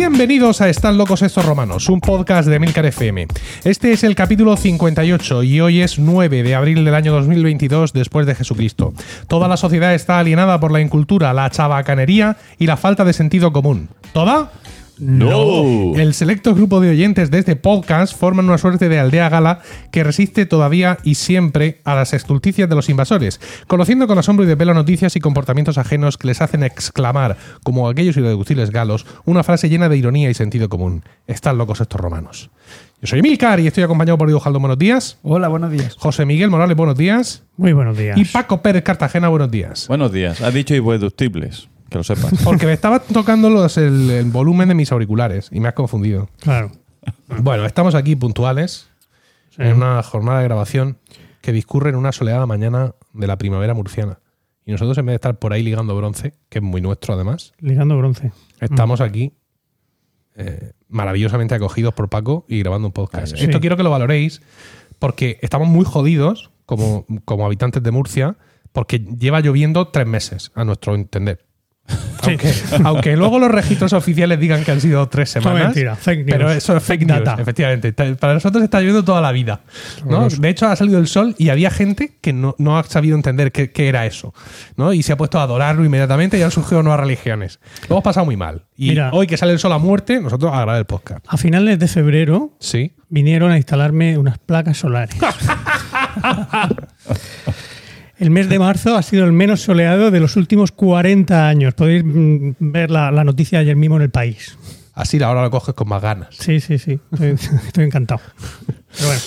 Bienvenidos a Están locos estos romanos, un podcast de Milcar FM. Este es el capítulo 58 y hoy es 9 de abril del año 2022 después de Jesucristo. Toda la sociedad está alienada por la incultura, la chabacanería y la falta de sentido común. ¿Toda? No. El selecto grupo de oyentes de este podcast forman una suerte de aldea gala que resiste todavía y siempre a las estulticias de los invasores, conociendo con asombro y de pelo noticias y comportamientos ajenos que les hacen exclamar, como aquellos irreductibles galos, una frase llena de ironía y sentido común. Están locos estos romanos. Yo soy Milcar y estoy acompañado por Diego Jaldo, buenos días. Hola, buenos días. José Miguel Morales, buenos días. Muy buenos días. Y Paco Pérez Cartagena, buenos días. Buenos días. Has dicho irreductibles, que lo sepas. Porque me estaba tocando los, el, el volumen de mis auriculares y me has confundido. Claro. Bueno, estamos aquí puntuales en una jornada de grabación que discurre en una soleada mañana de la primavera murciana. Y nosotros, en vez de estar por ahí ligando bronce, que es muy nuestro además, Ligando bronce. estamos aquí eh, maravillosamente acogidos por Paco y grabando un podcast. Sí. Esto quiero que lo valoréis porque estamos muy jodidos como, como habitantes de Murcia porque lleva lloviendo tres meses, a nuestro entender. Aunque, aunque luego los registros oficiales digan que han sido tres semanas. mentira, fake news. Pero eso es fake, Fake news, data. efectivamente. Para nosotros está lloviendo toda la vida. De hecho, ha salido el sol y había gente que no, no ha sabido entender qué, qué era eso. ¿no? Y se ha puesto a adorarlo inmediatamente y han surgido nuevas religiones. Lo hemos pasado muy mal. Y Mira. hoy que sale el sol a muerte, nosotros a grabar el podcast. A finales de febrero Sí. vinieron a instalarme unas placas solares. El mes de marzo ha sido el menos soleado de los últimos 40 años. Podéis mm, ver la, la noticia ayer mismo en el país. Así ahora lo coges con más ganas. Sí, sí, sí. Estoy, estoy encantado. Pero bueno,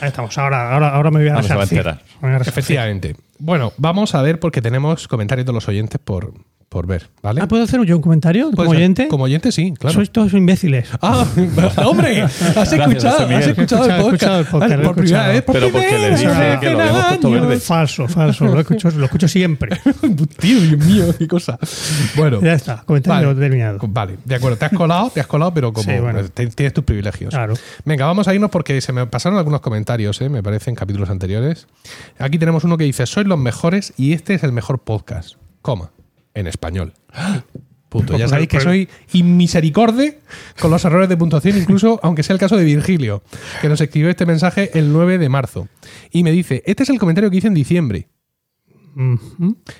ahí estamos. Ahora, ahora, ahora me voy a Ahora se va a resarcir. enterar. Me voy a resarcir. Efectivamente. Bueno, vamos a ver porque tenemos comentarios de los oyentes por, por ver, ¿vale? Ah, ¿Puedo hacer yo un comentario como ser. oyente? Como oyente, sí, claro. Sois todos imbéciles. Ah, hombre, has escuchado, has escuchado, el podcast. por primera vez. ¿por Pero qué porque le dije que lo habíamos puesto verde. Falso, falso. Lo escucho, lo escucho siempre. Tío, Dios mío, qué cosa. Bueno, Ya está, comentario Vale. terminado. vale, de acuerdo. Te has colado, te has colado, pero como Sí, bueno. tienes tus privilegios. Claro. Venga, vamos a irnos porque se me pasaron algunos comentarios, ¿eh? me parece, en capítulos anteriores. Aquí tenemos uno que dice: Sois los mejores y este es el mejor podcast. Coma. En español. Punto. Ya sabéis que soy inmisericorde con los errores de puntuación, incluso aunque sea el caso de Virgilio, que nos escribió este mensaje el 9 de marzo. Y me dice: Este es el comentario que hice en diciembre.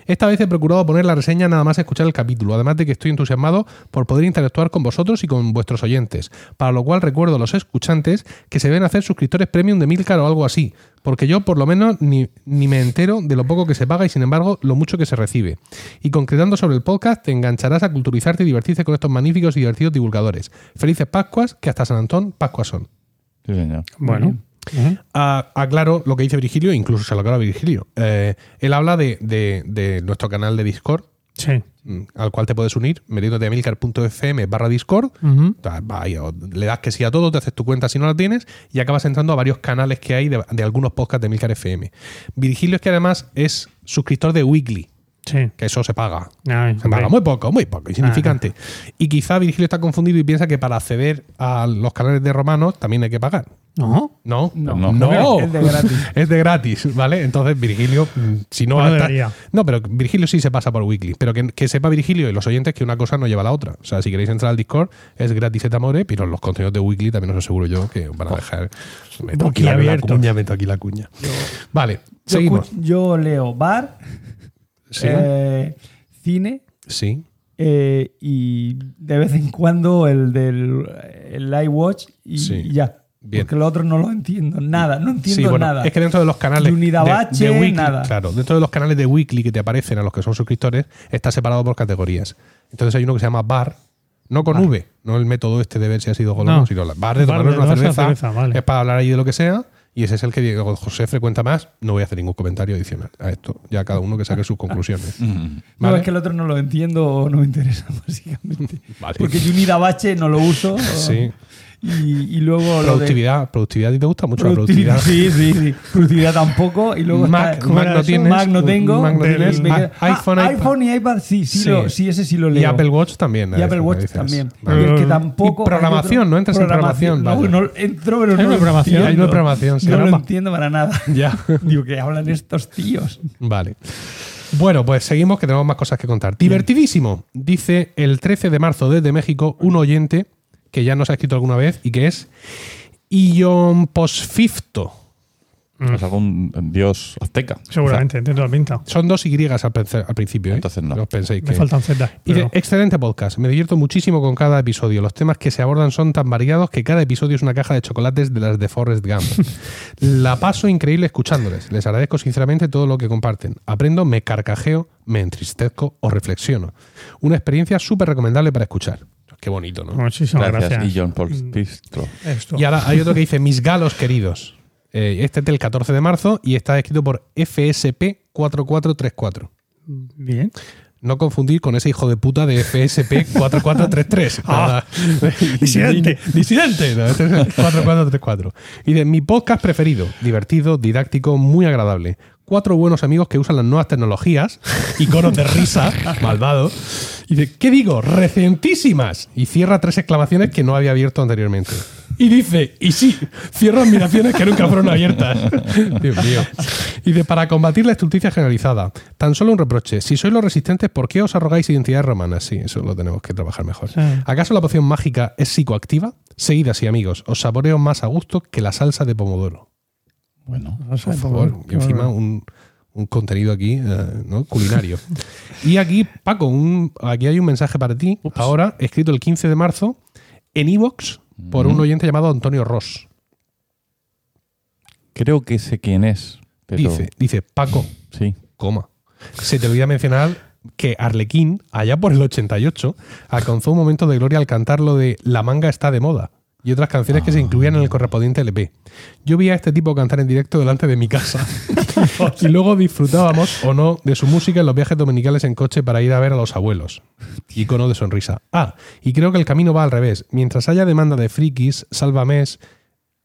Esta vez he procurado poner la reseña nada más escuchar el capítulo, además de que estoy entusiasmado por poder interactuar con vosotros y con vuestros oyentes, para lo cual recuerdo a los escuchantes que se deben hacer suscriptores premium de Milcar o algo así, porque yo por lo menos ni, ni me entero de lo poco que se paga y sin embargo lo mucho que se recibe. Y concretando sobre el podcast, te engancharás a culturizarte y divertirte con estos magníficos y divertidos divulgadores. Felices Pascuas, que hasta San Antón, Pascuas son. Sí, señor. Bueno. Ujú. Ah, aclaro lo que dice Virgilio, incluso se lo aclaro a Virgilio. Eh, él habla de- de- de nuestro canal de Discord, Sí. mm, al cual te puedes unir metiéndote a milcar.fm barra Discord. Vaya, le das que sí a todo, te haces tu cuenta si no la tienes y acabas entrando a varios canales que hay de, de algunos podcasts de Milcar FM. Virgilio es que además es suscriptor de Weekly, Sí. que eso se paga. Ay, Se paga muy poco, muy poco, insignificante. Y quizá Virgilio está confundido y piensa que para acceder a los canales de romanos también hay que pagar. No. No, No. no, Es de gratis. es de gratis, ¿vale? Entonces Virgilio, mm, si no... Bueno, debería. no, pero Virgilio sí se pasa por Weekly. Pero que, que sepa Virgilio y los oyentes que una cosa no lleva a la otra. O sea, si queréis entrar al Discord, es gratis et amore, pero los contenidos de Weekly también os aseguro yo que van a dejar... Meto aquí la, cuña, meto aquí la cuña. Vale, Yo, seguimos. yo leo bar, Sí, eh, cine sí. eh, y de vez en cuando el del el iWatch y, Sí. y ya. Bien. Porque lo otro no lo entiendo. Nada, no entiendo Sí, bueno, nada. es que dentro de los canales de, bache, de Weekly, nada. claro, dentro de los canales de Weekly que te aparecen a los que son suscriptores, está separado por categorías. Entonces hay uno que se llama bar, no con V, no el método este de ver si ha sido gol o No. no, sino la bar de Bar de una cerveza, cerveza, vale. es para hablar ahí de lo que sea, y ese es el que Diego José frecuenta más. No voy a hacer ningún comentario adicional a esto, ya cada uno que saque sus conclusiones. Mm. No, ¿Vale? es que el otro no lo entiendo o no me interesa, básicamente. Vale. Porque Unida Bache no lo uso. Sí. Y, y luego lo de. Productividad, productividad, ¿y te gusta mucho la Productividad, productividad? sí, sí, sí. Productividad tampoco. Y luego Mac- está, Mac no tienes, Mac no tengo. Mac no tienes. Ah, queda- iPhone, ah, iPad. iPhone y iPad, sí, sí, Sí. Lo, sí, ese sí lo leo. Y Apple Watch también. Y Apple Watch que también. Vale. Pero es que tampoco. Y programación, hay ¿no? Entras en programación, No, no, entro, pero Hay no lo programación. Hay programación, sí. No lo entiendo para nada. Ya. Digo, ¿qué hablan estos tíos? Vale. Bueno, pues seguimos que tenemos más cosas que contar. Divertidísimo, dice el 13 de marzo desde México un oyente que ya nos ha escrito alguna vez y que es Ion Posfifto. Es algún dios azteca. Seguramente, tiene toda la pinta. Son dos Y al, al principio, ¿eh? Entonces no. os penséis Me que... faltan Z. Y excelente podcast. Me divierto muchísimo con cada episodio. Los temas que se abordan son tan variados que cada episodio es una caja de chocolates de las de Forrest Gump. La paso increíble escuchándoles. Les agradezco sinceramente todo lo que comparten. Aprendo, me carcajeo, me entristezco o reflexiono. Una experiencia súper recomendable para escuchar. Qué bonito, ¿no? Muchísimas Gracias, gracias. y John Paul Pistro. Esto. Y ahora hay otro que dice Mis galos queridos. Eh, este es del 14 de marzo y está escrito por FSP4434. Bien. No confundir con ese hijo de puta de FSP4433. Ah, disidente. Disidente. No, este es el 4434. Y de mi podcast preferido. Divertido, didáctico, muy agradable. Cuatro buenos amigos que usan las nuevas tecnologías, iconos de risa, malvado. Y dice, ¿qué digo? Recentísimas. Y cierra tres exclamaciones que no había abierto anteriormente. Y dice, y sí, cierro admiraciones que nunca fueron abiertas. Dios mío. Y de para combatir la estulticia generalizada. Tan solo un reproche. Si sois los resistentes, ¿por qué os arrogáis identidades romanas? Sí, eso lo tenemos que trabajar mejor. Sí. ¿Acaso la poción mágica es psicoactiva? Seguid así, amigos. Os saboreo más a gusto que la salsa de pomodoro. Bueno, No sé, Por favor, qué encima un, un contenido aquí, eh, ¿no? Culinario. y aquí, Paco, un- aquí hay un mensaje para ti, ahora, escrito el 15 de marzo, en Evox, por un oyente llamado Antonio Ross. creo que sé quién es. Pero, Dice, dice, Paco, Sí. coma. Se te olvida mencionar que Arlequín, allá por el 88, alcanzó un momento de gloria al cantar lo de La manga está de moda y otras canciones que se incluían en el correspondiente LP. Yo vi a este tipo cantar en directo delante de mi casa y luego disfrutábamos o no de su música en los viajes dominicales en coche para ir a ver a los abuelos. Icono de sonrisa. Ah, y creo que el camino va al revés. Mientras haya demanda de frikis, sálvames,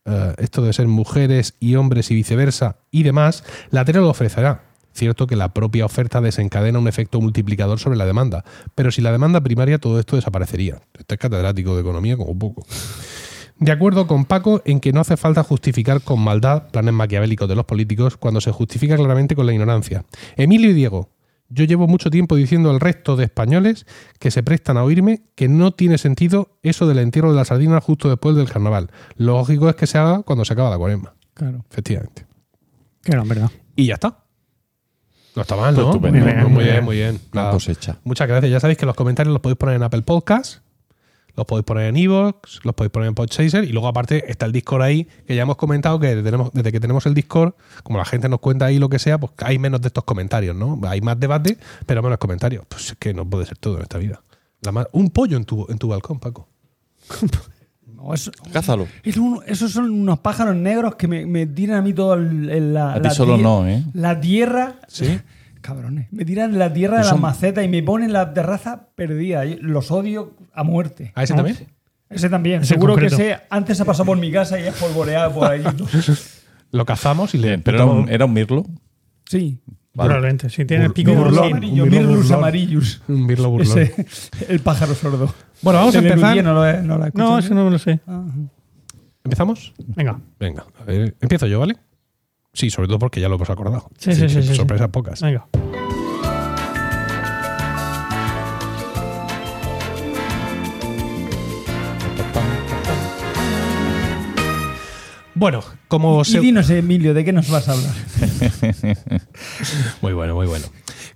eh, esto de ser mujeres y hombres y viceversa y demás, la tele lo ofrecerá. Cierto que la propia oferta desencadena un efecto multiplicador sobre la demanda, pero si la demanda primaria todo esto desaparecería. Este es catedrático de economía como poco. De acuerdo con Paco en que no hace falta justificar con maldad planes maquiavélicos de los políticos cuando se justifica claramente con la ignorancia. Emilio y Diego, yo llevo mucho tiempo diciendo al resto de españoles que se prestan a oírme que no tiene sentido eso del entierro de la sardina justo después del carnaval. Lo lógico es que se haga cuando se acaba la cuaresma, Claro. efectivamente. En verdad. Y ya está. No está mal, Pues ¿no? estupendo. Muy bien, Muy bien. Muy bien. Nada. cosecha. Muchas gracias. Ya sabéis que los comentarios los podéis poner en Apple Podcasts, los podéis poner en Evox, los podéis poner en Podchaser y luego aparte está el Discord ahí, que ya hemos comentado que desde, tenemos- desde que tenemos el Discord, como la gente nos cuenta ahí lo que sea, pues hay menos de estos comentarios, ¿no? Hay más debate, pero menos comentarios. Pues es que no puede ser todo en esta vida. La un pollo en tu, en tu balcón, Paco. No, eso- Cázalo. es un- esos son unos pájaros negros que me, me tiran a mí todo el, el- la, A ti la solo no, ¿eh? La tierra. Sí. Cabrones. Me tiran la tierra de las macetas y me ponen la terraza perdida. Los odio a muerte. ¿A ese No. también? Ese también. Ese Seguro que ese antes ha pasado por mi casa y es polvoreado por ahí. Lo cazamos y le. Pero era un, era un mirlo. Sí. Vale. Probablemente. Si tiene el Bur- pico burlón. amarillo, un burlón. amarillos. Un birlo burlón. Ese, el pájaro sordo. Bueno, vamos a empezar. No, lo he- no lo he No, escuchado. eso no me lo sé. Ah, ¿Empezamos? Venga. Venga, a ver, empiezo yo, ¿vale? Sí, sobre todo porque ya lo hemos acordado. Sí, sí, sí, sí, Sorpresas pocas. Venga. Bueno, como Y se... dinos, Emilio, ¿de qué nos vas a hablar? Muy bueno, muy bueno.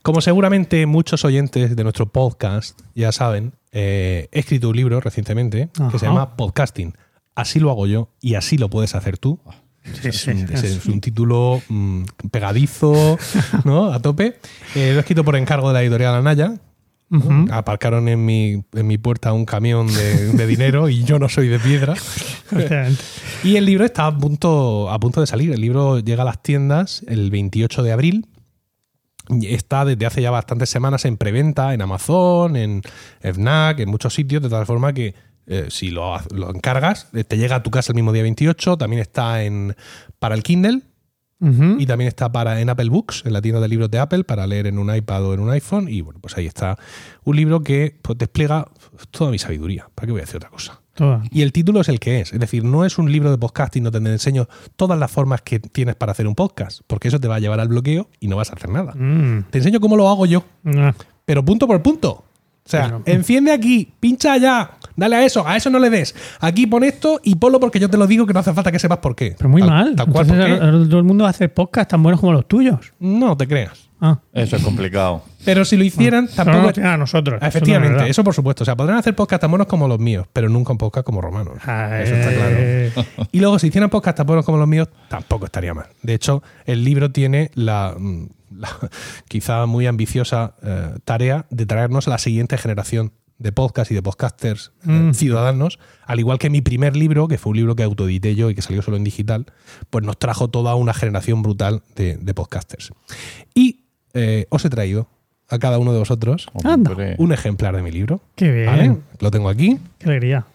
Como seguramente muchos oyentes de nuestro podcast ya saben, eh, he escrito un libro recientemente que se llama Podcasting. Así lo hago yo y así lo puedes hacer tú. Es, un, es- título mm, pegadizo, ¿no? A tope. Eh, lo he escrito por encargo de la editorial Anaya. Ujú. Aparcaron en mi, en mi puerta un camión de, de dinero y yo no soy de piedra. Y el libro está a punto, a punto de salir. El libro llega a las tiendas el 28 de abril. Está desde hace ya bastantes semanas en preventa, en Amazon, en FNAC, en muchos sitios, de tal forma que eh, si lo, lo encargas, eh, te llega a tu casa el mismo día 28. También está en, para el Kindle y también está para, en Apple Books, en la tienda de libros de Apple, para leer en un iPad o en un iPhone. Y bueno, pues ahí está un libro que pues, despliega toda mi sabiduría. ¿Para qué voy a decir otra cosa? Toda. Y el título es el que es. Es decir, no es un libro de podcasting donde te enseño todas las formas que tienes para hacer un podcast, porque eso te va a llevar al bloqueo y no vas a hacer nada. Mm. Te enseño cómo lo hago yo, Ah, pero punto por punto. Sea, Pero- enciende aquí, pincha allá, dale a eso, a eso no le des. Aquí pon esto y ponlo porque yo te lo digo que no hace falta que sepas por qué. Pero muy Tal- mal. Tal cual, ¿por Entonces, todo el mundo hace podcasts tan buenos como los tuyos. No te creas. Ah. Eso es complicado. Pero si lo hicieran, tampoco. nos tienen a nosotros. Ah, Eso no es Efectivamente, eso por supuesto. O sea, podrían hacer podcasts tan buenos como los míos, pero nunca un podcast como Romanos. Eso está claro. Eh, Y luego, si hicieran podcasts tan buenos como los míos, tampoco estaría mal. De hecho, el libro tiene la, mm, la quizá muy ambiciosa eh, tarea de traernos a la siguiente generación de podcasts y de podcasters eh, Mm. ciudadanos, al igual que mi primer libro, que fue un libro que autoedité yo y que salió solo en digital, pues nos trajo toda una generación brutal de, de podcasters. Y eh, os he traído a cada uno de vosotros. Hombre. un ejemplar de mi libro. Qué bien. ¿vale? Lo tengo aquí. Qué alegría.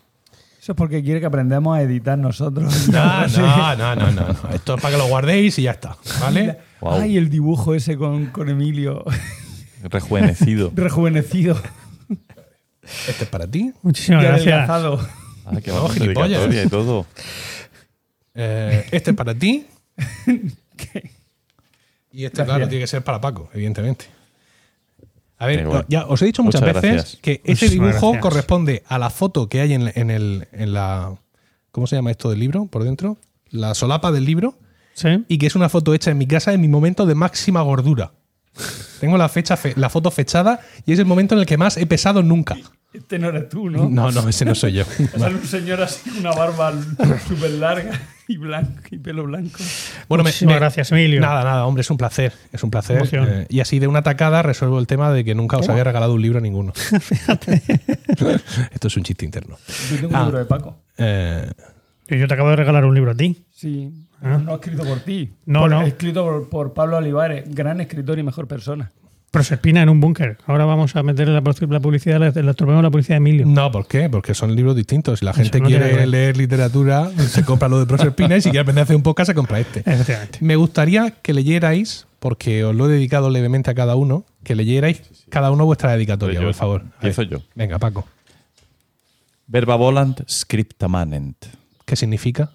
Eso es porque quiere que aprendamos a editar nosotros. No, no, no, no, no. no. Esto es para que lo guardéis y ya está. ¿Vale? Ay, el dibujo ese con, con Emilio Rejuvenecido. rejuvenecido Este es para ti. Muchísimas y gracias. Ah, qué No, vamos, gilipollas. y todo. Eh, este es para ti. Y este, Gracias. claro, tiene que ser para Paco, evidentemente. A ver, ya os he dicho muchas, Muchas veces gracias. que ese Muchísimas dibujo gracias. corresponde a la foto que hay en, en el, en la. ¿Cómo se llama esto del libro? Por dentro. La solapa del libro. Sí. Y que es una foto hecha en mi casa en mi momento de máxima gordura. Tengo la, fecha fe- la foto fechada y es el momento en el que más he pesado nunca. Este no eres tú, ¿no? No, no, ese no soy yo. Sale un señor así con una barba súper larga y blanco y pelo blanco. Bueno, me- gracias, Emilio. Nada, nada, hombre, es un placer. Es un placer. Eh, y así de una tacada resuelvo el tema de que nunca os había regalado un libro a ninguno. Esto es un chiste interno. Yo tengo un Ah. libro de Paco. Eh, Y Yo te acabo de regalar un libro a ti. Sí, Ah. no escrito por ti. No, Por- no. Escrito por, por Pablo Olivares, gran escritor y mejor persona. Proserpina en un búnker. Ahora vamos a meterle la, la publicidad, le, le atropellamos la publicidad de Emilio. no, ¿por qué? Porque son libros distintos. Si la gente no quiere leer literatura, se compra lo de Proserpina y si quiere aprender a hacer un podcast, se compra este. Efectivamente. Me gustaría que leyerais, porque os lo he dedicado levemente a cada uno, que leyerais cada uno vuestra dedicatoria, Yo- por favor. Empiezo yo. Venga, Paco. Verba volant, scripta manent. ¿Qué significa?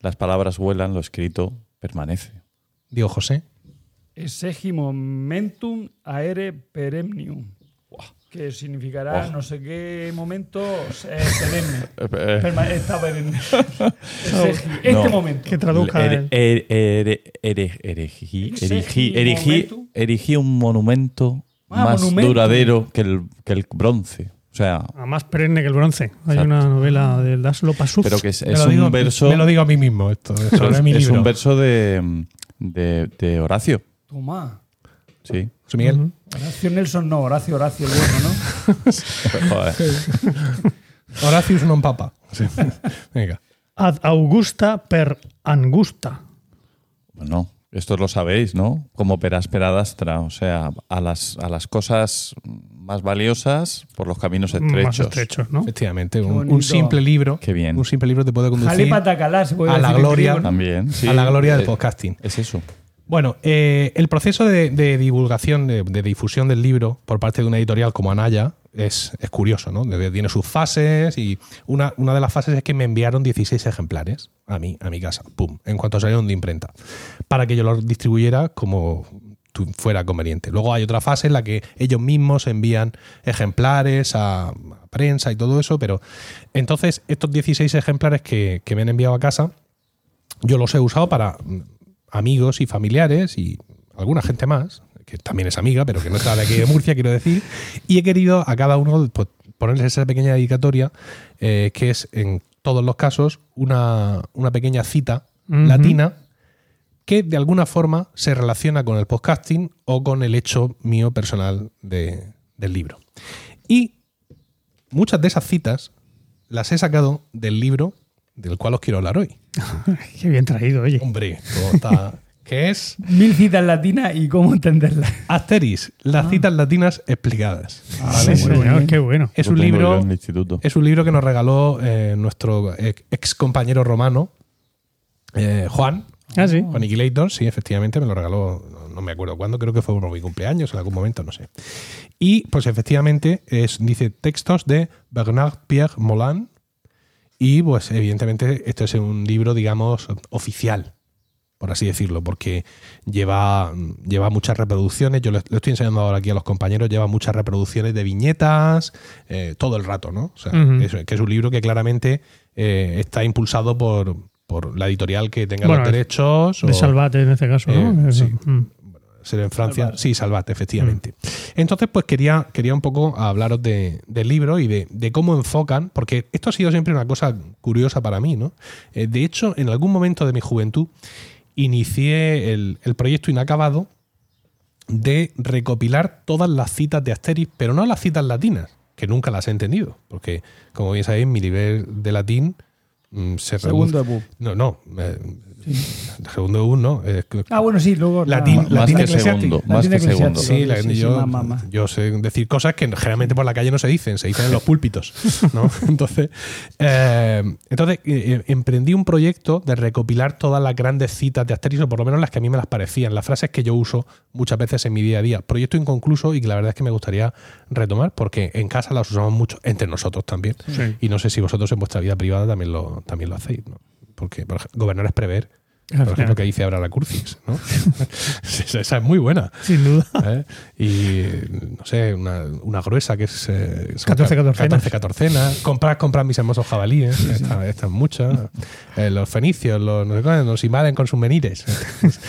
Las palabras vuelan, lo escrito permanece. Digo José. Esegi momentum aere peremnium. Que significará no sé qué momento eh, perenne. Eh, eh, Perma- está perenne. Este No. momento. Que traduzca. un monumento Ah, más monumento. duradero que el, que el bronce. O sea, a más perenne que el bronce. Hay Exacto. una novela de Laszlo Pasuf. pero que es, es lo un digo- verso. Me lo digo a mí mismo esto. Es, es mi es un verso de, de, de Horacio. Toma. Sí. José Miguel. Horacio Nelson, no, Horacio, Horacio el bueno, ¿no? Joder. Horacius non papa. Sí. Venga. Ad Augusta per Angusta. Bueno, esto lo sabéis, ¿no? Como per aspera dastra, o sea, a las, a las cosas más valiosas por los caminos estrechos. Más estrechos, ¿no? Efectivamente, un, simple libro. Qué bien. Un simple libro te puede conducir Jalipa Tacalá, se puede a la gloria. También, sí. a la gloria del Eh, podcasting. Es eso. Bueno, eh, el proceso de, divulgación, de, difusión del libro por parte de una editorial como Anaya es, curioso, ¿no? Tiene sus fases y una, de las fases es que me enviaron 16 ejemplares a mí, a mi casa, pum, en cuanto salieron de imprenta, para que yo los distribuyera como fuera conveniente. Luego hay otra fase en la que ellos mismos envían ejemplares a, prensa y todo eso, pero entonces estos 16 ejemplares que, me han enviado a casa, yo los he usado para amigos y familiares y alguna gente más, que también es amiga, pero que no está de aquí de Murcia, quiero decir, y he querido a cada uno pues, ponerles esa pequeña dedicatoria, eh, que es en todos los casos una, una pequeña cita latina que de alguna forma se relaciona con el podcasting o con el hecho mío personal de- del libro. Y muchas de esas citas las he sacado del libro del cual os quiero hablar hoy. Qué bien traído, oye. Hombre, todo está- que es Mil citas latinas y cómo entenderlas. Asteris, las citas latinas explicadas. Sí, ¿vale? señor, qué bueno. Es Lo un libro, es un libro que nos regaló eh, nuestro ex compañero romano, eh, Juan, Ah, sí. Juan Aniquilator, sí, efectivamente, me lo regaló, no, no me acuerdo cuándo, creo que fue por mi cumpleaños, en algún momento, no sé. Y pues efectivamente es, dice textos de Bernard Pierre Molan y pues evidentemente esto es un libro, digamos, oficial por así decirlo, porque lleva, lleva muchas reproducciones. Yo le, le estoy enseñando ahora aquí a los compañeros, lleva muchas reproducciones de viñetas eh, todo el rato, ¿no? O sea, es- que es un libro que claramente eh, está impulsado por, por la editorial que tenga Bueno, los derechos. De o- Salvate en este caso, ¿no? Eh, sí. Mm. Ser en Francia. Sí, Salvat, efectivamente. Entonces, pues quería, quería un poco hablaros de- del libro y de, de cómo enfocan, porque esto ha sido siempre una cosa curiosa para mí, ¿no? Eh, de hecho, en algún momento de mi juventud inicié el, el proyecto inacabado de recopilar todas las citas de Asterix, pero no las citas latinas, que nunca las he entendido, porque, como bien sabéis, mi nivel de latín mm, se. Segundo debut. No, no. Eh, Segundo debut, no. que- Ah, bueno, sí, luego. Latín- Más latín que segundo. Más que segundo. Sí, la- sí, sí, yo, yo sé decir cosas que generalmente por la calle no se dicen, se dicen en los púlpitos. ¿no? Entonces, eh, entonces eh, emprendí un proyecto de recopilar todas las grandes citas de Asterix, o por lo menos las que a mí me las parecían, las frases que yo uso muchas veces en mi día a día. Proyecto inconcluso y que la verdad es que me gustaría retomar porque en casa las usamos mucho, entre nosotros también. Sí. Y no sé si vosotros en vuestra vida privada también lo, también lo hacéis. ¿no? Porque por ejemplo, gobernar es prever. Por ejemplo, que dice ahora la Curcix, ¿no? esa, es muy buena. Sin duda. ¿eh? Y no sé, una, una gruesa que es. eh, son 14 ca- catorcenas. 14 catorcenas. Comprar, comprar mis hermosos jabalíes. Estas muchas. Eh, los fenicios, los, nos invaden con sus menires.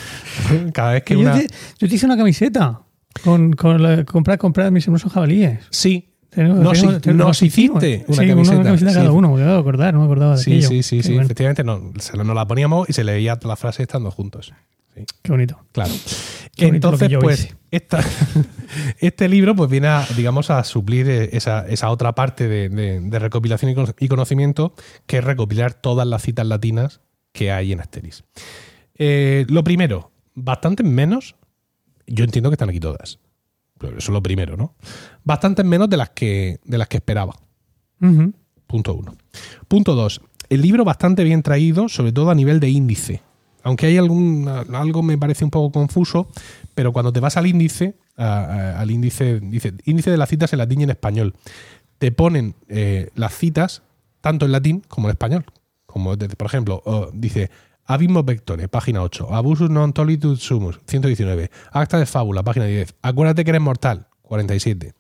Cada vez que una. te, yo te hice una camiseta con, con la- comprar, comprar mis hermosos jabalíes. Sí. Nos, tenemos- nos hiciste una sí, camiseta. Una camiseta Sí. cada uno, me acabo de acordar, no me acordaba de Sí, aquello. sí, sí, Qué sí. bueno, Efectivamente, no, se lo- nos la poníamos y se leía la frase estando juntos. Sí. Qué bonito. Claro. Qué bonito Entonces, pues, esta, este libro pues viene a, digamos, a suplir eh, esa, esa otra parte de, de- de recopilación y cono- y conocimiento, que es recopilar todas las citas latinas que hay en Asterix. Eh, lo primero, bastante menos, yo entiendo que están aquí todas. Eso es lo primero, ¿no? Bastantes menos de las que, de las que esperaba. Punto uno. Punto dos. El libro bastante bien traído, sobre todo a nivel de índice. Aunque hay algún, algo me parece un poco confuso, pero cuando te vas al índice, a- a- al índice, dice, índice de las citas en latín y en español, te ponen eh, las citas tanto en latín como en español. Como, por ejemplo, oh, dice Abismo Vectore, página 8, Abusus non tolitud sumus, 119, Acta de Fábula, página 10, Acuérdate que eres mortal, 47.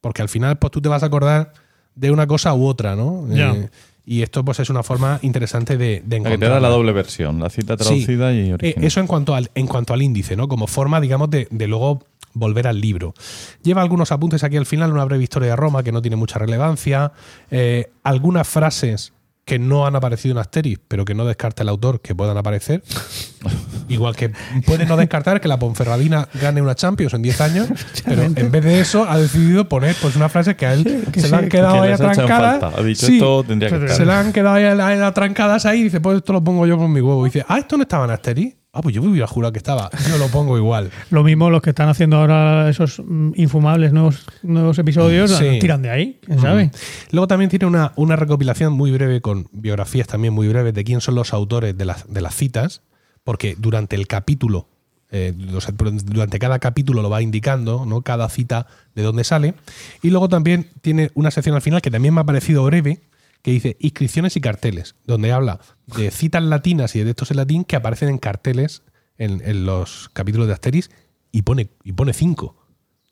Porque al final, pues tú te vas a acordar de una cosa u otra, ¿no? Eh, y esto, pues, es una forma interesante de, de La que encontrar. te da la doble versión, la cita traducida y Eh, original. eso en cuanto al, en cuanto al índice, ¿no? Como forma, digamos, de, de luego volver al libro. Lleva algunos apuntes aquí al final, una breve historia de Roma que no tiene mucha relevancia, eh, algunas frases que no han aparecido en Asterix, pero que no descarta el autor que puedan aparecer. Igual que puede no descartar que la Ponferradina gane una Champions en 10 años, pero en vez de eso ha decidido poner pues una frase que a él que se sí, le han que quedado Que ahí atrancadas. falta. Ha dicho Sí, esto tendría que se le han quedado ahí a la- a la trancadas ahí y dice, pues esto lo pongo yo con mi huevo. Y dice, ah, esto no estaba en Asterix. Ah, pues yo me hubiera jurado que estaba. Yo lo pongo igual. Lo mismo los que están haciendo ahora esos mm, infumables nuevos, nuevos episodios, Sí. tiran de ahí, quién sabe. Luego también tiene una, una recopilación muy breve con biografías también muy breves de quién son los autores de las, de las citas, porque durante el capítulo, eh, o sea, durante cada capítulo lo va indicando, ¿no? Cada cita de dónde sale. Y luego también tiene una sección al final que también me ha parecido breve, que dice inscripciones y carteles, donde habla de citas latinas y de textos en latín que aparecen en carteles en, en los capítulos de Asterix y pone, y pone cinco.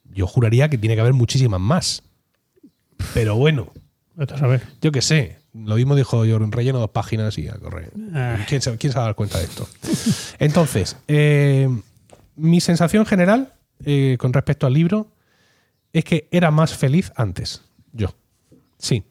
Yo juraría que tiene que haber muchísimas más. Pero bueno, a saber. yo qué sé. Lo mismo dijo yo, relleno dos páginas y a correr. Ah. ¿Quién se, quién se va a dar cuenta de esto? Entonces, eh, mi sensación general eh, con respecto al libro es que era más feliz antes. Yo. Sí.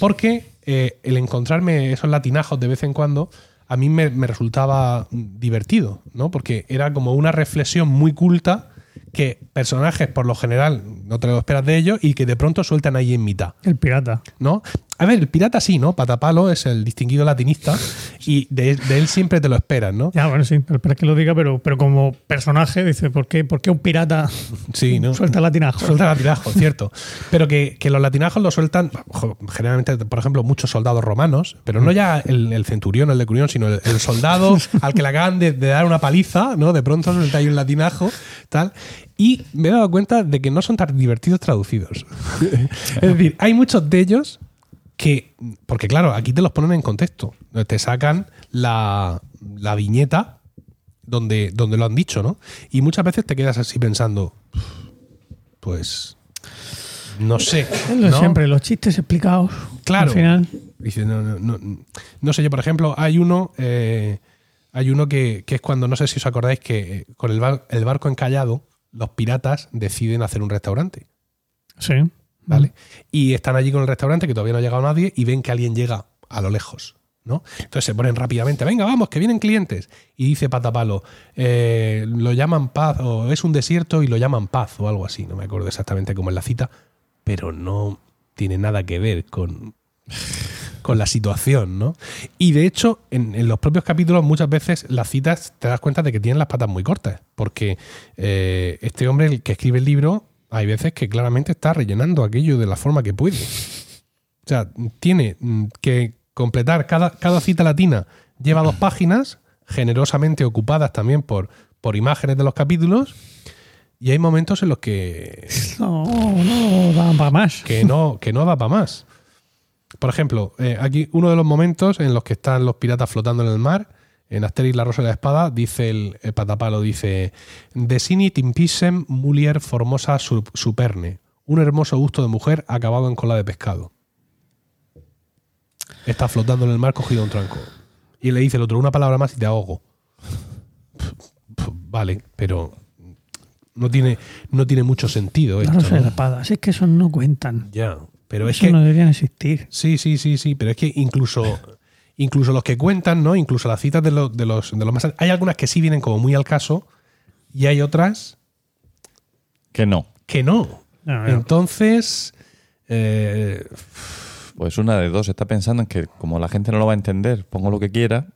Porque eh, el encontrarme esos latinajos de vez en cuando a mí me, me resultaba divertido, ¿no? Porque era como una reflexión muy culta que personajes, por lo general, no te lo esperas de ellos y que de pronto sueltan ahí en mitad. El pirata. ¿no? A ver, el pirata sí, ¿no? Patapalo es el distinguido latinista y de, de él siempre te lo esperas, ¿no? Ya, bueno, sí, espera que lo diga, pero, pero como personaje, dice, ¿por qué, por qué un pirata Sí, ¿no? suelta latinajo? Suelta latinajos, cierto. Pero que, que los latinajos lo sueltan, generalmente, por ejemplo, muchos soldados romanos, pero no ya el, el centurión, el decurión, sino el, el soldado al que le acaban de, de dar una paliza, ¿no? De pronto suelta ahí un latinajo, tal. Y me he dado cuenta de que no son tan divertidos traducidos. es decir, hay muchos de ellos que, porque claro, aquí te los ponen en contexto. Te sacan la, la viñeta donde, donde lo han dicho, ¿no? Y muchas veces te quedas así pensando, pues, no sé. Es lo ¿no? siempre, los chistes explicados. Claro. Al final. Dice, no, no, no, no sé, yo por ejemplo, hay uno, eh, hay uno que, que es cuando, no sé si os acordáis, que eh, con el, bar- el barco encallado, los piratas deciden hacer un restaurante, Sí. ¿Vale? Y están allí con el restaurante, que todavía no ha llegado nadie, y ven que alguien llega a lo lejos, ¿no? Entonces se ponen rápidamente, venga, vamos, que vienen clientes. Y dice Patapalo, eh, lo llaman paz, o es un desierto y lo llaman paz, o algo así, no me acuerdo exactamente cómo es la cita, pero no tiene nada que ver con, con la situación, ¿no? Y de hecho, en, en los propios capítulos muchas veces las citas te das cuenta de que tienen las patas muy cortas, porque eh, este hombre, el que escribe el libro, hay veces que claramente está rellenando aquello de la forma que puede. O sea, tiene mm, que completar cada, cada cita latina, lleva dos páginas, generosamente ocupadas también por, por imágenes de los capítulos, y hay momentos en los que No, no dan para más. que no, que no da para más. Por ejemplo, eh, aquí uno de los momentos en los que están los piratas flotando en el mar, en Asterix la Rosa de la Espada, dice el, el patapalo, dice Desinit impisem mulier formosa su- superne, un hermoso gusto de mujer acabado en cola de pescado. Está flotando en el mar cogido un tranco. Y le dice el otro, una palabra más y te ahogo. Vale, pero no tiene, no tiene mucho sentido La rosa de la espada. Si es que esos no cuentan. Ya, pero es que no deberían existir. sí, sí, sí, sí, pero es que incluso incluso los que cuentan, ¿no? Incluso las citas de los de los de los más hay algunas que sí vienen como muy al caso y hay otras Que no. que no. No, no. Entonces eh, Pues una de dos. Está pensando en que como la gente no lo va a entender, pongo lo que quiera.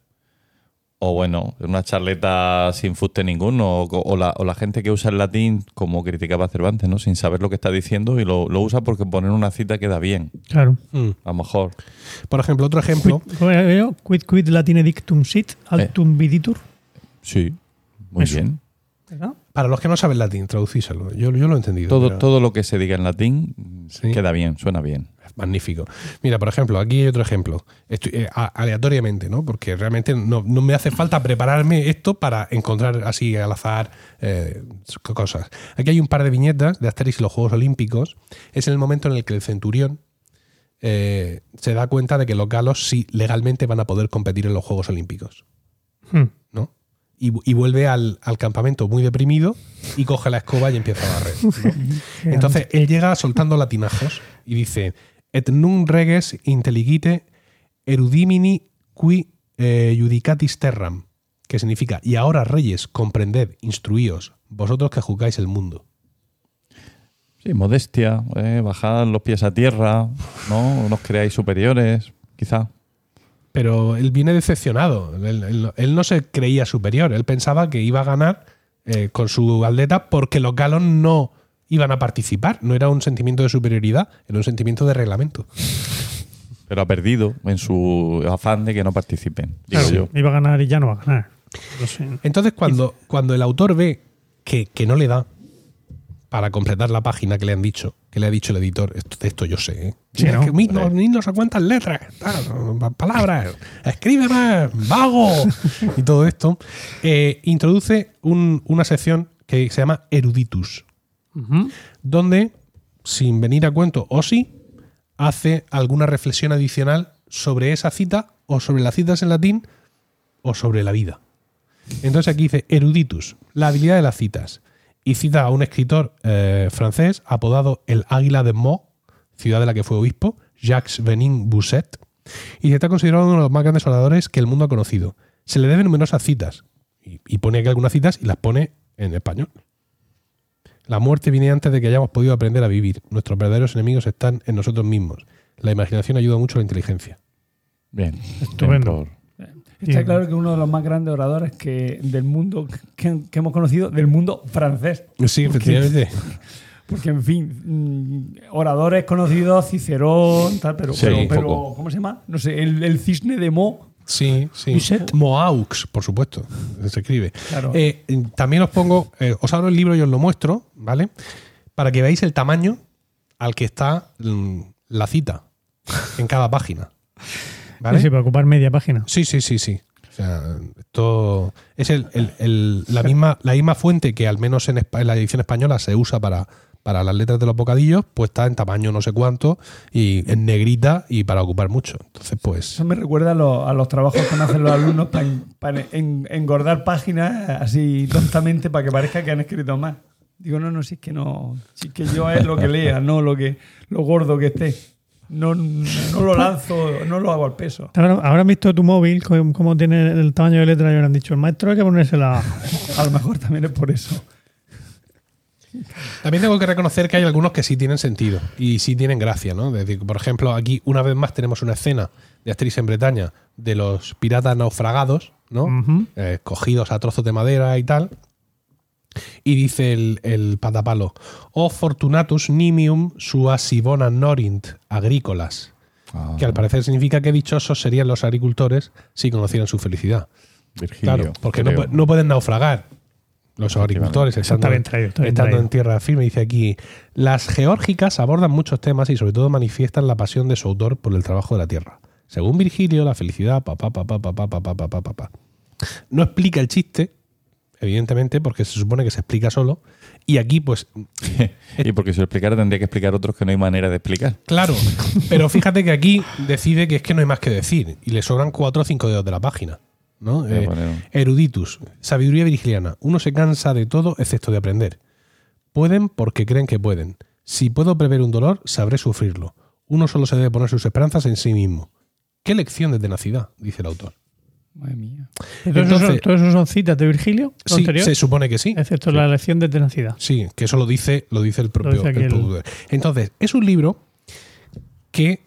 O bueno, una charleta sin fuste ninguno. O, o la, o la gente que usa el latín como criticaba Cervantes, ¿no? Sin saber lo que está diciendo y lo, lo usa porque poner una cita queda bien. Claro. mm. A lo mejor. por ejemplo, otro ejemplo, Quid, quid quid latine dictum sit, altum viditur. Sí. Muy Eso. bien. ¿Verdad? para los que no saben latín, traducíselo. Yo, yo lo he entendido. Todo, pero- todo lo que se diga en latín Sí. queda bien, suena bien. Magnífico. Mira, por ejemplo, aquí hay otro ejemplo. Estoy, eh, aleatoriamente, ¿no? Porque realmente no, no me hace falta prepararme esto para encontrar así al azar eh, cosas. Aquí hay un par de viñetas de Asterix y los Juegos Olímpicos. Es en el momento en el que el centurión eh, se da cuenta de que los galos sí legalmente van a poder competir en los Juegos Olímpicos. Hmm. ¿no? Y, y vuelve al, al campamento muy deprimido y coge la escoba y empieza a barrer. ¿no? Entonces él llega soltando latinajos y dice: Et nun reges intelligite erudimini qui eh, judicatis terram, que significa: Y ahora, reyes, comprended, instruíos, vosotros que juzgáis el mundo. Sí, modestia, eh, bajad los pies a tierra, ¿no? No os creáis superiores, quizá. Pero él viene decepcionado. Él, él- él no se creía superior. Él pensaba que iba a ganar eh, con su atleta porque los galos no iban a participar. No era un sentimiento de superioridad, era un sentimiento de reglamento. Pero ha perdido en su afán de que no participen, digo Claro, yo. iba a ganar y ya no va a ganar. Entonces, cuando, cuando el autor ve que, que no le da para completar la página que le han dicho, que le ha dicho el editor, esto, esto yo sé, ¿eh? Sí, Es ¿no? que no sé cuántas letras, tal, palabras, escribe más, vago, y todo esto, eh, introduce un- una sección que se llama Eruditus, Donde, sin venir a cuento o sí, hace alguna reflexión adicional sobre esa cita o sobre las citas en latín o sobre la vida. Entonces aquí dice eruditus, la habilidad de las citas. Y cita a un escritor eh, francés apodado el Águila de Meaux, ciudad de la que fue obispo, Jacques Benin Bousset, y está considerado uno de los más grandes oradores que el mundo ha conocido. Se le deben numerosas citas, y, y pone aquí algunas citas y las pone en español. La muerte viene antes de que hayamos podido aprender a vivir. Nuestros verdaderos enemigos están en nosotros mismos. La imaginación ayuda mucho a la inteligencia. Bien. Estupendo. Está Bien. claro que uno de los más grandes oradores que, del mundo que, que hemos conocido, del mundo francés. Sí, efectivamente. Porque, en fin, mm, oradores conocidos, Cicerón, tal, pero, Sí, pero, un pero, poco. ¿cómo se llama? No sé, el, el cisne de Mo. Sí, sí. Moaux, por supuesto, se escribe. Claro. Eh, también os pongo, eh, os abro el libro y os lo muestro, ¿vale? Para que veáis el tamaño al que está mm, la cita en cada página. ¿Vale? Sí, sí, para ocupar media página. Sí, sí, sí, sí. sea, esto es el- el- el- la, misma, la misma fuente que al menos en la edición española se usa para, para las letras de los bocadillos, pues está en tamaño no sé cuánto y en negrita y para ocupar mucho. Entonces, pues... Eso me recuerda a los, a los trabajos que hacen los alumnos para, para en- engordar páginas así tontamente para que parezca que han escrito más. Digo, no, no, si es que no, si es que yo es lo que lea, no lo que lo gordo que esté. No, no lo lanzo, no lo hago al peso. Han visto tu móvil, cómo tiene el tamaño de letra y han dicho, el maestro hay que ponérsela. A lo mejor también es por eso. También tengo que reconocer que hay algunos que sí tienen sentido y sí tienen gracia, ¿no? Es decir, por ejemplo, aquí una vez más tenemos una escena de Asterix en Bretaña de los piratas naufragados, ¿no? Eh, cogidos a trozos de madera y tal. Y dice el, el patapalo, O fortunatus nimium suasi bona norint agrícolas. Ah, Que al parecer significa que dichosos serían los agricultores si conocieran su felicidad. Virgilio, Claro, porque no, no pueden naufragar los agricultores, estando, estando en tierra firme, dice aquí, las geórgicas abordan muchos temas y sobre todo manifiestan la pasión de su autor por el trabajo de la tierra. Según Virgilio, la felicidad, papá, papá, papá, papá, papá, papá. No explica el chiste, evidentemente, porque se supone que se explica solo. Y aquí, pues. y porque si lo explicara, tendría que explicar otros que no hay manera de explicar. Claro, pero fíjate que aquí decide que es que no hay más que decir y le sobran cuatro o cinco dedos de la página. ¿No? Eh, Eruditus, sabiduría virgiliana. Uno se cansa de todo excepto de aprender. Pueden porque creen que pueden. Si puedo prever un dolor, sabré sufrirlo. Uno solo se debe poner sus esperanzas en sí mismo. ¿Qué lección de tenacidad? Dice el autor. Madre mía. ¿Todo, eso son, Entonces- todo eso son citas de Virgilio? ¿Lo Sí, se supone que sí. Excepto la lección de tenacidad. Sí, que eso lo dice, lo dice el propio, dice aquí el el- propio- Entonces, es un libro que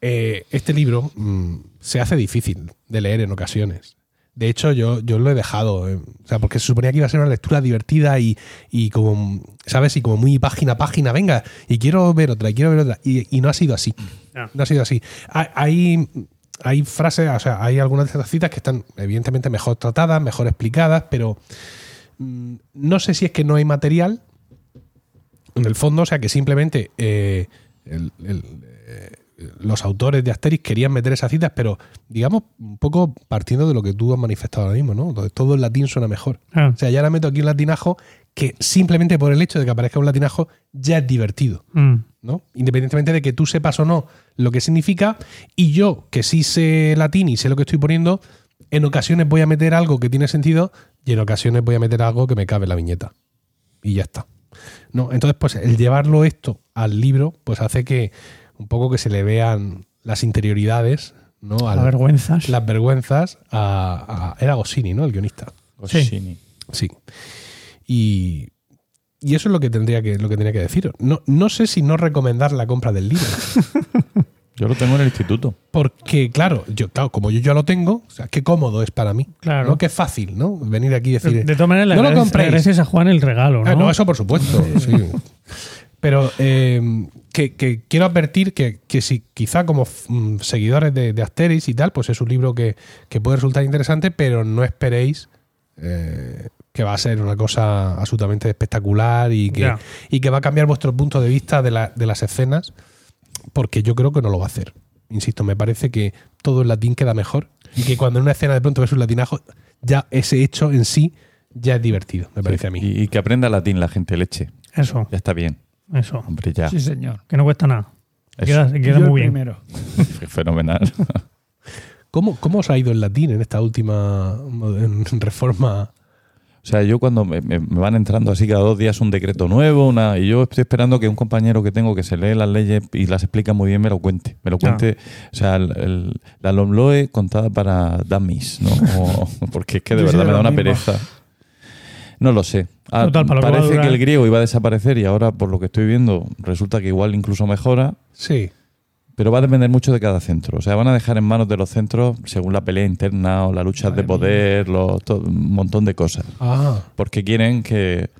eh, este libro mm, se hace difícil de leer en ocasiones. De hecho, yo, yo lo he dejado, eh, o sea, porque se suponía que iba a ser una lectura divertida y, y como, ¿sabes? Y como muy página a página, venga, y quiero ver otra, y quiero ver otra. Y, y no ha sido así. Ah. No ha sido así. Hay, hay, frases, o sea, hay algunas de estas citas que están evidentemente mejor tratadas, mejor explicadas, pero mm, no sé si es que no hay material en el fondo, o sea que simplemente eh, el- el, eh, los autores de Asterix querían meter esas citas, pero digamos un poco partiendo de lo que tú has manifestado ahora mismo, ¿no? Entonces todo el latín suena mejor. Ah. O sea, ya ahora meto aquí un latinajo que simplemente por el hecho de que aparezca un latinajo ya es divertido. Mm. ¿no? Independientemente de que tú sepas o no lo que significa, y yo, que sí sé latín y sé lo que estoy poniendo, en ocasiones voy a meter algo que tiene sentido y en ocasiones voy a meter algo que me cabe en la viñeta. Y ya está. ¿No? Entonces, pues el llevarlo esto al libro, pues hace que un poco que se le vean las interioridades, ¿no? Las vergüenzas. las vergüenzas a, a- Era Goscinny, ¿no? El guionista. Goscinny. Sí. Y, y eso es lo que tendría que, lo que tenía que decir. No, no sé si no recomendar la compra del libro. Yo lo tengo en el instituto. Porque, claro, yo, claro, como yo ya lo tengo, o sea, qué cómodo es para mí. Claro. ¿no? Qué fácil, ¿no? Venir aquí y decir. De todas maneras, no le agradeces a Juan el regalo, ¿no? Ah, no, eso por supuesto. sí. Pero eh, que, que quiero advertir que, que si quizá como mm, seguidores de, de Asterix y tal, pues es un libro que, que puede resultar interesante, pero no esperéis eh, que va a ser una cosa absolutamente espectacular y que, y que va a cambiar vuestro punto de vista de, la- de las escenas, porque yo creo que no lo va a hacer. Insisto, me parece que todo en latín queda mejor y que cuando en una escena de pronto ves un latinajo, ya ese hecho en sí ya es divertido, me parece a mí. Y, y que aprenda latín la gente leche. Eso, Ya está bien. Eso. Hombre, ya. Sí, señor. Que no cuesta nada. Queda, muy bien. primero. Fenomenal. ¿Cómo, ¿Cómo os ha ido el latín en esta última reforma? O sea, yo cuando me, me- me van entrando así cada dos días un decreto nuevo, una, y yo estoy esperando que un compañero que tengo que se lee las leyes y las explica muy bien me lo cuente. Me lo cuente, o sea, el- el- la LOMLOE contada para dummies, ¿no? O- porque es que de verdad me da una pereza. No lo sé. Ah, Total, para lo que parece que durar- el griego iba a desaparecer y ahora, por lo que estoy viendo, resulta que igual incluso mejora. Sí. Pero va a depender mucho de cada centro. O sea, van a dejar en manos de los centros según la pelea interna o la lucha de poder, los- to- un montón de cosas. Ah, Porque quieren que,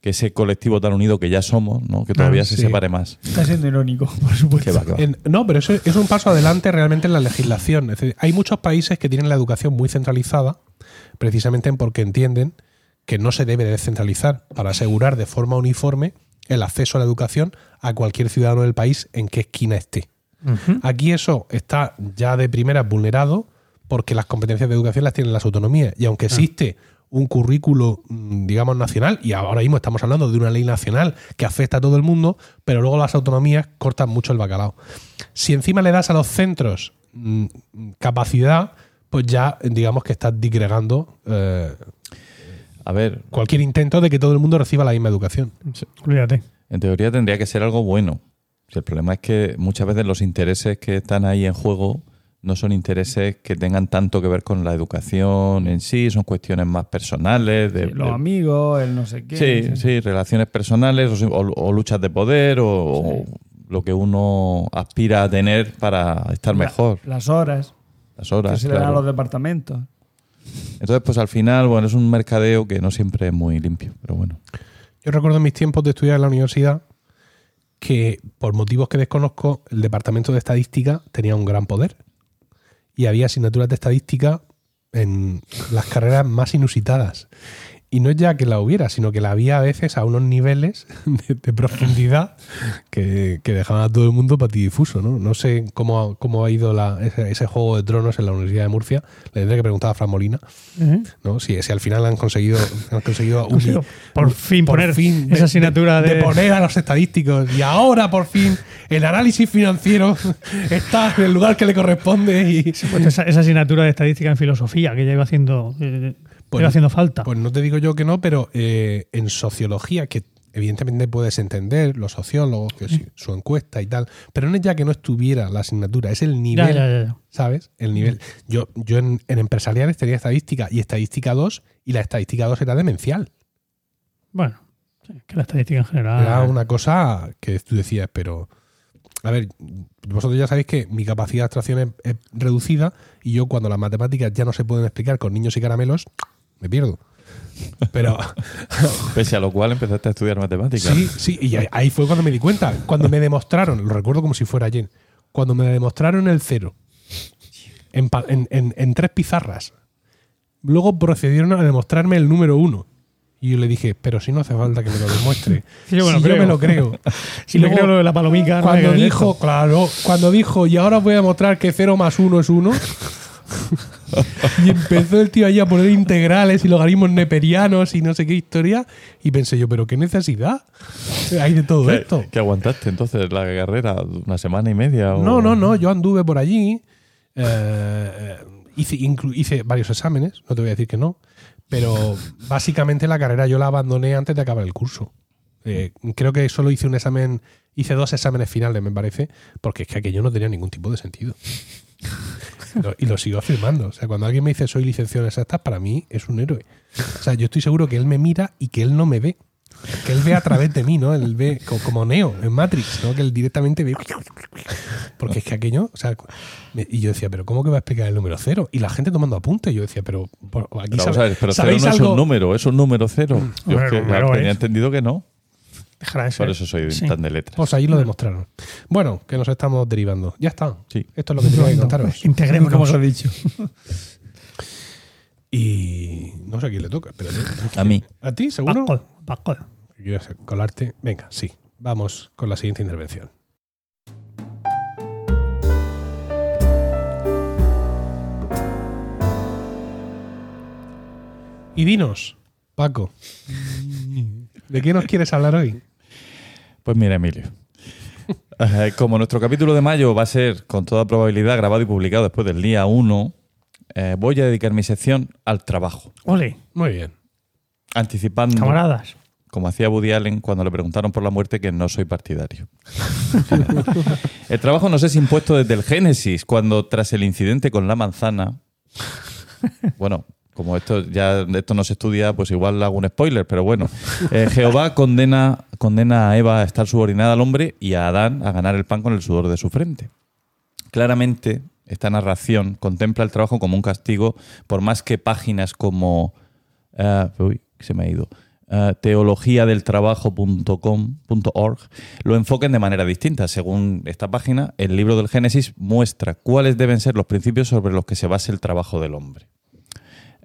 que ese colectivo tan unido que ya somos, ¿no? que todavía se sí. separe más. Está siendo irónico, por supuesto. Que va, que va. en- no, pero eso es un paso adelante realmente en la legislación. Es decir, hay muchos países que tienen la educación muy centralizada, precisamente porque entienden que no se debe descentralizar para asegurar de forma uniforme el acceso a la educación a cualquier ciudadano del país en qué esquina esté. Aquí eso está ya de primera vulnerado porque las competencias de educación las tienen las autonomías. Y aunque existe un currículo, mm, digamos, nacional, y ahora mismo estamos hablando de una ley nacional que afecta a todo el mundo, pero luego las autonomías cortan mucho el bacalao. Si encima le das a los centros mm, capacidad, pues ya digamos que estás digregando eh, A ver, cualquier intento de que todo el mundo reciba la misma educación. Olvídate. en teoría tendría que ser algo bueno. Si el problema es que muchas veces los intereses que están ahí en juego no son intereses que tengan tanto que ver con la educación en sí, son cuestiones más personales. De, Los de- amigos, el no sé qué. sí, sí, relaciones personales o, o luchas de poder o, o lo que uno aspira a tener para estar La- mejor. Las horas Las que horas. se le dan a los departamentos. Entonces, pues al final, bueno, es un mercadeo que no siempre es muy limpio, pero bueno. Yo recuerdo en mis tiempos de estudiar en la universidad que por motivos que desconozco, el departamento de estadística tenía un gran poder. Y había asignaturas de estadística en las carreras más inusitadas. Y no es ya que la hubiera, sino que la había a veces a unos niveles de, de profundidad que, que dejaban a todo el mundo patidifuso. ¿no? No sé cómo, ha- cómo ha ido la- ese, ese juego de tronos en la Universidad de Murcia. Le tendré que preguntar a Fran Molina. ¿no? si, si al final han conseguido, han conseguido Conseguido por fin poner fin esa asignatura de- poner a los estadísticos y ahora por fin el análisis financiero está en el lugar que le corresponde y Pues esa, esa asignatura de estadística en filosofía que ya iba haciendo, eh, Pues- iba haciendo falta. pues no te digo yo que no pero eh, en sociología que evidentemente puedes entender los sociólogos que sí, su encuesta y tal pero no es ya que no estuviera la asignatura es el nivel ya, ya, ya. ¿sabes? El nivel. Yo, yo en, en empresariales tenía estadística y estadística 2 y la estadística 2 era demencial. Bueno, que la estadística en general. Era una cosa que tú decías, pero. A ver, vosotros ya sabéis que mi capacidad de abstracción es, es reducida y yo cuando las matemáticas ya no se pueden explicar con niños y caramelos, me pierdo. Pero Pese a lo cual empezaste a estudiar matemáticas. sí, sí, y ahí- fue cuando me di cuenta. Cuando me demostraron, lo recuerdo como si fuera ayer, cuando me demostraron el cero en, pa- en- en- en tres pizarras, luego procedieron a demostrarme el número uno. Y yo le dije, pero si no hace falta que me lo demuestre. Sí, yo me lo si yo me lo creo. Si Luego, creo lo de la palomica, no Cuando me dijo, esto. claro, cuando dijo, y ahora voy a demostrar que 0 más 1 es 1. y empezó el tío ahí a poner integrales y logaritmos neperianos y no sé qué historia. Y pensé yo, pero qué necesidad hay de todo ¿Qué, esto. qué aguantaste entonces la carrera? ¿Una semana y media? o- No, no, no, yo anduve por allí. eh, hice varios exámenes, no te voy a decir que no. Pero básicamente la carrera yo la abandoné antes de acabar el curso. Eh, creo que solo hice un examen, hice dos exámenes finales, me parece, porque es que aquello no tenía ningún tipo de sentido. Y lo sigo afirmando. O sea, cuando alguien me dice soy licenciado en exactas, para mí es un héroe. O sea, yo estoy seguro que él me mira y que él no me ve. Que él ve a través de mí, ¿no? Él ve co- como Neo en Matrix, ¿no? Que él directamente ve. Porque es que aquello, o sea, y yo decía, pero ¿cómo que va a explicar el número cero? Y la gente tomando apuntes. Yo decía, pero aquí Pero, sabe- a ver, pero cero ¿sabéis no es algo? un número, es un número cero. Yo es que número tenía es. entendido que no. Dejará de ser. Por eso soy Sí. tan de letras. Pues ahí lo demostraron. Bueno, que nos estamos derivando. Ya está. Sí. Esto es lo que tenía que contaros. Integrémonos. Como os he dicho. Y no sé a quién le toca, espérate. A mí. ¿A ti, seguro? Paco, Paco. Yo sé, colarte. Venga, sí. Vamos con la siguiente intervención. Y dinos, Paco, ¿de qué nos quieres hablar hoy? Pues mira, Emilio. Como nuestro capítulo de mayo va a ser con toda probabilidad grabado y publicado después del día 1, eh, voy a dedicar mi sección al trabajo, Ole, Muy bien. anticipando, camaradas. como hacía Woody Allen cuando le preguntaron por la muerte, que no soy partidario. el trabajo nos es impuesto desde el Génesis, cuando tras el incidente con la manzana, bueno, como esto ya esto no se estudia, pues igual hago un spoiler, pero bueno, eh, Jehová condena, condena a Eva a estar subordinada al hombre y a Adán a ganar el pan con el sudor de su frente. Claramente, esta narración contempla el trabajo como un castigo, por más que páginas como eh, uy, se me ha ido. eh, lo enfoquen de manera distinta. Según esta página, el libro del Génesis muestra cuáles deben ser los principios sobre los que se base el trabajo del hombre.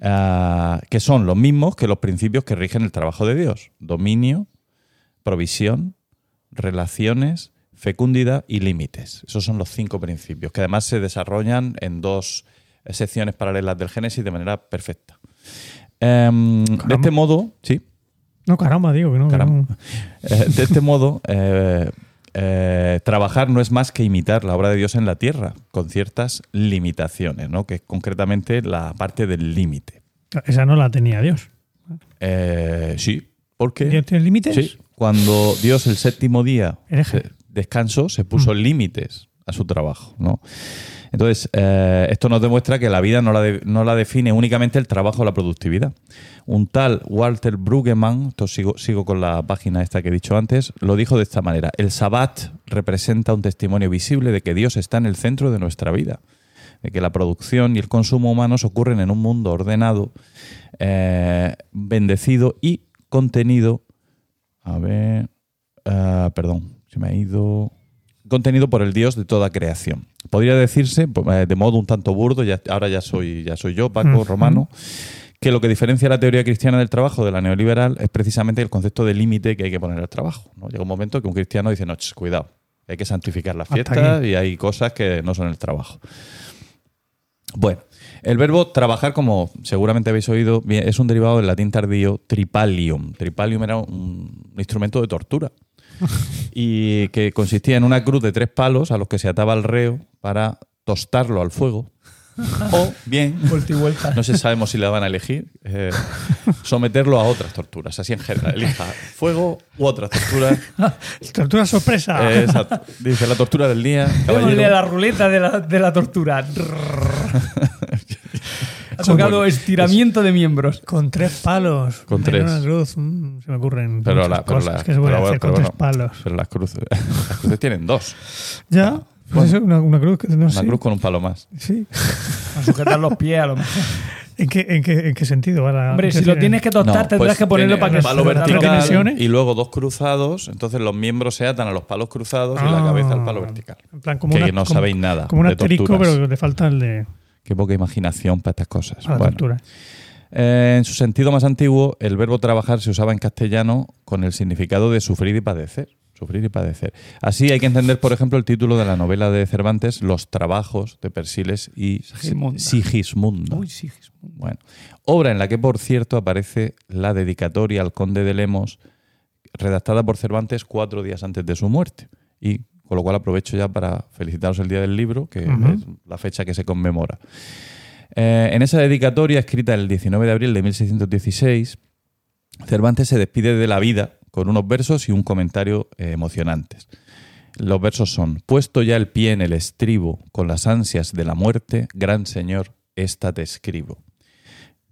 Ah, que son los mismos que los principios que rigen el trabajo de Dios. Dominio, provisión, relaciones, fecundidad y límites. Esos son los cinco principios, que además se desarrollan en dos secciones paralelas del Génesis de manera perfecta. Em, de este modo, sí, No, caramba, digo que no. que Caramba. no. eh, de este modo, eh, eh, trabajar no es más que imitar la obra de Dios en la tierra, con ciertas limitaciones, ¿no? que es concretamente la parte del límite. Esa no la tenía Dios. Eh, sí, porque ¿Dios tiene límites? sí, cuando Dios el séptimo día se- descansó, se puso límites a su trabajo. ¿no? Entonces, eh, esto nos demuestra que la vida no la, no la define únicamente el trabajo o la productividad. Un tal Walter Brueggemann, esto sigo, sigo con la página esta que he dicho antes, lo dijo de esta manera. El Sabbat representa un testimonio visible de que Dios está en el centro de nuestra vida, de que la producción y el consumo humanos ocurren en un mundo ordenado, eh, bendecido y contenido. A ver, ah, perdón, se me ha ido contenido por el Dios de toda creación. Podría decirse, eh, de modo un tanto burdo, ya, ahora ya soy, ya soy yo, Paco, romano, que lo que diferencia la teoría cristiana del trabajo de la neoliberal es precisamente el concepto de límite que hay que poner al trabajo. ¿no? Llega un momento que un cristiano dice, no, ch, cuidado, hay que santificar las fiestas y hay cosas que no son el trabajo. Bueno, el verbo trabajar, como seguramente habéis oído, es un derivado del latín tardío tripalium. Tripalium era un instrumento de tortura y que consistía en una cruz de tres palos a los que se ataba al reo para tostarlo al fuego. O bien, Vuelta y vuelta. no sé sabemos si la van a elegir, eh, someterlo a otras torturas. Así en general, elija fuego u otras torturas. Tortura sorpresa. Eh, exacto. Dice la tortura del día. Démosle a la ruleta de la, de la tortura. ha tocado estiramiento de miembros. Con tres palos. Con tres. una cruz. mm, se me ocurren Pero, la, pero, cosas la- que se pueden pero hacer bueno, con pero tres bueno, palos. pero las cruces, las cruces tienen dos. Ya. Pues eso, una, una cruz que no Una sé. cruz con un palo más. Sí. A sujetar los pies a lo mejor. ¿En qué, en qué, en qué sentido? Hombre, qué si lo tiene? tienes que tostar, No, tendrás pues que ponerlo para que palo se- ¿Tres vertical dimensiones? y luego dos cruzados. Entonces los miembros se atan a los palos cruzados y la Ah. cabeza al palo vertical. En plan, como que una- no como- sabéis nada. Como un asterisco, pero le falta el de Qué poca imaginación para estas cosas. a la Bueno, eh, en su sentido más antiguo, el verbo trabajar se usaba en castellano con el significado de sufrir y padecer. Sufrir y padecer. Así hay que entender, por ejemplo, el título de la novela de Cervantes, Los trabajos de Persiles y Sigismunda. Sigismunda. Uy, sí. Bueno, obra en la que, por cierto, aparece la dedicatoria al conde de Lemos, redactada por Cervantes cuatro días antes de su muerte. Y con lo cual aprovecho ya para felicitaros el Día del Libro, que es la fecha que se conmemora. Eh, en esa dedicatoria, escrita el 19 de abril de 1616, Cervantes se despide de la vida con unos versos y un comentario eh, emocionantes. Los versos son, puesto ya el pie en el estribo con las ansias de la muerte, gran señor, esta te escribo.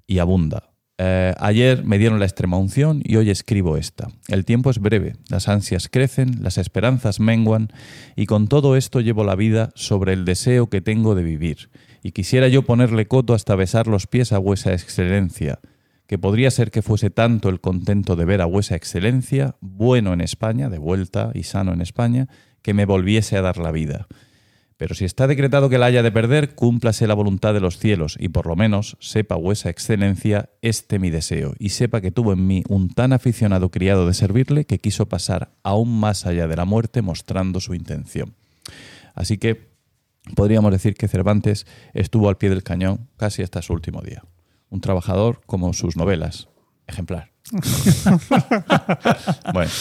Y abunda. Eh, ayer me dieron la extrema unción y hoy escribo esta. El tiempo es breve, las ansias crecen, las esperanzas menguan, y con todo esto llevo la vida sobre el deseo que tengo de vivir. Y quisiera yo ponerle coto hasta besar los pies a vuesa excelencia, que podría ser que fuese tanto el contento de ver a vuesa excelencia, bueno en España, de vuelta y sano en España, que me volviese a dar la vida. Pero si está decretado que la haya de perder, cúmplase la voluntad de los cielos, y por lo menos sepa vuesa excelencia este mi deseo, y sepa que tuvo en mí un tan aficionado criado de servirle que quiso pasar aún más allá de la muerte mostrando su intención. Así que podríamos decir que Cervantes estuvo al pie del cañón casi hasta su último día. Un trabajador como sus novelas. Ejemplar. bueno,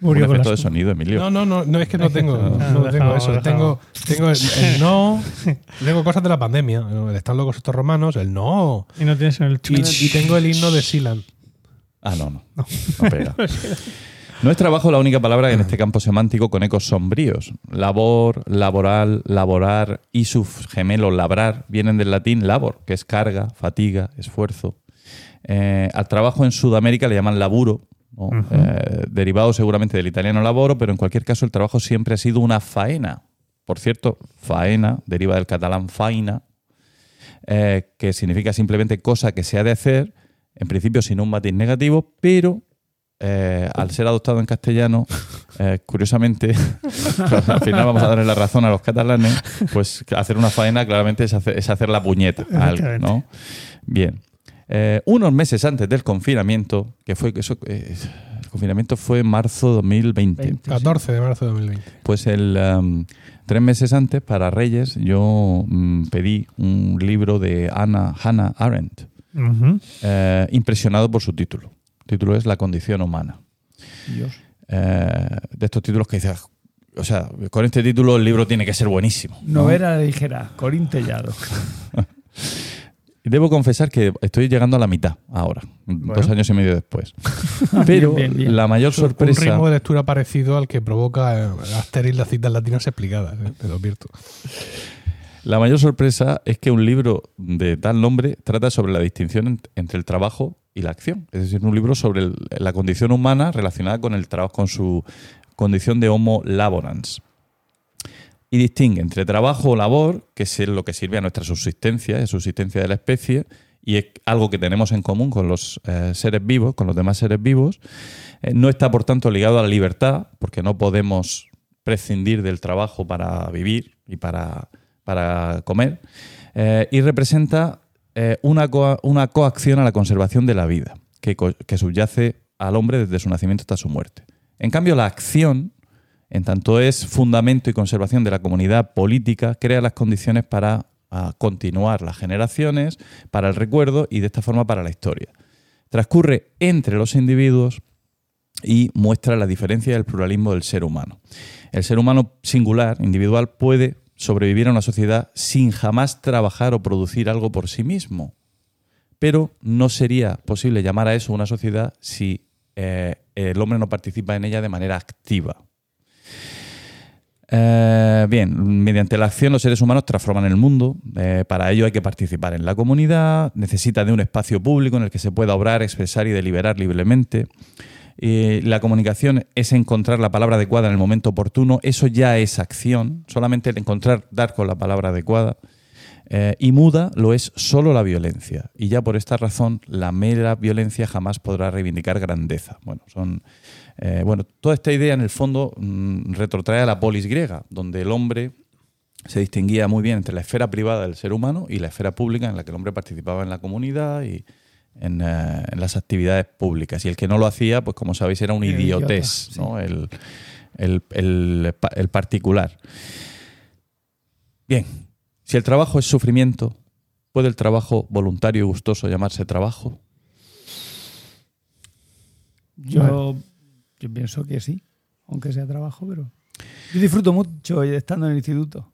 Murió con efecto de las- sonido, Emilio. No, no, no, no es que no tengo, Ah, no dejado, tengo eso. dejado. Tengo, tengo el, el no, tengo cosas de la pandemia. el Están locos estos romanos, el no. Y no tienes el Y, y tengo el himno de Silan. Ah, no, no. No pega. No es trabajo la única palabra en este campo semántico con ecos sombríos. Labor, laboral, laborar y su gemelo labrar vienen del latín labor, que es carga, fatiga, esfuerzo. Eh, al trabajo en Sudamérica le llaman laburo, ¿no? Eh, derivado seguramente del italiano laboro, pero en cualquier caso el trabajo siempre ha sido una faena. Por cierto, faena deriva del catalán faina, eh, que significa simplemente cosa que se ha de hacer, en principio sin un matiz negativo, pero eh, al ser adoptado en castellano, eh, curiosamente, al final vamos a darle la razón a los catalanes, pues hacer una faena claramente es hacer, es hacer la puñeta. a algo, ¿no? Bien. Eh, unos meses antes del confinamiento, que fue eso, eh, confinamiento fue en marzo 2020. 20. 14 de marzo de 2020. Pues el um, tres meses antes, para Reyes, yo mm, pedí un libro de Anna, Hannah Arendt, eh, impresionado por su título. El título es La condición humana. Dios. Eh, de estos títulos que dices, o sea, con este título el libro tiene que ser buenísimo. ¿no? Novela ligera, Corín Tellado. Y Debo confesar que estoy llegando a la mitad ahora, dos años y medio después. Pero Bien, bien, bien. la mayor Un sorpresa... ritmo de lectura parecido al que provoca eh, Asterix las citas latinas explicadas, eh, te lo advierto. La mayor sorpresa es que un libro de tal nombre trata sobre la distinción ent- entre el trabajo y la acción. Es decir, un libro sobre la condición humana relacionada con el trabajo, con su condición de homo laborans. Y distingue entre trabajo o labor, que es lo que sirve a nuestra subsistencia, es subsistencia de la especie, y es algo que tenemos en común con los eh, seres vivos, con los demás seres vivos. Eh, no está, por tanto, ligado a la libertad, porque no podemos prescindir del trabajo para vivir y para, para comer. Eh, y representa eh, una, una coacción a la conservación de la vida, que, que subyace al hombre desde su nacimiento hasta su muerte. En cambio, la acción, en tanto es fundamento y conservación de la comunidad política, crea las condiciones para ah, continuar las generaciones, para el recuerdo y de esta forma para la historia. Transcurre entre los individuos y muestra la diferencia del pluralismo del ser humano. El ser humano singular, individual, puede sobrevivir a una sociedad sin jamás trabajar o producir algo por sí mismo. Pero no sería posible llamar a eso una sociedad si eh, el hombre no participa en ella de manera activa. Eh, bien, mediante la acción los seres humanos transforman el mundo. Eh, para ello hay que participar en la comunidad, necesita de un espacio público en el que se pueda obrar, expresar y deliberar libremente. Eh, la comunicación es encontrar la palabra adecuada en el momento oportuno. Eso ya es acción. Solamente el encontrar, dar con la palabra adecuada. Eh, y muda lo es solo la violencia. Y ya por esta razón, la mera violencia jamás podrá reivindicar grandeza. Bueno, son. eh, bueno, toda esta idea en el fondo mm, retrotrae a la polis griega, donde el hombre se distinguía muy bien entre la esfera privada del ser humano y la esfera pública en la que el hombre participaba en la comunidad y en, eh, en las actividades públicas. Y el que no lo hacía, pues como sabéis, era un idiotés, idiota, ¿no? el, el- el pa- el particular. Bien, si el trabajo es sufrimiento, ¿puede el trabajo voluntario y gustoso llamarse trabajo? Yo, yo pienso que sí, aunque sea trabajo, pero. Yo disfruto mucho estando en el instituto.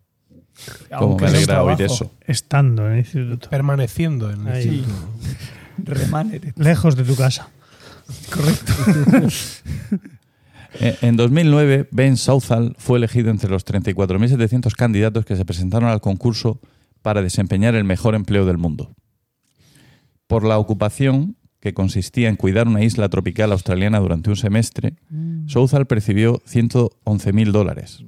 Como Aunque me alegra oír eso. Estando en el instituto. Permaneciendo en el Ahí. instituto. Remanere. Lejos de tu casa. Eh, En 2009, Ben Southall fue elegido entre los 34.700 candidatos que se presentaron al concurso para desempeñar el mejor empleo del mundo. Por la ocupación, que consistía en cuidar una isla tropical australiana durante un semestre, Southall percibió 111.000 dólares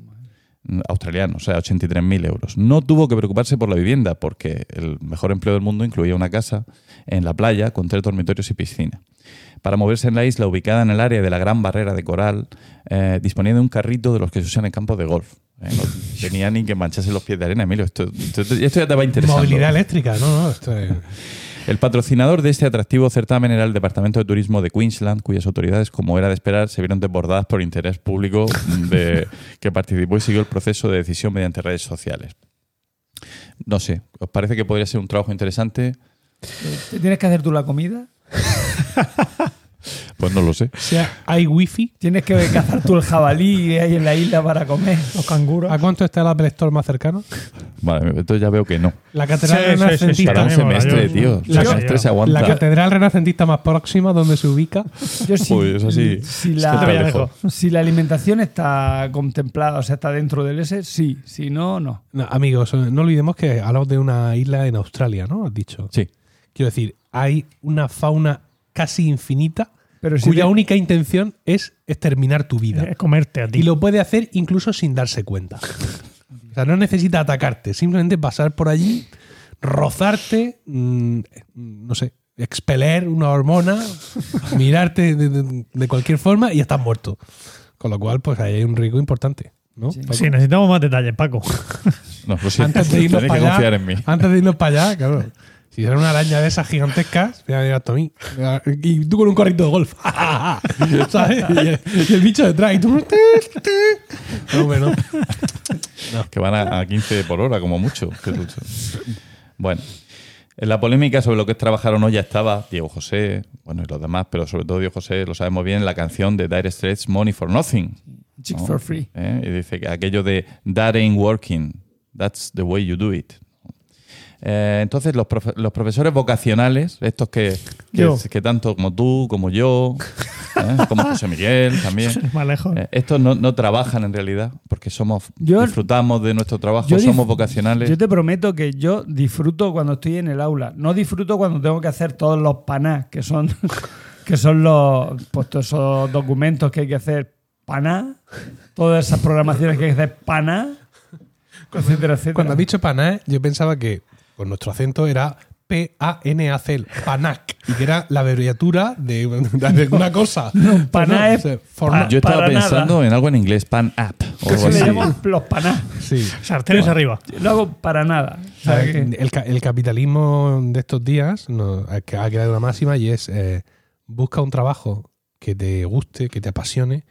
australianos, o sea, 83.000 euros. No tuvo que preocuparse por la vivienda, porque el mejor empleo del mundo incluía una casa en la playa con tres dormitorios y piscina. Para moverse en la isla, ubicada en el área de la Gran Barrera de Coral, eh, disponía de un carrito de los que se usan en campo de golf. Eh, no tenía ni que mancharse los pies de arena, Emilio. Esto, esto- esto ya te va interesando. Movilidad eléctrica, no, no. Esto es- El patrocinador de este atractivo certamen era el Departamento de Turismo de Queensland, cuyas autoridades, como era de esperar, se vieron desbordadas por interés público de, que participó y siguió el proceso de decisión mediante redes sociales. No sé, ¿os parece que podría ser un trabajo interesante? ¿Te tienes que hacer tú la comida? Pues no lo sé. O sea, hay wifi. ¿Tienes que cazar tú el jabalí ahí en la isla para comer? Los canguros. ¿A cuánto está el Apple Store más cercano? Vale, entonces ya veo que no. La catedral Sí, sí, sí, sí, renacentista. Para un semestre, yo- tío. Un yo- semestre se La aguanta. catedral renacentista más próxima, donde se ubica. Yo sí. Uy. Si Es que la, lejos. si la alimentación está contemplada, o sea, está dentro del S, sí. Si no, no. No, amigos, eh, no olvidemos que hablamos de una isla en Australia, ¿no? Has dicho. Sí. Quiero decir, hay una fauna casi infinita Pero si cuya te- única intención es exterminar tu vida. Es comerte a ti. Y lo puede hacer incluso sin darse cuenta. O sea, no necesita atacarte, simplemente pasar por allí, rozarte, mm, no sé, expeler una hormona, mirarte de, de- de cualquier forma y ya estás muerto. Con lo cual, pues ahí hay un riesgo importante. ¿no? Sí. Sí, necesitamos más detalles, Paco. No, lo siento. Antes de irnos Tenéis que para confiar allá, en mí. antes de irnos para allá, claro. Si era una araña de esas gigantescas, mira, mira esto a mí. Y tú con un carrito de golf. ¿Sabes? Y el, y el bicho detrás. Y tú. No, bueno. Que van a, a 15 por hora, como mucho. Bueno. En la polémica sobre lo que es trabajar o no ya estaba Diego José, bueno, y los demás, pero sobre todo Diego José, lo sabemos bien, la canción de Dire Straits, Money for Nothing. Chicks ¿no? for free. ¿Eh? Y dice que aquello de That ain't working, that's the way you do it. Eh, entonces, los, profe- los profesores vocacionales, estos que, que, tanto como tú, como yo, ¿eh? como José Miguel también, eh, estos no, no trabajan en realidad, porque somos Yo- disfrutamos de nuestro trabajo, somos vocacionales. Yo te prometo que yo disfruto cuando estoy en el aula. No disfruto cuando tengo que hacer todos los panás, que son, que son los pues, todos esos documentos que hay que hacer paná, todas esas programaciones que hay que hacer paná, etcétera, etcétera. Cuando has dicho paná, yo pensaba que con nuestro acento era P-A-N-A-C, panac, y que era la abreviatura de, de alguna cosa. No, paná No, es o sea, forma- pa- Yo estaba pensando nada. en algo en inglés, pan app o algo se le así. llaman los panás. sí. Sartenes arriba. Yo lo hago para nada. O sea, que- el, ca- el capitalismo de estos días no, ha que- ha creado una máxima y es eh, busca un trabajo que te guste, que te apasione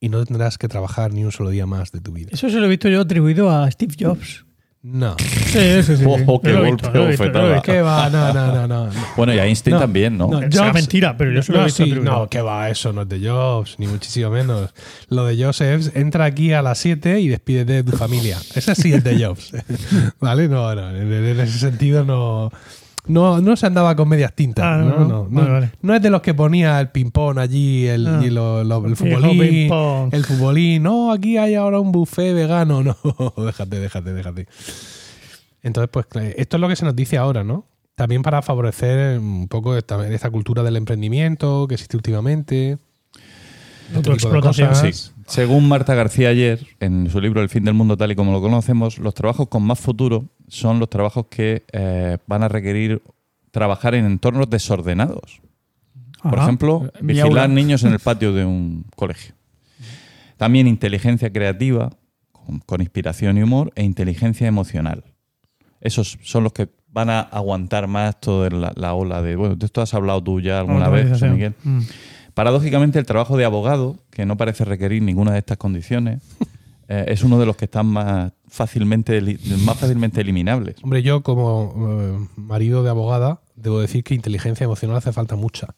y no tendrás que trabajar ni un solo día más de tu vida. Eso se lo he visto yo atribuido a Steve Jobs. No. Sí, sí, sí. Ojo, qué golpe bofetada. visto. ¿Qué va? No, no, no, no. no. Bueno, y Einstein No, también, ¿no? no, Será mentira, pero yo se lo he no, visto sí, atribuido. no, que va, eso no es de Jobs, ni muchísimo menos. Lo de Jobs es entra aquí a las 7 y despídete de tu familia. Ese sí es de Jobs. ¿Vale? No, no, en ese sentido no. No, no se andaba con medias tintas. Ah, no, no, no, no. no. Vale, vale. No es de los que ponía el ping-pong allí, el, Ah. y lo- lo- el futbolín. El futbolín. No, aquí hay ahora un buffet vegano. No, déjate, déjate, déjate. Entonces, pues esto es lo que se nos dice ahora, ¿no? También para favorecer un poco esta, esta cultura del emprendimiento que existe últimamente. Autoexplotación. cosas. Sí. Según Marta García ayer, en su libro El fin del mundo tal y como lo conocemos, los trabajos con más futuro son los trabajos que eh, van a requerir trabajar en entornos desordenados. Por ejemplo, Mi vigilar aula. niños en el patio de un colegio. También inteligencia creativa, con, con inspiración y humor, e inteligencia emocional. Esos son los que van a aguantar más toda la, la ola de... Bueno, de esto has hablado tú ya alguna vez, José. Miguel. Mm. Paradójicamente, el trabajo de abogado, que no parece requerir ninguna de estas condiciones, eh, es uno de los que están más fácilmente, más fácilmente eliminables. Hombre, yo como eh, marido de abogada, debo decir que inteligencia emocional hace falta mucha.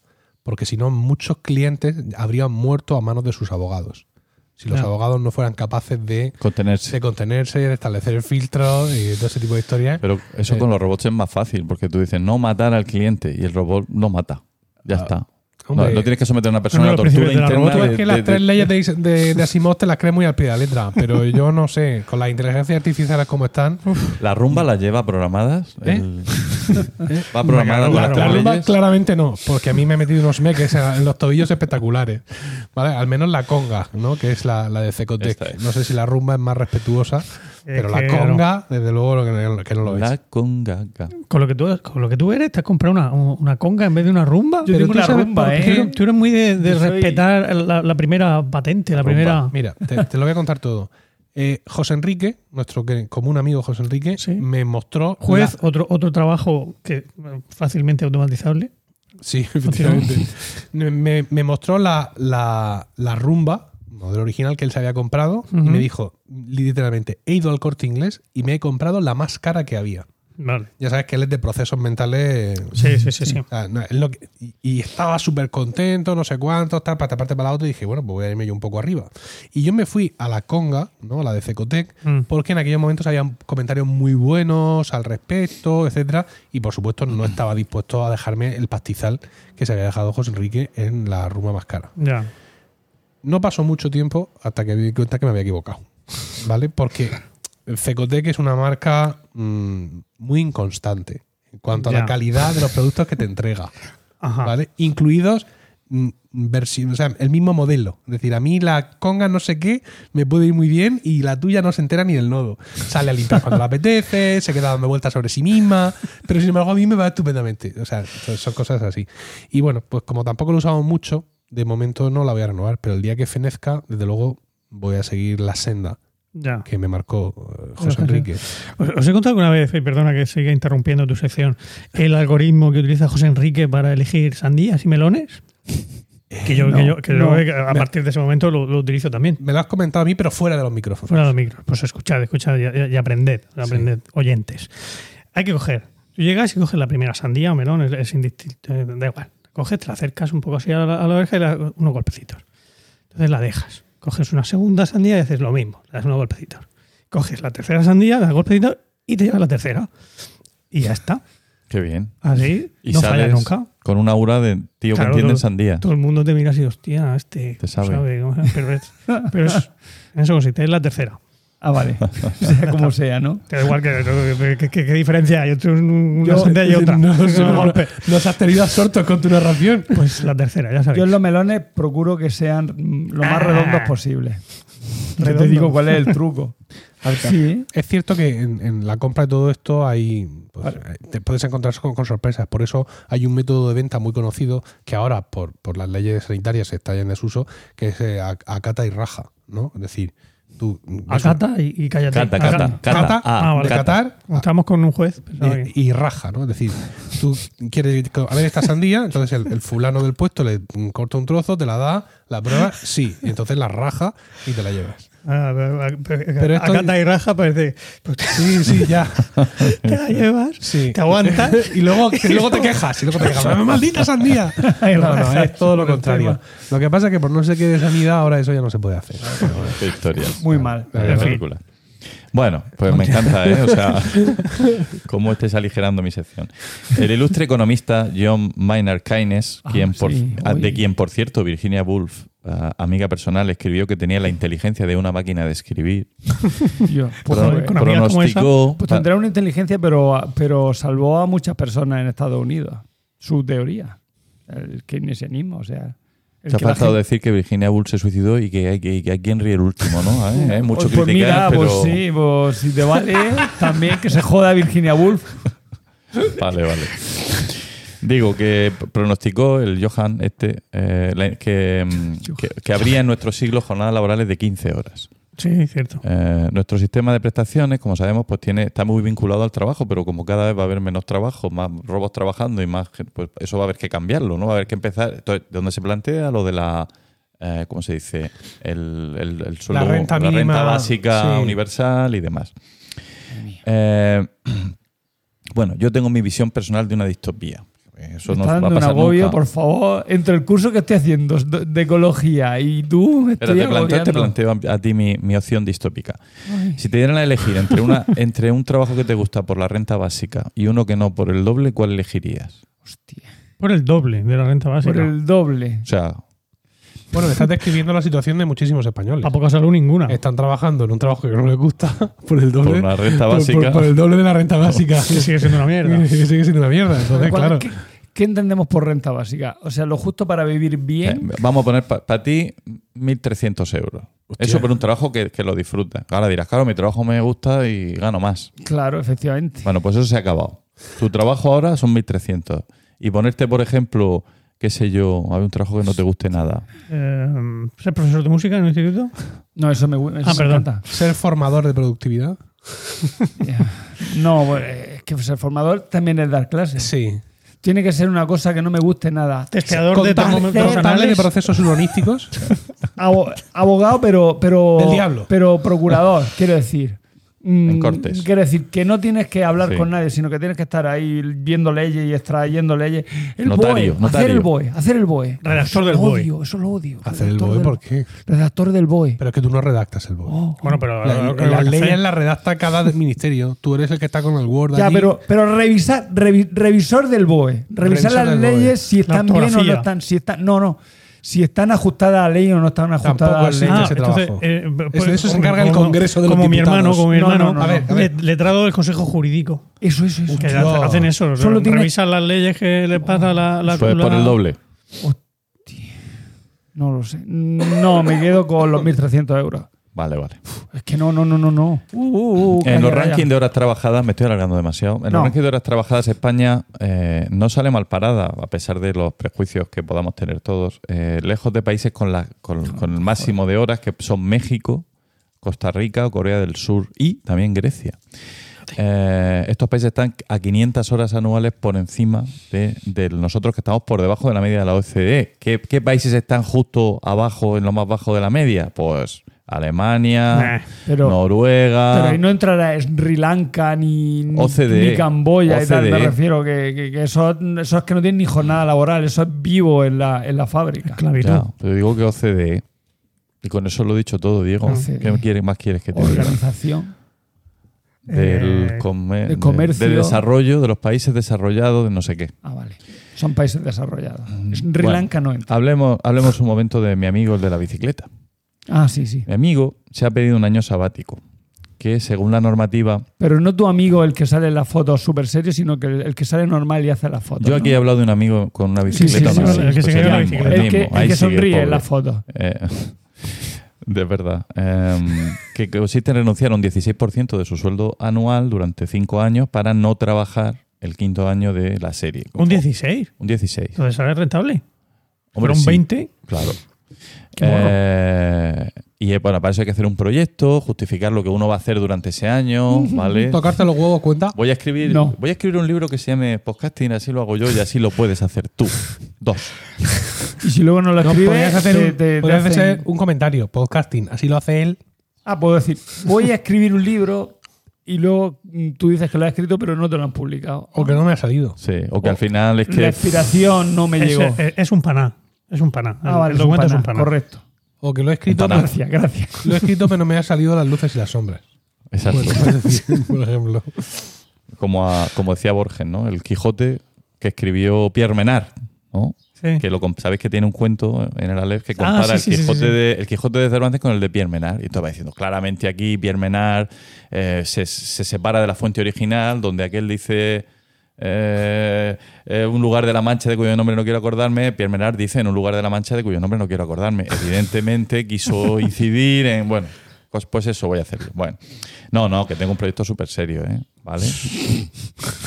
Porque si no, muchos clientes habrían muerto a manos de sus abogados. Si los Claro. abogados no fueran capaces de, Contenerse. de contenerse, de establecer el filtro y todo ese tipo de historias. Pero eso Eh, con los robots es más fácil, porque tú dices no matar al cliente y el robot lo mata. Ya Ah, está. Hombre. no, no tienes que someter a una persona Uno a una tortura principios de la interna. Tú de- es que de- las de- tres leyes de, de, de Asimov te las crees muy al pie de la letra, pero yo no sé, con las inteligencias artificiales como están, ¿La rumba la lleva programadas? ¿Eh? El- ¿Va programada con Claro, las la tres rumba claramente no, porque a mí me he metido unos meques en los tobillos espectaculares. ¿vale? Al menos la conga, ¿no? que es la, la de Cecotec. es. No sé si la rumba es más respetuosa, pero la conga, desde luego, lo que, que no lo es. La conga. Con lo, que tú, con lo que tú eres, te has comprado una, una conga en vez de una rumba. Yo tengo tú una sabes rumba, por ¿eh? Tú eres, tú eres muy de, de Yo soy- respetar la, la primera patente, la Rumba. primera. Mira, te, te lo voy a contar todo. Eh, José Enrique, nuestro común amigo José Enrique, Sí. me mostró. Juez, la- otro, otro trabajo que fácilmente automatizable. Sí, efectivamente. me, me mostró la, la, la rumba, modelo original que él se había comprado, y me dijo, literalmente, he ido al corte inglés y me he comprado la más cara que había. Vale. Ya sabes que él es de procesos mentales. Sí, sí, sí, sí. No, y estaba súper contento, no sé cuánto, tal, para esta parte para la otra, y dije, bueno, pues voy a irme yo un poco arriba. Y yo me fui a la conga, ¿no? A la de Cecotec, Mm. porque en aquellos momentos había comentarios muy buenos al respecto, etcétera, y por supuesto no estaba dispuesto a dejarme el pastizal que se había dejado José Enrique en la rumba más cara. Ya. No pasó mucho tiempo hasta que me di cuenta que me había equivocado, ¿vale? Porque Cecotec es una marca mm, muy inconstante en cuanto a la calidad de los productos que te entrega. Ajá. ¿vale? Incluidos mm, versi- o sea, el mismo modelo. Es decir, a mí la conga no sé qué me puede ir muy bien y la tuya no se entera ni del nodo. Sale a limpiar cuando le apetece, se queda dando vueltas sobre sí misma, pero sin embargo a mí me va estupendamente. O sea, son cosas así. Y bueno, pues como tampoco lo usamos mucho, de momento no la voy a renovar, pero el día que fenezca, desde luego voy a seguir la senda Ya. que me marcó eh, José Enrique. Os, os he contado alguna vez, y perdona que siga interrumpiendo tu sección, el algoritmo que utiliza José Enrique para elegir sandías y melones. Que yo, que yo, que yo, no. eh, a partir de ese momento lo, lo utilizo también. Me lo has comentado a mí, pero fuera de los micrófonos. Fuera de los micros. Pues escuchad, escuchad y, y aprended, aprended, oyentes. Hay que coger. Tú llegas y coges la primera sandía o melón, es, es indistinto, eh, da igual. Coges, te la acercas un poco así a la, a la oreja y le das unos golpecitos. Entonces la dejas. Coges una segunda sandía y haces lo mismo, le das unos golpecitos. Coges la tercera sandía, le das golpecitos y te llevas la tercera. Y ya está. Qué bien. Así Y no falla nunca. con una aura de tío Claro, que entiende todo- sandía. Todo el mundo te mira así, hostia, este Te sabe. ¿cómo se- Pero, es, pero es- en eso consiste, es la tercera. Ah, vale. sea como sea, ¿no? Te da igual que, qué diferencia hay entre un- una Yo- y otra. No, no, No. Nos has tenido absortos con tu narración. Pues la tercera, ya sabéis. Yo en los melones procuro que sean lo más Ah. redondos posible. Yo te digo cuál es el truco. Sí. Es cierto que en, en la compra de todo esto hay pues, eh, te puedes encontrar con, con sorpresas. Por eso hay un método de venta muy conocido que ahora, por, por las leyes sanitarias, está ya en desuso, que es eh, ac- acata y raja. ¿no? Es decir, tú un- Acata y, y cállate. Cata, Acata. cata, cata. Cata, Ah, ah, vale. cata. catar Estamos con un juez. y raja, ¿no? Es decir, tú quieres a ver esta sandía, entonces el, el fulano del puesto le corta un trozo, te la da, la prueba, sí, y entonces la raja y te la llevas. Ah, pero- pero- esto- Acata y raja parece. Pues Sí, sí, ya. te la llevas, Sí. te aguantas. y luego, y luego te quejas. Y luego te quejas. ¡Maldita sandía! No, no, es todo lo contrario. Lo que pasa es que por no sé qué de sanidad, ahora eso ya no se puede hacer. Qué historia. Muy mal. Bueno, pues me encanta, ¿eh? O sea, cómo estés aligerando mi sección. El ilustre economista John Maynard Keynes, quien por, sí, ah, de quien, por cierto, Virginia Woolf, amiga personal, escribió que tenía la inteligencia de una máquina de escribir. Yo. Pues, Pro- con amigas como esa. Pues tendrá una inteligencia, pero, pero salvó a muchas personas en Estados Unidos. Su teoría. El keynesianismo, o sea. Te ha faltado gente- decir que Virginia Woolf se suicidó y que hay, que, que quien ríe el último, ¿no? ¿Eh? Hay mucho pues, pues criticar, mira, pero... pues sí, pues si te vale, también que se joda Virginia Woolf. Vale, vale. Digo que pronosticó el Johan este eh, la- que, mm, que, que habría en nuestro siglo jornadas laborales de 15 horas. Sí, cierto. Eh, nuestro sistema de prestaciones, como sabemos, pues tiene está muy vinculado al trabajo, pero como cada vez va a haber menos trabajo, más robots trabajando y más, pues eso va a haber que cambiarlo, ¿no? Va a haber que empezar. Entonces, donde se plantea lo de la eh, ¿cómo se dice? El, el, el sueldo- renta la mínima, renta básica sí. universal y demás. Eh, bueno, yo tengo mi visión personal de una distopía. Eso Me va a dando un pasar agobio, nunca. por favor. Entre el curso que estoy haciendo de ecología y tú, me Pero estoy te planteo, te planteo a, a ti mi, mi opción distópica. Ay. Si te dieran a elegir entre, una, entre un trabajo que te gusta por la renta básica y uno que no por el doble, ¿cuál elegirías? Hostia. Por el doble de la renta básica. Por el doble. O sea, Bueno, me estás describiendo la situación de muchísimos españoles. A poca salud ninguna. Están trabajando en un trabajo que no les gusta por el doble. por una renta básica. Por, por el doble de la renta básica. Que sigue siendo una mierda. Que sigue siendo una mierda. Entonces, ¿Cuál- claro. ¿Qué, qué entendemos por renta básica? O sea, lo justo para vivir eh, bien. vamos a poner para ti 1.300 euros. Hostia. Eso por un trabajo que, que lo disfrutas. Ahora dirás, claro, mi trabajo me gusta y gano más. Claro, efectivamente. Bueno, pues eso se ha acabado. Tu trabajo ahora son 1.300. Y ponerte, por ejemplo, qué sé yo, a ver un trabajo que no te guste nada. Eh, ¿Ser profesor de música en un instituto? No, eso me, gu- eso Ah, me perdón. encanta. Ser formador de productividad. No, bueno, es que ser formador también es dar clases. Sí. Tiene que ser una cosa que no me guste nada. Testeador de termómetros de procesos urbanísticos. Abo- abogado, pero, pero. Del diablo. Pero procurador, quiero decir. Mm, En Cortes. Quiero decir que no tienes que hablar Sí. con nadie, sino que tienes que estar ahí viendo leyes y extrayendo leyes. El Notario, BOE, notario. hacer el BOE, hacer el BOE. Redactor del Eso lo BOE. Odio, eso lo odio. Hacer el Redactor BOE, del- ¿por qué? Redactor del BOE. Pero es que tú no redactas el BOE. Oh. Bueno, pero La- las hay que leyes hacer- las redacta cada ministerio. Tú eres el que está con el Word Ya, allí. pero, pero revisar, revi- revisor del BOE. Revisar las BOE. leyes si están bien o no están. Si están, no, no. Si están ajustadas a la ley o no están ajustadas Tampoco a la es ley. Ah, ese entonces, trabajo. eh, Eso- de eso se encarga el Congreso de los Como mi hermano, como mi No, hermano. no, no, A ver, a ver. le- letrado del Consejo Jurídico. Eso, eso, eso. Que hacen eso. Solo tiene- revisan las leyes que le pasa la, la, Pues por la- el doble. No lo sé. No, me quedo con los 1.300 euros. Vale, vale. Es que no, no, no, no, no. Uh, uh, uh, En los rankings de horas trabajadas, me estoy alargando demasiado. En No. los rankings de horas trabajadas, España eh, no sale mal parada, a pesar de los prejuicios que podamos tener todos. Eh, lejos de países con, la, con, con el máximo de horas, que son México, Costa Rica Corea del Sur y también Grecia. Eh, estos países están a 500 horas anuales por encima de, de nosotros que estamos por debajo de la media de la OCDE. ¿Qué, qué países están justo abajo, en lo más bajo de la media? Pues Alemania, Nah, pero- Noruega. Pero ahí no entrará Sri Lanka ni, ni, OCDE. ni Camboya y tal. Me refiero que, que, que eso, eso es que no tienen ni jornada laboral, eso es vivo en la, en la fábrica. Ya, pero digo que OCDE. Y con eso lo he dicho todo, Diego. OCDE. ¿Qué quieres, más quieres que te diga? Organización. Del, Eh, comer- de comercio. del desarrollo, de los países desarrollados, de no sé qué. Ah, vale. Son países desarrollados. Sri Mm, Bueno, Lanka no entra. Hablemos, hablemos un momento de mi amigo, el de la bicicleta. Ah, sí, sí. Mi amigo se ha pedido un año sabático, que según la normativa, Pero no tu amigo el que sale en las fotos súper serio, sino que el, que sale normal y hace las fotos. yo aquí he ¿no? hablado de un amigo con una Sí, sí, bicicleta. sí, más sí, así, el que se pues cae en la mismo, bicicleta. el que, el que sigue, sonríe en pobre. las fotos. Eh, de verdad. Em, que consiste en renunciar a un 16% de su sueldo anual durante cinco años para no trabajar el quinto año de la serie. Un 16. Un 16. Entonces sale rentable. Hombre, Pero un sí, 20. Claro. Eh, y eh, bueno, para eso hay que hacer un proyecto, justificar lo que uno va a hacer durante ese año, ¿vale? Tocarte los huevos cuenta. Voy a escribir, No. voy a escribir un libro que se llame Podcasting, así lo hago yo y así lo puedes hacer tú. Dos. Y si luego no lo No, escribes, podrías hacer, te- un, te- te podrías hacen- hacer un comentario, podcasting. Así lo hace él. Ah, puedo decir, voy a escribir un libro y luego mm, tú dices que lo has escrito, pero no te lo han publicado. O que no me ha salido. Sí, o que al final es La que inspiración no me Es, llegó. es- es un paná. Es un paná. ah, vale, el es un documento es paná, un paná. correcto. O que lo he escrito, Gracias, gracias. lo he escrito, pero no me han salido las luces y las sombras. Exacto. Bueno, es decir, por ejemplo. como, a- como decía Borges, ¿no? El Quijote que escribió Pierre Menard, ¿no? Sí. Que lo, sabéis que tiene un cuento en el Aleph que compara Ah, sí, el, sí, Quijote sí, sí. De, el Quijote de Cervantes con el de Pierre Menard. Y entonces va diciendo, claramente aquí Pierre Menard eh, se, se separa de la fuente original, donde aquel dice eh, eh, un lugar de la Mancha de cuyo nombre no quiero acordarme. Pierre Menard dice en un lugar de la Mancha de cuyo nombre no quiero acordarme. Evidentemente quiso incidir en, bueno, pues, pues eso voy a hacer. yo. Bueno, no, no, que tengo un proyecto súper serio, ¿eh? ¿Vale?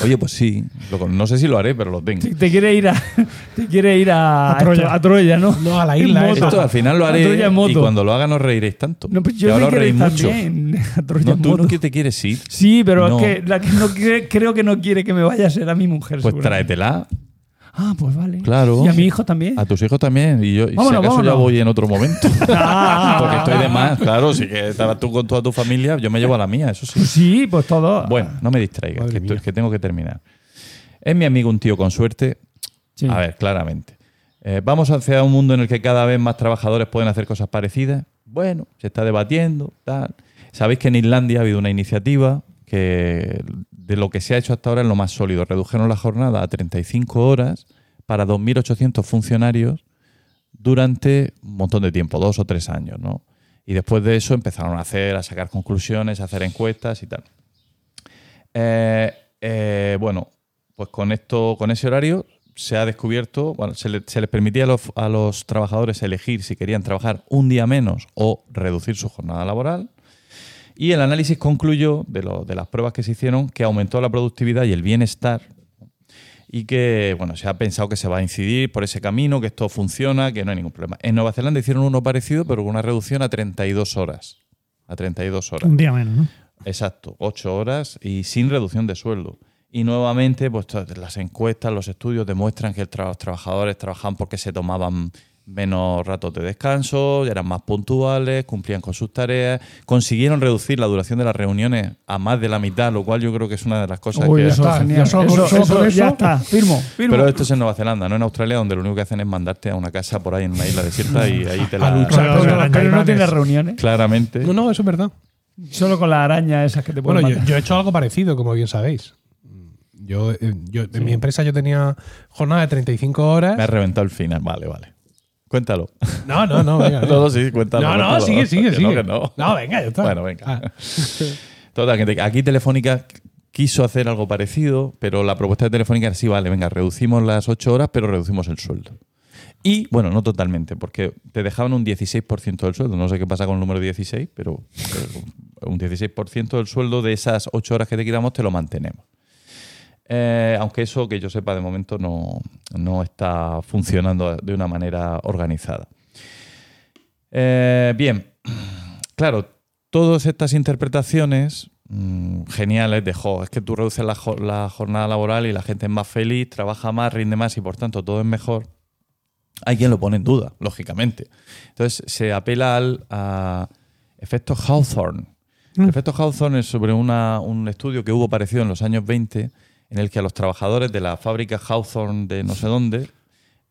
Oye, pues sí, lo- no sé si lo haré, pero lo tengo. Te, te quiere ir a, te quiere ir a, A Troya. a Troya, ¿no? No, a la En isla moto. esa. Esto al final lo A haré Troya en moto. y cuando lo haga no reiréis tanto. No, pues Y yo ahora me os quiero reís ir mucho. también a Troya No, en tú moto. no que te quieres ir. Sí, pero No. es que la que no quiere, creo que no quiere que me vaya a ser a mi mujer. Pues seguramente. tráetela Ah, pues vale. Claro. Y a mi hijo también. a tus hijos también. Y yo, si Vámonos, acaso ya voy en otro momento. Porque estoy de más, claro. Si que estabas tú con toda tu familia, yo me llevo a la mía, eso sí. Pues sí, pues todo. Bueno, no me distraigas, que, que tengo que terminar. Es mi amigo un tío con suerte. Sí. A ver, claramente. Eh, ¿Vamos hacia un mundo en el que cada vez más trabajadores pueden hacer cosas parecidas? Bueno, se está debatiendo, tal. Sabéis que en Islandia ha habido una iniciativa de lo que se ha hecho hasta ahora es lo más sólido. Redujeron la jornada a 35 horas para 2.800 funcionarios durante un montón de tiempo, dos o tres años, ¿no? Y después de eso empezaron a hacer, a sacar conclusiones, a hacer encuestas y tal. Eh, eh, bueno, pues con esto, con ese horario se ha descubierto, bueno, se, le- se les permitía a los, a los trabajadores elegir si querían trabajar un día menos o reducir su jornada laboral. Y el análisis concluyó de, lo- de las pruebas que se hicieron que aumentó la productividad y el bienestar y que bueno, se ha pensado que se va a incidir por ese camino, que esto funciona, que no hay ningún problema. En Nueva Zelanda hicieron uno parecido, pero con una reducción a 32 horas. A 32 horas. Un día menos, ¿no? Exacto, 8 horas y sin reducción de sueldo. Y nuevamente, pues las encuestas, los estudios demuestran que los trabajadores trabajaban porque se tomaban menos ratos de descanso, eran más puntuales, cumplían con sus tareas, consiguieron reducir la duración de las reuniones a más de la mitad, lo cual yo creo que es una de las cosas Uy, que... eso está. es genial. Eso- eso ya está. Firmo, firmo. Pero esto es en Nueva Zelanda, no en Australia, donde lo único que hacen es mandarte a una casa por ahí en una isla desierta y ahí te A la... luchar Pero, no caimanes. tiene reuniones. Claramente. No, no, eso es verdad. Solo con las arañas esas que te pueden Bueno, yo he hecho algo parecido, como bien sabéis. Yo, eh, yo- En mi empresa yo tenía jornada de 35 horas. Me ha reventado el final, vale, vale. Cuéntalo. No, no, no, venga. No, no, sí, cuéntalo. No, no, sigue, sigue, sigue. No, venga, ya está. Bueno, venga. Ah. Total, que te- aquí Telefónica quiso hacer algo parecido, pero la propuesta de Telefónica era sí, vale, venga, reducimos las 8 horas, pero reducimos el sueldo. Y, bueno, no totalmente, porque te dejaban un 16% del sueldo. No sé qué pasa con el número 16, pero, pero un 16% del sueldo de esas 8 horas que te quitamos te lo mantenemos. Eh, aunque eso, que yo sepa, de momento no, no está funcionando de una manera organizada. Eh, bien, claro, todas estas interpretaciones mm, geniales de, jo, es que tú reduces la, jo- la jornada laboral y la gente es más feliz, trabaja más, rinde más y por tanto todo es mejor. Hay quien lo pone en duda, lógicamente. Entonces se apela al a efecto Hawthorne. El efecto Hawthorne es sobre una- un estudio que hubo parecido en los años 20 en el que a los trabajadores de la fábrica Hawthorne de no sé dónde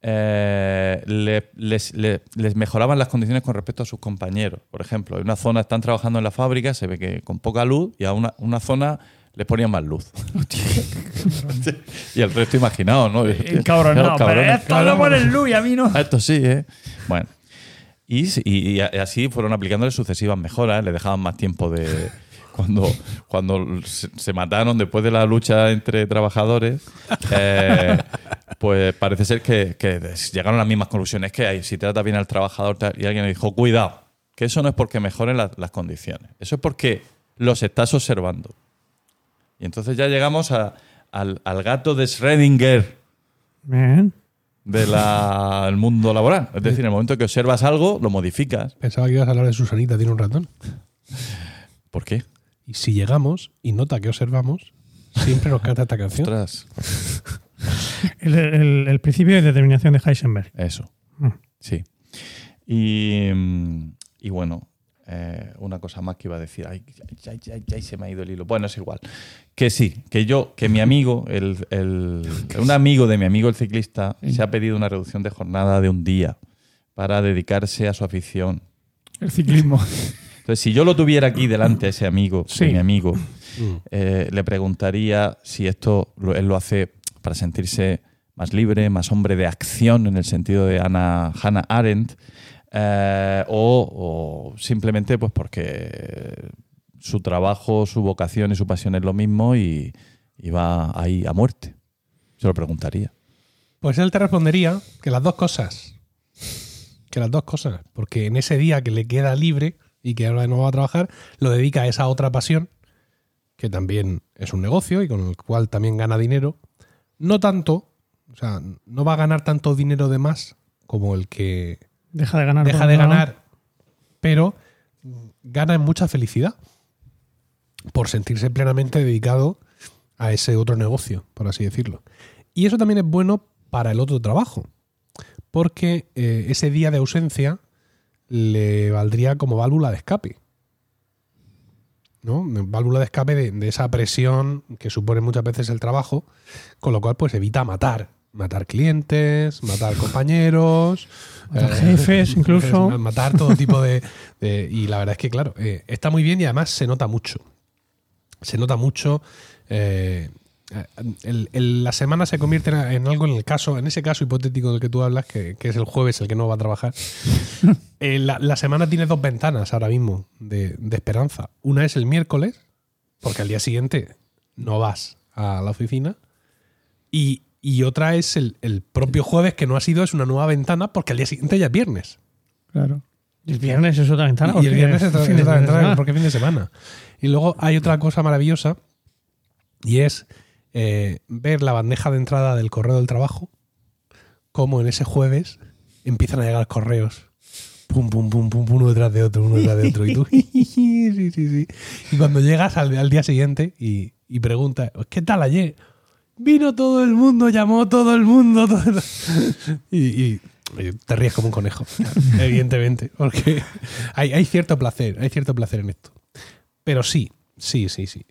eh, le- les, le- les mejoraban las condiciones con respecto a sus compañeros. Por ejemplo, en una zona están trabajando en la fábrica, se ve que con poca luz, y a una, una zona les ponían más luz. y el resto imaginado, ¿no? Encabronado. Los Pero cabrones. esto no pone luz y a mí no. Esto sí, ¿eh? Bueno. Y- y así fueron aplicándole sucesivas mejoras, le dejaban más tiempo de. Cuando, cuando se, mataron después de la lucha entre trabajadores, eh, pues parece ser que, que llegaron a las mismas conclusiones. Que hay, si trata bien al trabajador y alguien le dijo, cuidado, que eso no es porque mejoren las- las condiciones, eso es porque los estás observando. Y entonces ya llegamos a- al, al gato de Schrödinger Bien. del mundo laboral. Es decir, en el momento que observas algo, lo modificas. Pensaba que ibas a hablar de Susanita, tiene un ratón. ¿Por qué? Y si llegamos y nota que observamos, siempre nos canta esta canción. Ostras, El, el- el principio de determinación de Heisenberg. eso. Mm. Sí. Y, mm, y bueno, eh, una cosa más que iba a decir. Ay, ya, ya- ya- ya se me ha ido el hilo. Bueno, es igual. Que sí, que yo, que mi amigo, el, el- un amigo de mi amigo el ciclista, se ha pedido una reducción de jornada de un día para dedicarse a su afición. El ciclismo. Entonces, si yo lo tuviera aquí delante, ese amigo, Sí. mi amigo, Mm. eh, le preguntaría si esto él lo hace para sentirse más libre, más hombre de acción en el sentido de Ana, Hannah Arendt, eh, o, o simplemente pues porque su trabajo, su vocación y su pasión es lo mismo y, y va ahí a muerte. Se lo preguntaría. Pues él te respondería que las dos cosas. Que las dos cosas. Porque en ese día que le queda libre y que ahora no va a trabajar, lo dedica a esa otra pasión, que también es un negocio y con el cual también gana dinero. No tanto, o sea, no va a ganar tanto dinero de más como el que Deja de ganar. deja de ganar, pero gana en mucha felicidad por sentirse plenamente dedicado a ese otro negocio, por así decirlo. Y eso también es bueno para el otro trabajo, porque eh, ese día de ausencia le valdría como válvula de escape. ¿no? Válvula de escape de, de esa presión que supone muchas veces el trabajo, con lo cual pues evita matar. Matar clientes, matar compañeros, Matar eh, jefes, incluso. Matar todo tipo de, de- Y la verdad es que, claro, eh, está muy bien y además se nota mucho. Se nota mucho. eh, el- el- la semana se convierte en, algo en el caso, en ese caso hipotético del que tú hablas, que, que es el jueves el que no va a trabajar. Eh, la, la semana tiene dos ventanas ahora mismo de, de esperanza. Una es el miércoles, porque al día siguiente no vas a la oficina. Y, y otra es el, el propio jueves, que no ha sido, es una nueva ventana, porque al día siguiente ya es viernes. Claro. Y el viernes es otra ventana. Y el viernes es otra, fin de es otra ventana semana. porque es fin de semana. Y luego hay otra cosa maravillosa y es eh, ver la bandeja de entrada del correo del trabajo, como en ese jueves empiezan a llegar correos. Pum, pum, pum, pum, uno detrás de otro, uno detrás de otro. Y tú, sí, sí. Y cuando llegas al, día siguiente y, y preguntas, ¿qué tal ayer? Vino todo el mundo, llamó todo el mundo. Y, te ríes como un conejo, evidentemente, porque hay, cierto placer, hay cierto placer en esto. Pero sí, sí, sí, sí.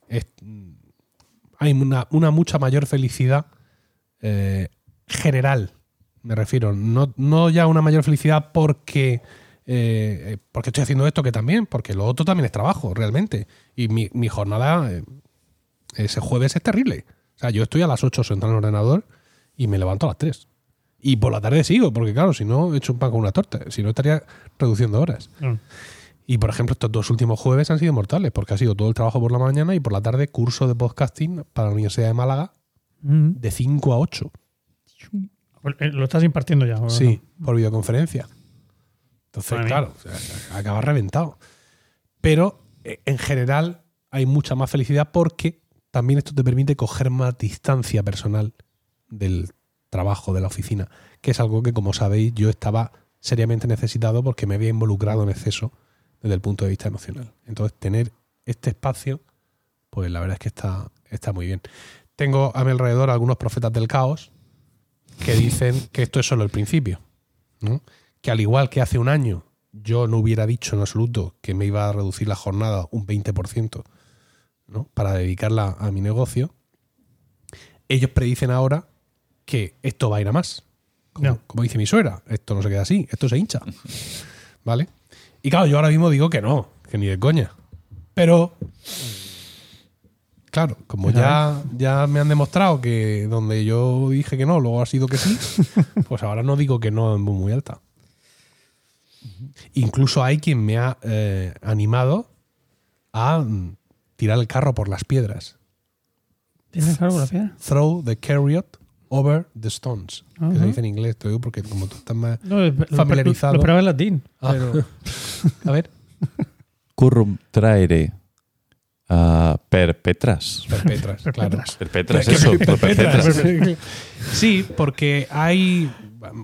Hay una, una mucha mayor felicidad eh, general, me refiero. No, no ya una mayor felicidad porque, eh, porque estoy haciendo esto que también, porque lo otro también es trabajo, realmente. Y mi, mi jornada eh, ese jueves es terrible. O sea, yo estoy a las 8 sentado en el ordenador y me levanto a las 3. Y por la tarde sigo, porque claro, si no, he hecho un pan con una torta. Si no, estaría reduciendo horas. Claro. Y por ejemplo, estos dos últimos jueves han sido mortales, porque ha sido todo el trabajo por la mañana y por la tarde curso de podcasting para la Universidad de Málaga Mm. de 5 a 8. Eh, Lo estás impartiendo ya. ¿o Sí, por videoconferencia. Entonces, claro, o sea, acaba reventado. Pero eh, en general hay mucha más felicidad porque también esto te permite coger más distancia personal del trabajo, de la oficina, que es algo que, como sabéis, yo estaba seriamente necesitado porque me había involucrado en exceso desde el punto de vista emocional. Entonces, tener este espacio, pues la verdad es que está, está muy bien. Tengo a mi alrededor algunos profetas del caos que dicen que esto es solo el principio. ¿no? Que al igual que hace un año yo no hubiera dicho en absoluto que me iba a reducir la jornada un 20% ¿no? para dedicarla a mi negocio, ellos predicen ahora que esto va a ir a más. Como, No. como dice mi suegra, esto no se queda así, esto se hincha. ¿Vale? Y claro, yo ahora mismo digo que no, que ni de coña. Pero, claro, como ya, ya me han demostrado que donde yo dije que no, luego ha sido que sí, pues ahora no digo que no en voz muy alta. Incluso hay quien me ha eh, animado a mm, tirar el carro por las piedras. ¿Tienes algo la piedra? Throw the chariot over the stones. Que se dice en inglés, te digo porque como tú estás más No, lo- lo- familiarizado. Lo esperaba en latín. Ah. Pero, A ver, Currum traere a perpetras. perpetras, claro. Perpetras, eso, perpetras. Sí, porque hay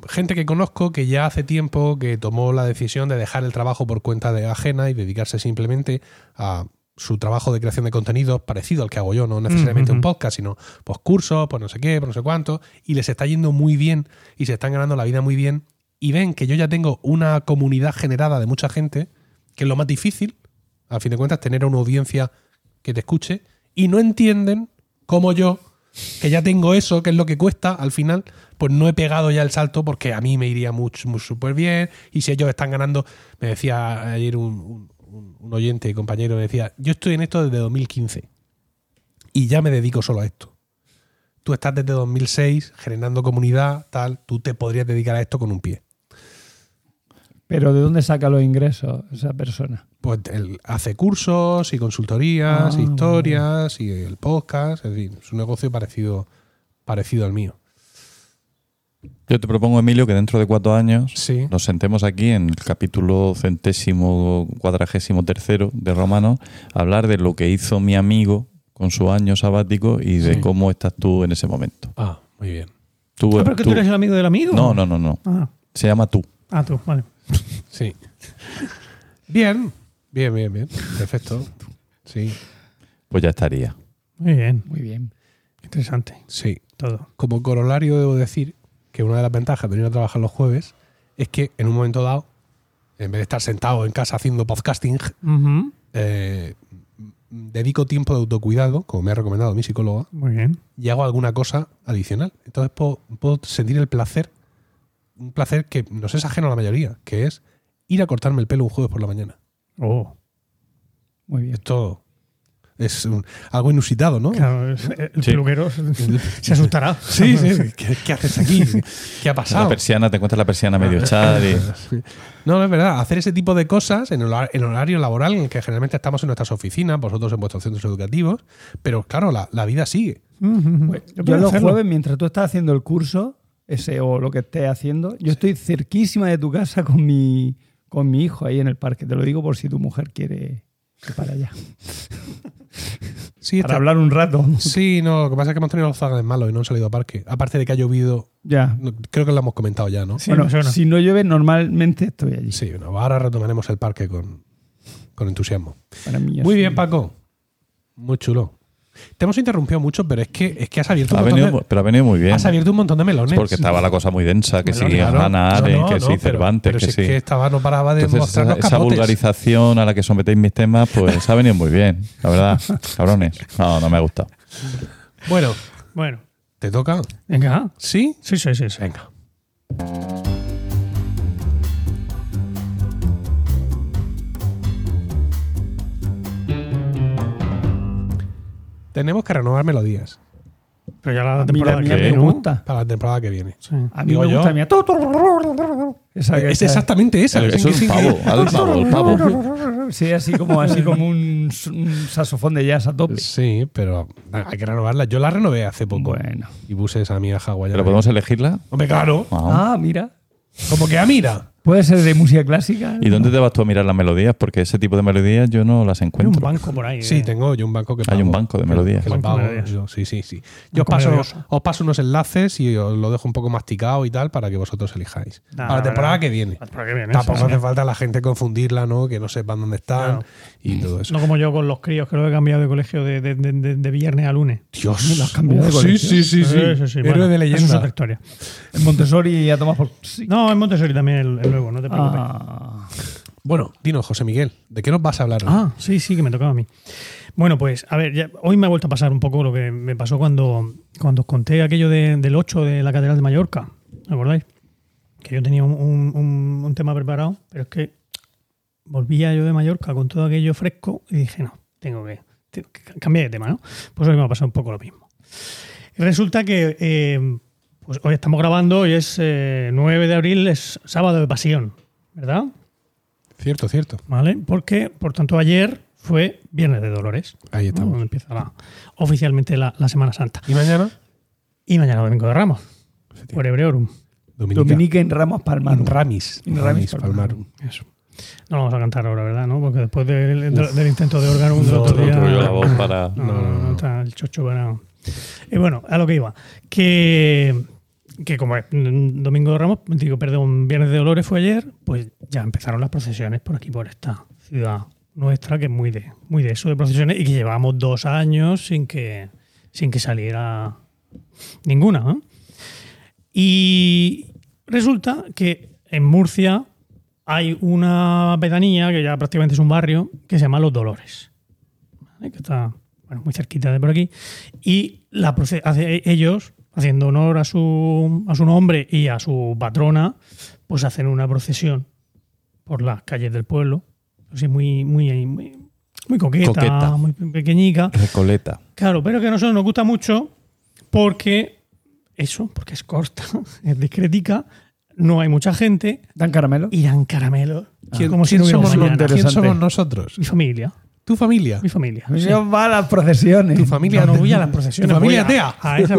gente que conozco que ya hace tiempo que tomó la decisión de dejar el trabajo por cuenta de ajena y dedicarse simplemente a su trabajo de creación de contenidos parecido al que hago yo, no necesariamente un podcast, sino pues cursos, pues no sé qué, pues no sé cuánto, y les está yendo muy bien y se están ganando la vida muy bien y ven que yo ya tengo una comunidad generada de mucha gente, que es lo más difícil, a fin de cuentas, tener una audiencia que te escuche, y no entienden cómo yo, que ya tengo eso, que es lo que cuesta al final, pues no he pegado ya el salto porque a mí me iría mucho, muy súper bien, y si ellos están ganando, me decía ayer un, un- un- un oyente, compañero, me decía, yo estoy en esto desde 2015 y ya me dedico solo a esto. Tú estás desde 2006 generando comunidad, tal, tú te podrías dedicar a esto con un pie. Pero ¿de dónde saca los ingresos esa persona? Pues él hace cursos y consultorías, Ah, historias y el podcast, es decir, es un negocio parecido, parecido al mío. Yo te propongo, Emilio, que dentro de cuatro años Sí. nos sentemos aquí en el capítulo centésimo cuadragésimo tercero de Romano a hablar de lo que hizo mi amigo con su año sabático y de Sí. cómo estás tú en ese momento. Ah, muy bien. Tú, Ah, pero que tú eres el amigo del amigo. No, no, no, no. Ah, Se llama tú. ah, tú, vale. Sí. Bien, bien, bien, bien. Perfecto. Sí, Pues ya estaría. Muy bien. Muy bien. Interesante. sí. Todo. Como corolario debo decir que una de las ventajas de venir a trabajar los jueves es que en un momento dado, en vez de estar sentado en casa haciendo podcasting, eh, dedico tiempo de autocuidado, como me ha recomendado mi psicóloga, Muy bien. y hago alguna cosa adicional. Entonces puedo, puedo sentir el placer, un placer que nos es ajeno a la mayoría, que es ir a cortarme el pelo un jueves por la mañana. Oh. Muy bien. Esto es un- algo inusitado, ¿no? Claro, es- el Sí. peluquero se asustará. Sí, sí. ¿Qué, qué haces aquí? ¿Qué ha La pasado? persiana, te encuentras la persiana medio echada y... No, es verdad. Hacer ese tipo de cosas en el horario laboral en el que generalmente estamos en nuestras oficinas, vosotros en vuestros centros educativos, pero claro, la, la vida sigue. Pues, Yo yo los jueves, mientras tú estás haciendo el curso, ese o lo que estés haciendo, yo estoy cerquísima de tu casa con mi, con mi hijo ahí en el parque. Te lo digo por si tu mujer quiere para allá. Sí, Para está- hablar un rato. sí, no, lo que pasa es que hemos tenido los zagales malos y no han salido a parque. Aparte de que ha llovido, Ya. no, creo que lo hemos comentado ya, ¿no? Sí, bueno, si no llueve, normalmente estoy allí. Sí, bueno, ahora retomaremos el parque con, con entusiasmo. Para mí Muy bien, Paco. Muy chulo. Te hemos interrumpido mucho, pero es que, es que has abierto un montón venido, de, pero ha venido muy bien. has abierto un montón de melones. Porque estaba la cosa muy densa, que claro. Hannah No, Arendt, no, que pero- Cervantes, pero que si sí. es que estaba, no paraba de Entonces, esa, mostrarnos esa vulgarización a la que sometéis mis temas, pues ha venido muy bien, la verdad. Cabrones. No, no me ha gustado. Bueno, Bueno, ¿te toca? venga. ¿Sí? Sí, sí, sí. sí. Venga. Tenemos que renovar melodías Pero ya la A mí temporada la que viene, me ¿no? gusta. para la temporada que viene. Sí. A mí Digo me yo. gusta la mía. Esa que Es exactamente esa. Eso es un pavo, al pavo, el pavo. Sí, así como, así como un, un saxofón de jazz a tope. Sí, pero hay que renovarla. Yo la renové hace poco. Bueno. Y puse esa mía hawaiana. ¿Pero podemos elegirla? Hombre, claro. Ah. Ah, mira. Como que a mira. ¿Puede ser de música clásica? ¿Y dónde te vas tú a mirar las melodías? Porque ese tipo de melodías yo no las Hay un encuentro. banco por ahí. Sí, eh. tengo yo un banco que Hay un banco de melodías. Que de pago melodías. yo, sí, sí, sí. Yo os paso, melodioso. os paso unos enlaces y os lo dejo un poco masticado y tal para que vosotros elijáis. Nah, para la temporada verdad. que viene. ¿Para qué viene Tampoco eso? hace falta la gente confundirla, ¿no? Que no sepan dónde están Claro. Y todo eso. No como yo con los críos, que lo he cambiado de colegio de, de- de- de- de viernes a lunes. Dios. ¿Lo has cambiado de colegio? sí, sí, sí. Sí, sí, sí. Héroe Bueno, de eso es leyenda. otra historia. En Montessori a tomar por... Sí. No, en Montessori también el, el nuevo, no te preocupes. Ah. Bueno, dinos, José Miguel, ¿de qué nos vas a hablar hoy? Ah, sí, sí, que me tocaba a mí. Bueno, pues, a ver, ya- hoy me ha vuelto a pasar un poco lo que me pasó cuando, cuando os conté aquello de- del 8 de la Catedral de Mallorca. ¿Me acordáis? Que yo tenía un- un tema preparado, pero es que volvía yo de Mallorca con todo aquello fresco y dije, no, tengo que, tengo que cambiar de tema, ¿no? Pues hoy me ha pasado un poco lo mismo. Resulta que eh, pues hoy estamos grabando, hoy es eh, 9 de abril, es sábado de pasión, ¿verdad? Cierto, cierto. ¿vale? Porque, por tanto, ayer fue Viernes de Dolores. Ahí estamos. Donde empieza la- oficialmente la, la Semana Santa. ¿Y mañana? Y mañana Domingo de Ramos, por Hebreorum. Dominica. Dominica en Ramos Palmarum. Ramis. Ramis Ramis Palmarum. Eso. No lo vamos a cantar ahora, ¿verdad? ¿No? Porque después del, del- del intento de órgano No, otro no, día- yo la voz para... No, no, no, está el chocho para. Y bueno, a lo que iba. Que, que como es Domingo de Ramos, digo, perdón, Viernes de Dolores fue ayer, pues ya empezaron las procesiones por aquí, por esta ciudad nuestra, que es muy de, muy de eso de procesiones y que llevamos dos años sin que, sin que saliera ninguna. ¿no? Y resulta que en Murcia hay una pedanía, que ya prácticamente es un barrio, que se llama Los Dolores. ¿vale? Que está bueno, muy cerquita de por aquí. Y la proce- hace- ellos, haciendo honor a su, a su nombre y a su patrona, pues hacen una procesión por las calles del pueblo. Así muy, muy, muy, muy coqueta, Coqueta. muy pequeñica. Recoleta. Claro, pero que a nosotros nos gusta mucho porque eso, porque es corta, es discretica, no hay mucha gente ¿Dan caramelo? y dan caramelos. ¿Quién, como si no hubiera somos, mañana. ¿Quién somos nosotros? Mi familia, ¿Tu familia? mi familia. sí. Yo va a las procesiones. ¿Tu familia? No, no voy a las procesiones. ¿Tu familia voy a-? A esa.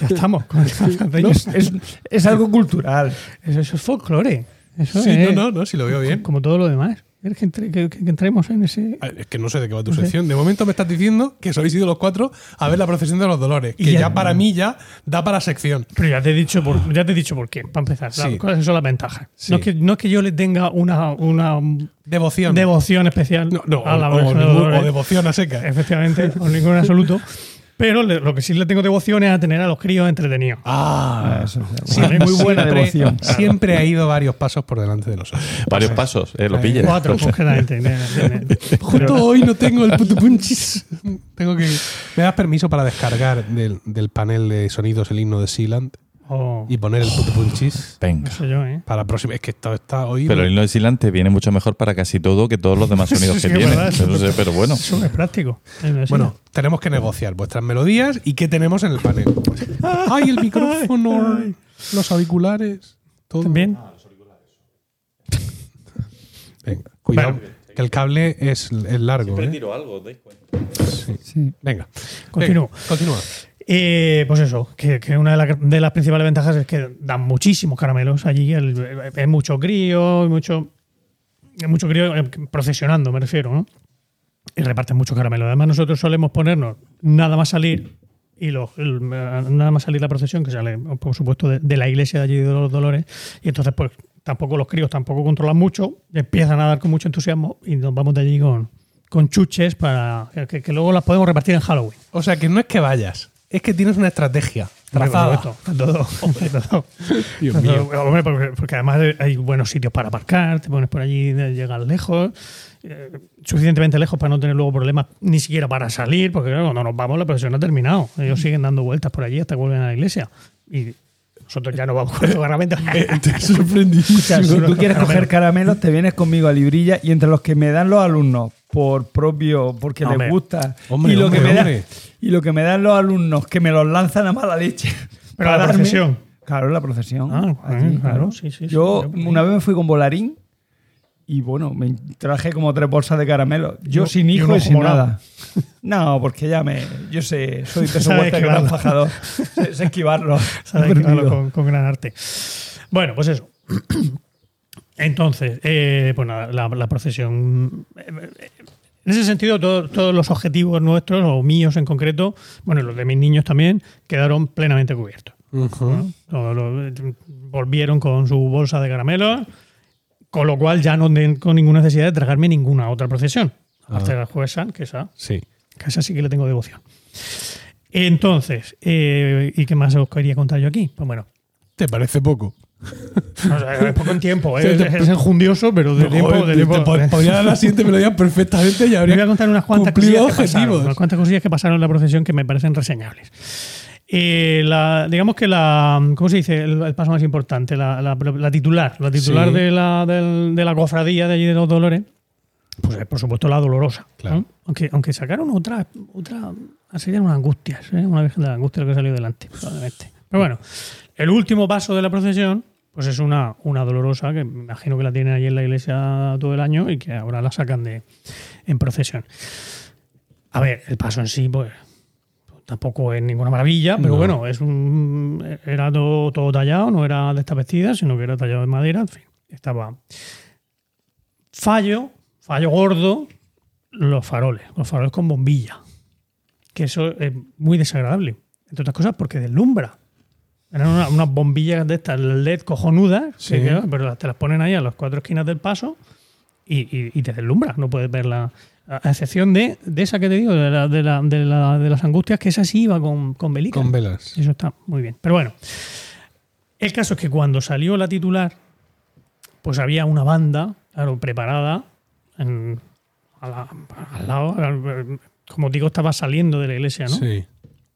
Ya estamos. con- Es, es- es algo cultural. Eso, eso es folclore. Eso Sí, es, no, no, no, si lo veo bien. Como todo lo demás. ¿Quieres que, entre- que- que- que entremos en ese...? Es que no sé de qué va tu sección. De momento me estás diciendo que habéis ido los cuatro a ver la procesión de los dolores. Que ya- ya, para mí ya da para sección. Pero ya te he dicho por, ya te he dicho por qué, para empezar. Sí. ¿Cuáles son las ventajas? Sí. No, es que, no es que yo le tenga una, una Devoción. devoción especial no, no, a la o, o de ningún- o devoción a seca. Efectivamente, con ningún absoluto. Pero le- lo que sí le tengo devoción es a tener a los críos entretenidos. Ah, Eso, sí, muy buena siempre- devoción. Siempre ha ido varios pasos por delante de nosotros. Varios pasos, eh, lo Ahí. pilles. Cuatro, concretamente. Justo hoy no tengo el puto punchis. Tengo que. ¿Me das permiso para descargar del, del panel de sonidos el himno de Sealand Oh, y poner el puto punchis? Venga. no sé yo, ¿eh? Para la próxima. Es que esto está hoy. Pero el himno de Silante viene mucho mejor para casi todo que todos los demás sonidos Sí, que tiene. Eso sé, pero bueno. Eso es práctico. Bueno, tenemos que negociar vuestras melodías y qué tenemos en el panel. ¡Ay, el micrófono! Los auriculares. Todo. también. Venga, cuidado. Bueno. Que el cable es, es largo. ¿eh? tiro algo, ¿os dais cuenta? Sí. Venga. Continúo. Venga, continúa. Eh, pues eso, que, una de, la- de las principales ventajas es que dan muchísimos caramelos allí. Es mucho crío, mucho, hay mucho crío eh, procesionando, me refiero, ¿no? Y reparten mucho caramelo. Además, nosotros solemos ponernos nada más salir, y nada más salir la procesión, que sale, por supuesto, de, la iglesia de allí de los Dolores, y entonces, pues tampoco los críos tampoco controlan mucho, empiezan a dar con mucho entusiasmo, y nos vamos de allí con, chuches para que luego las podemos repartir en Halloween. O sea, que no es que vayas, es que tienes una estrategia Hombre, por trazada. todo, hombre, todo. Dios Todo, mío. hombre, porque, porque además hay buenos sitios para aparcar, te pones por allí, llegas lejos, eh, suficientemente lejos para no tener luego problemas ni siquiera para salir, porque claro, cuando nos vamos la procesión no ha terminado. Ellos siguen dando vueltas por allí hasta que vuelven a la iglesia. Y nosotros ya no vamos con el garramento. Te sorprendí. O sea, si tú quieres coger caramelos, te vienes conmigo a Librilla y entre los que me dan los alumnos por propio, porque Hombre. les gusta, Hombre, y, lo hombre, que me dan- y lo que me dan los alumnos, que me los lanzan a mala leche. Pero la darme- procesión. Claro, la procesión. Ah, Allí, claro, sí, sí, sí. Yo Yo- una vez me fui con Volarín y bueno, me traje como tres bolsas de caramelos. Yo Y- sin y hijo y ojo sin nada. No, porque ya me. Yo sé, soy muerto que gran esquivarlo. fajador. Sé, sé esquivarlo. Sabe esquivarlo con, con gran arte. Bueno, pues eso. Entonces, eh, pues nada, la, la procesión. eh, En ese sentido, todo- todos los objetivos nuestros, o míos en concreto, bueno, y los de mis niños también, quedaron plenamente cubiertos. Ujú. ¿no? Todos los- volvieron con su bolsa de caramelos, con lo cual ya no tengo ninguna necesidad de tragarme ninguna otra procesión. Aparte Ah. de la Jueves San, que esa, Sí. que esa sí que le tengo devoción. Entonces, eh, ¿y qué más os quería contar yo aquí? Pues bueno, ¿Te parece poco? o sea, es poco en tiempo, ¿eh? Es, te- es enjundioso, pero de tiempo. De te- tiempo te pod- podría dar la siguiente melodía perfectamente y habría voy a contar unas cuantas cosillas que pasaron, objetivos. unas cuantas cosillas que pasaron en la procesión que me parecen reseñables. Eh, la- digamos que la, ¿cómo se dice? El, el paso más importante, la, la- la titular, la titular Sí. de, la, del- de la cofradía de allí de los Dolores, pues es por supuesto la dolorosa. Claro. ¿no? Aunque, aunque sacaron otra, otra, serían unas angustias, ¿eh? una virgen de la angustia que salió delante, probablemente. Pero bueno, el último paso de la procesión, pues es una, una dolorosa que me imagino que la tienen allí en la iglesia todo el año y que ahora la sacan de, en procesión. A ver, el paso en sí, pues tampoco es ninguna maravilla, pero No. bueno, es un, era todo, todo tallado, no era de esta vestida, sino que era tallado de madera, en fin, estaba. Fallo, fallo gordo, los faroles, los faroles con bombilla, que eso es muy desagradable, entre otras cosas porque deslumbra. Eran una- unas bombillas de estas LED cojonudas, Sí. que- pero te las ponen ahí a las cuatro esquinas del paso y, y- y te deslumbra, no puedes verla. A excepción de, de esa que te digo, de, la- de, la- de la- de las angustias, que esa sí iba con, con velica. Con velas. Eso está muy bien. Pero bueno, el caso es que cuando salió la titular, pues había una banda, claro, preparada en- al lado. Como digo, estaba saliendo de la iglesia, ¿no? Sí.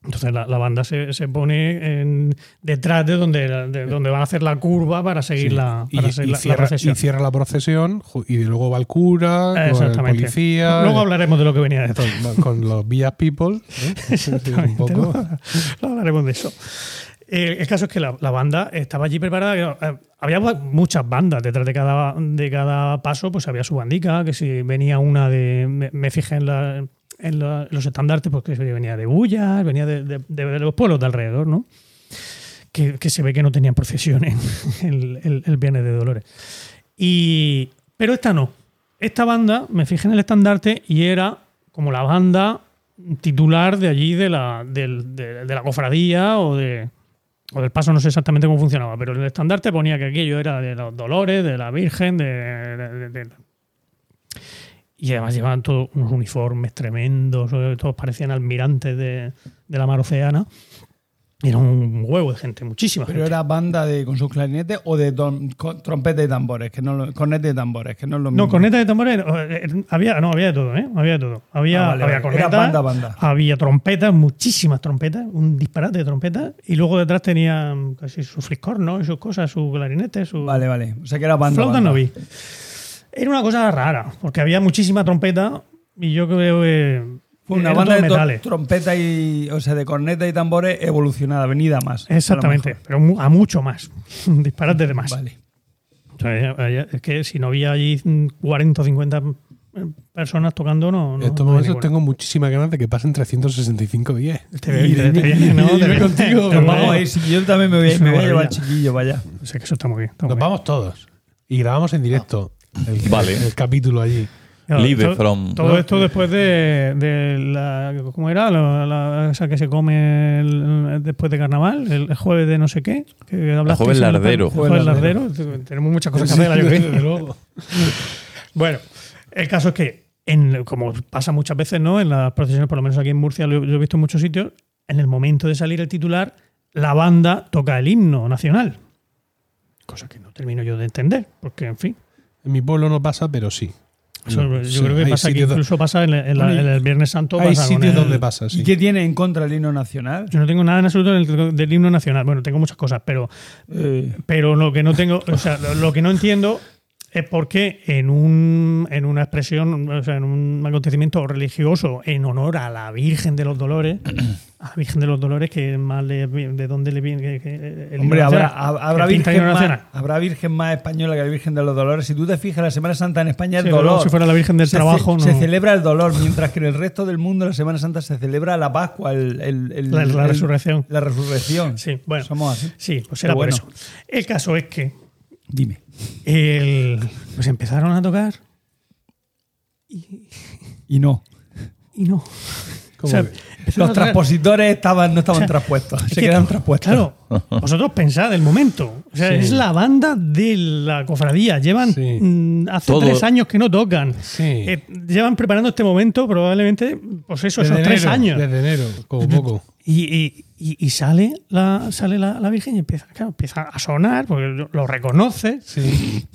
Entonces la, la banda se, se pone en- detrás de donde, de donde van a hacer la curva para seguir, Sí. la, y, seguir y la- la cierra, procesión. y cierra la procesión y luego va el cura, el policía, Luego hablaremos de lo que venía detrás. con, con los village people. ¿eh? No hablaremos de eso. Eh, el caso es que la, la banda estaba allí preparada. eh, Había muchas bandas detrás de cada, de cada paso, pues había su bandica, que si venía una de. Me, me fijé en, la- en la- los estandartes, porque venía de Bullas, venía de, de- los pueblos de alrededor, ¿no? Que, se ve que no tenían procesión en el, el, el Viernes de Dolores. Y, pero esta no. Esta banda, me fijé en el estandarte y era como la banda titular de allí, de la, de, la cofradía o, de, o del paso, no sé exactamente cómo funcionaba, pero en el estandarte ponía que aquello era de los dolores, de la Virgen, de- y además llevaban todos unos uniformes tremendos, eh, todos parecían almirantes de, de la mar oceana. Y Era un huevo de gente, muchísima Pero gente. era banda de con sus clarinetes o de don- con- trompeta y tambores, que no corneta y tambores, que no es lo mismo. No, corneta de tambores, eh, eh, había, no, había de todo, ¿eh? Había de todo. Había, Ah, vale, había Era banda, banda. había trompetas, muchísimas trompetas, un disparate de trompetas, y luego detrás tenían casi su friscorno y sus cosas, su clarinete, su Vale, vale. O sea que era banda. flauta no vi. Era una cosa rara, porque había muchísima trompeta y yo creo que Fue una banda de metales. trompeta y. O sea, de corneta y tambores evolucionada, venida más. Exactamente, a pero a mucho más. Disparate de más. Vale. O sea, eh, es que si no había allí mm, 40 o 50 personas tocando, no. En estos momentos tengo muchísimas ganas de que pasen 365 días. Te- Y te- de- te- y- no, y te- irme contigo. Nos vamos a ir. sí, Yo también me voy, a- me voy a llevar chiquillo, vaya. O sea, que eso está muy bien. está muy Nos bien. vamos todos. Y grabamos en directo el, Vale. el capítulo allí. Claro, Live to- from- Todo esto después de, de la. ¿Cómo era? La, la- esa que se come el- después de carnaval, el, el jueves de no sé qué. Que hablaste jueves lardero. El jueves lardero. Tenemos muchas cosas que hacer el. Desde luego. Bueno, el caso es que, en, como pasa muchas veces, ¿no? En las procesiones, por lo menos aquí en Murcia, lo, lo he visto en muchos sitios, en el momento de salir el titular, la banda toca el himno nacional. Cosa que no termino yo de entender, porque, en fin. En mi pueblo no pasa, pero sí. Eso No, yo sí, creo que pasa do- incluso pasa en, el- en la- Bueno, y- en el Viernes Santo. Hay sitios el- donde pasa, sí. ¿Y qué tiene en contra el himno nacional? Yo no tengo nada en absoluto del, del himno nacional. Bueno, tengo muchas cosas, pero, Eh, pero lo que no tengo, o sea, lo, lo que no entiendo es por qué en, un, en una expresión, o sea, en un acontecimiento religioso en honor a la Virgen de los Dolores, a la Virgen de los Dolores, que más le, de dónde le viene Hombre, habrá, habrá, virgen más, habrá virgen más española que la Virgen de los Dolores. Si tú te fijas, la Semana Santa en España es Sí, dolor. si fuera la Virgen del se, Trabajo, ce- no. se celebra el dolor, mientras que en el resto del mundo la Semana Santa se celebra la Pascua, el, el- el- La- resurrección. La resurrección. Sí, bueno. Somos así. Sí, pues era Pero por bueno. eso. El caso es que Dime. El- pues empezaron a tocar Y no. y no. Los transpositores estaban, no estaban O sea, traspuestos. es Se que, quedaron traspuestos. Claro, vosotros pensad el momento. O sea, Sí. es la banda de la cofradía. Llevan Sí. mm, hace Todo- tres años que no tocan. Sí. Eh, llevan preparando este momento probablemente, pues eso, esos tres años. Desde enero, como poco. Y, y- y- y sale la sale la, la Virgen y empieza, claro, empieza a sonar, porque lo- reconoce, Sí.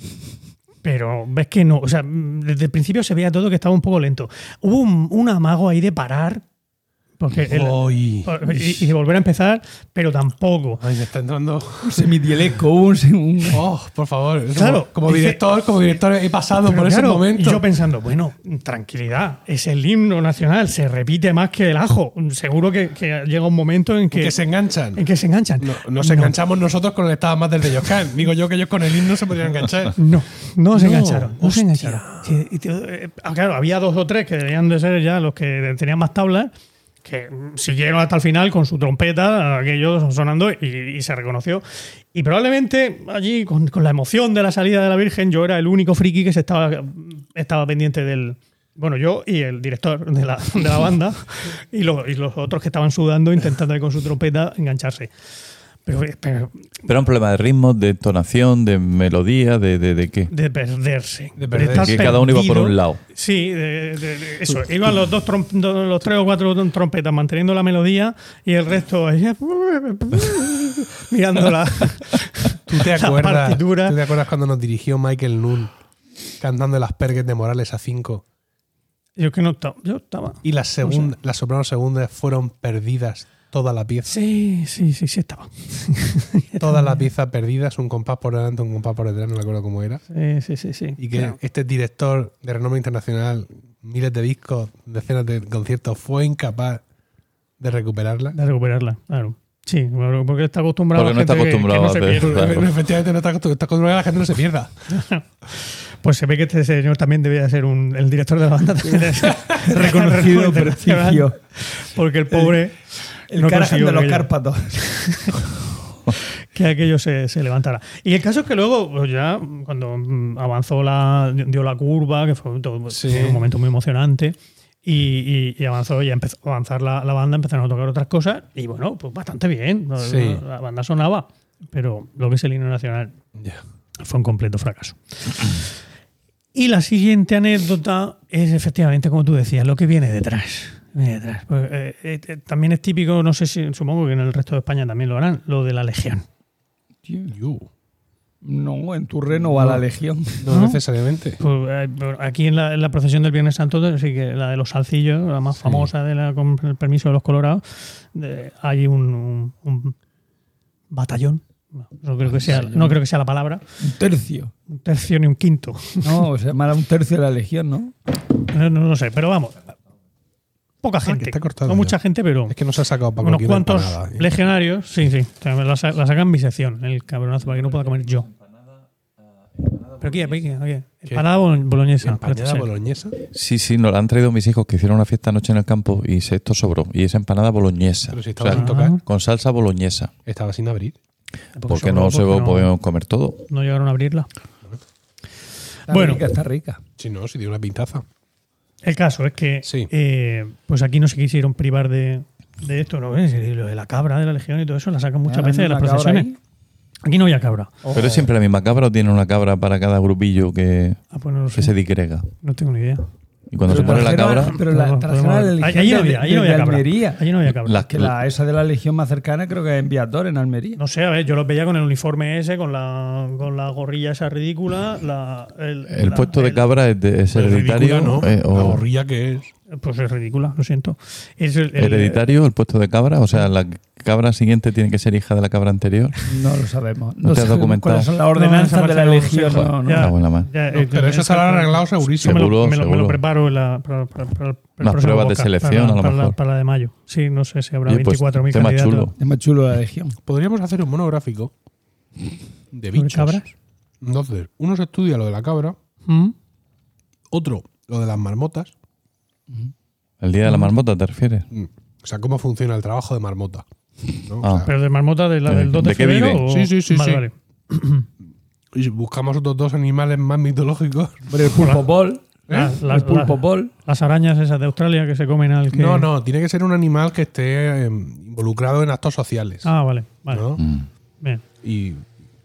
pero ves que no. O sea, desde el principio se veía todo que estaba un poco lento. Hubo un, un amago ahí de parar porque el- Uy. y, y de volver a empezar, pero tampoco. Ay, me está entrando. Un semidielesco, un, un- Oh, por favor. Claro, Como, como dice- director, como director he pasado por claro, ese momento. Y yo pensando, bueno, tranquilidad, es el himno nacional, se repite más que el ajo. Seguro que, que llega un momento en que, que se enganchan. en que se enganchan. No, nos enganchamos nosotros con el estaba más del de Yoscan. Digo yo que ellos con el himno se podrían enganchar. No, no se No, engancharon. No se engancharon. Sí, y tío, eh, ah, claro, había dos o tres que debían de ser ya los que tenían más tablas, que mm, siguieron hasta el final con su trompeta, aquello sonando, y, y se reconoció. Y probablemente allí, con, con la emoción de la salida de la Virgen, yo era el único friki que se estaba, estaba pendiente del. Bueno, yo y el director de la, de la banda, y, los, y los otros que estaban sudando intentando con su trompeta engancharse. Pero, pero un problema de ritmo, de entonación, de melodía, de, de, de qué. de perderse. De perderse. estar Que cada uno iba por un lado. Sí, de- de- de- eso. Iban los dos trom- los tres o cuatro trompetas manteniendo la melodía y el resto ahí, mirando la, ¿Tú te, la acuerdas, partitura. ¿Tú te acuerdas cuando nos dirigió Michael Nun cantando las pergues de Morales a 5? Yo que no estaba. Yo estaba. Y las, segun- las sopranos segundas fueron perdidas toda la pieza. Sí, sí, sí, sí estaba. Toda la pieza perdidas, un compás por delante, un compás por detrás, no me acuerdo cómo era. Sí, sí, sí, sí. Y que Claro. este director de renombre internacional, miles de discos, decenas de conciertos, fue incapaz de recuperarla. De recuperarla, claro. Sí, porque está acostumbrado Porque a no está gente que- que acostumbrado no a se efectivamente no está acostum- está acostumbrado a que la gente no se pierda. Pues se ve que este señor también debía ser un, el director de la banda. también ser reconocido prestigio. Porque el pobre. El no consiguió de los aquello. Cárpatos. que aquello se, se levantara. Y el caso es que luego, pues ya cuando avanzó la, dio la curva, que fue todo- Sí. fue un momento muy emocionante, y, y- y avanzó, ya empezó a avanzar la, la banda, empezaron a tocar otras cosas, y bueno, pues bastante bien. Sí. La banda sonaba, pero lo que es el himno nacional fue un completo fracaso. Y la siguiente anécdota es efectivamente, como tú decías, lo que viene detrás. Detrás. Pues, eh, eh, eh, también es típico, no sé si, supongo que en el resto de España también lo harán, lo de la legión. No, en tu reno va la legión. No, ¿No? necesariamente. Pues, aquí en la, en la procesión del Viernes Santo, sí que la de los salcillos, la más famosa de la, con el permiso de los colorados, de- hay un, un- un batallón. No, no creo que sea, no creo que sea la palabra. Un tercio. Un tercio ni un quinto. No, se llamará un tercio de la legión, ¿no? No, no lo sé, pero vamos. Poca gente. está cortado no ya. mucha gente, pero Es que no se ha sacado para unos cuantos legionarios. Sí, sí. O sea, La, la sacan en mi sección, el cabronazo, para que no pueda comer yo. ¿Pero qué? ¿Pero qué? Empanada bolo- boloñesa. ser. boloñesa. Sí, sí, nos la han traído mis hijos que hicieron una fiesta anoche en el campo y esto sobró. Y es empanada boloñesa. Pero si O estaba sea, sin tocar, con salsa boloñesa. estaba sin abrir. Porque Porque sobró, no se lo podemos comer todo. no llegaron a abrirla. Está Bueno. rica, está rica. Si no, si dio una pintaza. El caso es que Sí. eh, pues aquí no se quisieron privar de, de esto, ¿no? ves? Lo de la cabra de la legión y todo eso la sacan muchas Ah, veces de las procesiones. Aquí no había cabra. Pero es siempre la misma cabra o tiene una cabra para cada grupillo que, Ah, pues no que se digrega. No tengo ni idea. Y cuando Pero se pone la cabra, Pero la Podemos- trajeron a la legión Allí no de- había, allí no desde había cabra. Almería. Allí no había cabra. las- Que la, esa de la legión más cercana creo que es en Viator, en Almería. No sé, a ver, yo los veía con el uniforme ese, con la, con la gorrilla esa ridícula. La, el el la- puesto de cabra es, de- es hereditario. ridícula, ¿no? eh, La gorrilla que es. Pues es ridícula, lo siento. Es el- el- hereditario el puesto de cabra. O sea, la cabra siguiente tiene que ser hija de la cabra anterior. No lo sabemos. ¿No No, te has documentado? cuáles son las ordenanzas de la legión. no, no. ya, la ya, No, eh, pero eso estará arreglado segurísimo. Me lo, Seguro, me lo- me lo seguro. preparo la, para, para- para- Unas pruebas de selección, para, a lo para la- mejor. para la de mayo. Sí, no sé si habrá Oye, pues, 24.000 tema candidatos. chulo. Es más chulo la legión. Podríamos hacer un monográfico de ¿Sobre bichos. cabras? Entonces, uno se estudia lo de la cabra, ¿Mm? otro lo de las marmotas. El día de la marmota, ¿te refieres? Mm. O sea, cómo funciona el trabajo de marmota. ¿no? O Ah. sea, ¿Pero de marmota de la ¿De- del 2 de, de qué febrero? vive? o- Sí, sí, sí, Vale, sí. vale. Y buscamos otros dos animales más mitológicos. Hombre, el pulpo bol. ¿eh? la- el pulpo la- bol. Las arañas esas de Australia que se comen al que. No, no, tiene que ser un animal que esté eh, involucrado en actos sociales. Ah, vale, vale. ¿no? Mm. Bien. Y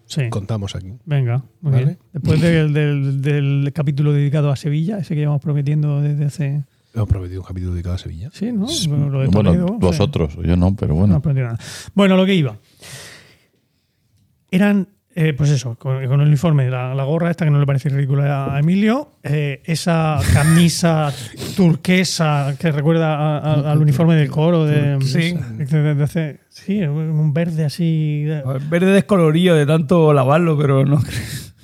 Sí. contamos aquí. Venga, muy Vale. bien. Después del, del- del capítulo dedicado a Sevilla, ese que llevamos prometiendo desde hace. Hemos prometido un capítulo dedicado a Sevilla. Sí, ¿no? Lo de Bueno, vosotros, yo no, pero No bueno. aprendí nada. Bueno, lo que iba. Eran, eh, pues eso, con, con el uniforme, la, la gorra esta que no le parece ridícula a Emilio, eh, esa camisa turquesa que recuerda a- a- al uniforme del coro de, Sí. de- de hace- sí, un verde así de- Verde descolorido de tanto lavarlo, pero no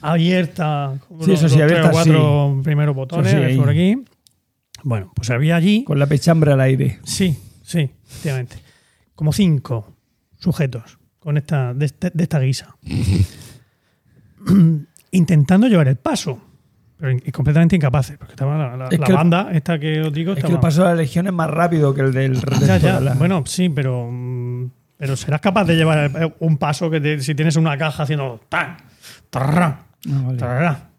abierta, Sí, eso sí, los tres o abierta, cuatro primeros botones sí, por aquí. Bueno, pues había allí Con la pechambre al aire. Sí, sí, efectivamente. Como cinco sujetos con esta, de, este- de esta guisa. Intentando llevar el paso, pero completamente incapaces, porque estaba la, la- Es la que el- banda, esta que os digo, Es que el paso de la legión es más rápido que el del resto Ya, ya, de la- Bueno, sí, pero, mm, pero serás capaz de llevar eh, un paso que te- si tienes una caja haciendo tan, tarra, Ah, vale. tarra.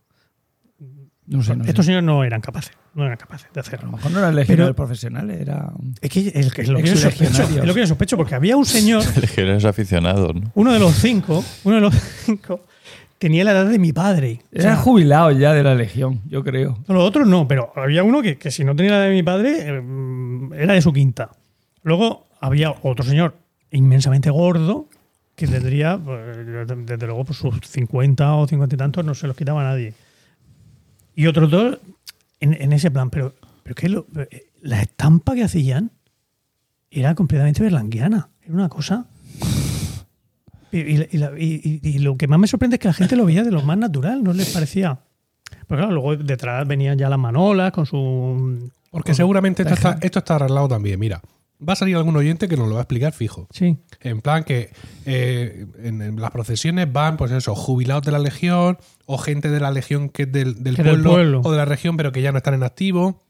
No sé, no sé. Estos señores no eran capaces, no eran capaces de A hacerlo. lo mejor no eran legionarios Pero- profesionales, era. Es que es, que es lo que yo sospecho, es lo que yo sospecho, porque había un señor Legionarios aficionados, ¿no? uno de los cinco, uno de los cinco, tenía la edad de mi padre. O sea, Eran jubilados ya de la legión, yo creo. los otros no, pero había uno que, que si no tenía la edad de mi padre, eh, mm, era de su quinta. Luego había otro señor inmensamente gordo que tendría, pues, desde luego, pues, sus 50 o 50 y tantos, no se los quitaba a nadie. Y otros dos en, en ese plan, pero, pero que lo- la estampa que hacían era completamente berlanguiana. Era una cosa. Y, y- y la- y- y- y lo que más me sorprende es que la gente lo veía de lo más natural, no les parecía. Pero claro, luego detrás venían ya las manolas con su. Porque seguramente esto está, esto está arreglado también. Mira, va a salir algún oyente que nos lo va a explicar fijo. Sí. En plan que eh, en, en las procesiones van, pues eso, jubilados de la legión o gente de la legión que es del, del Que del pueblo, o de la región pero que ya no están en activo.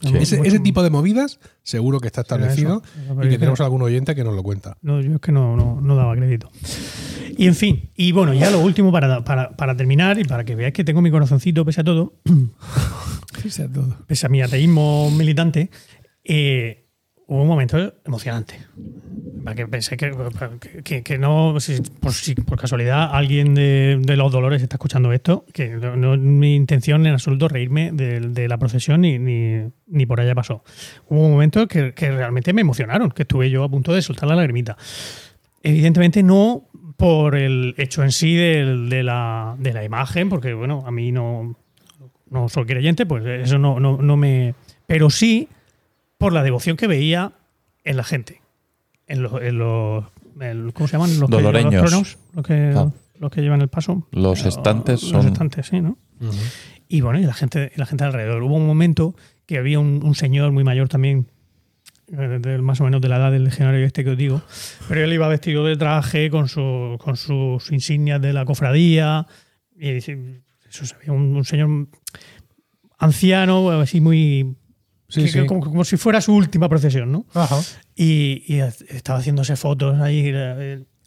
Sí. Ese, tipo de movidas seguro que está establecido eso. Eso y que tenemos algún oyente que nos lo cuenta. No, yo es que no, no, no daba crédito. Y en fin, y bueno, ya lo último para, para, para terminar y para que veáis que tengo mi corazoncito pese a todo, Pese a todo. pese a mi ateísmo militante, eh, hubo un momento emocionante. Que pensé que, que, que no, si, por, si por casualidad alguien de, de los dolores está escuchando esto, que no, no es mi intención en absoluto reírme de, de la procesión ni, ni, ni por allá pasó. Hubo momentos que, que realmente me emocionaron, que estuve yo a punto de soltar la lagrimita. Evidentemente no por el hecho en sí del- de, la, de la imagen, porque bueno, a mí no, no soy creyente, pues eso no, no, no me... Pero sí por la devoción que veía en la gente. En los... En los ¿Cómo se llaman? Los que llevan Doloreños. los tronos, los que, Ah. los que llevan el paso. Los Eh, estantes Los son- estantes, sí, ¿no? Y bueno, y la gente, y la gente alrededor. Hubo un momento que había un, un señor muy mayor también, eh, de- más o menos de la edad del legionario este que os digo, pero él iba vestido de traje con, su, con sus insignias de la cofradía. Y dice, eso un, un señor anciano, así muy. Sí, que- sí. como, como si fuera su última procesión, ¿no? Ajá. Y, y estaba haciéndose fotos ahí.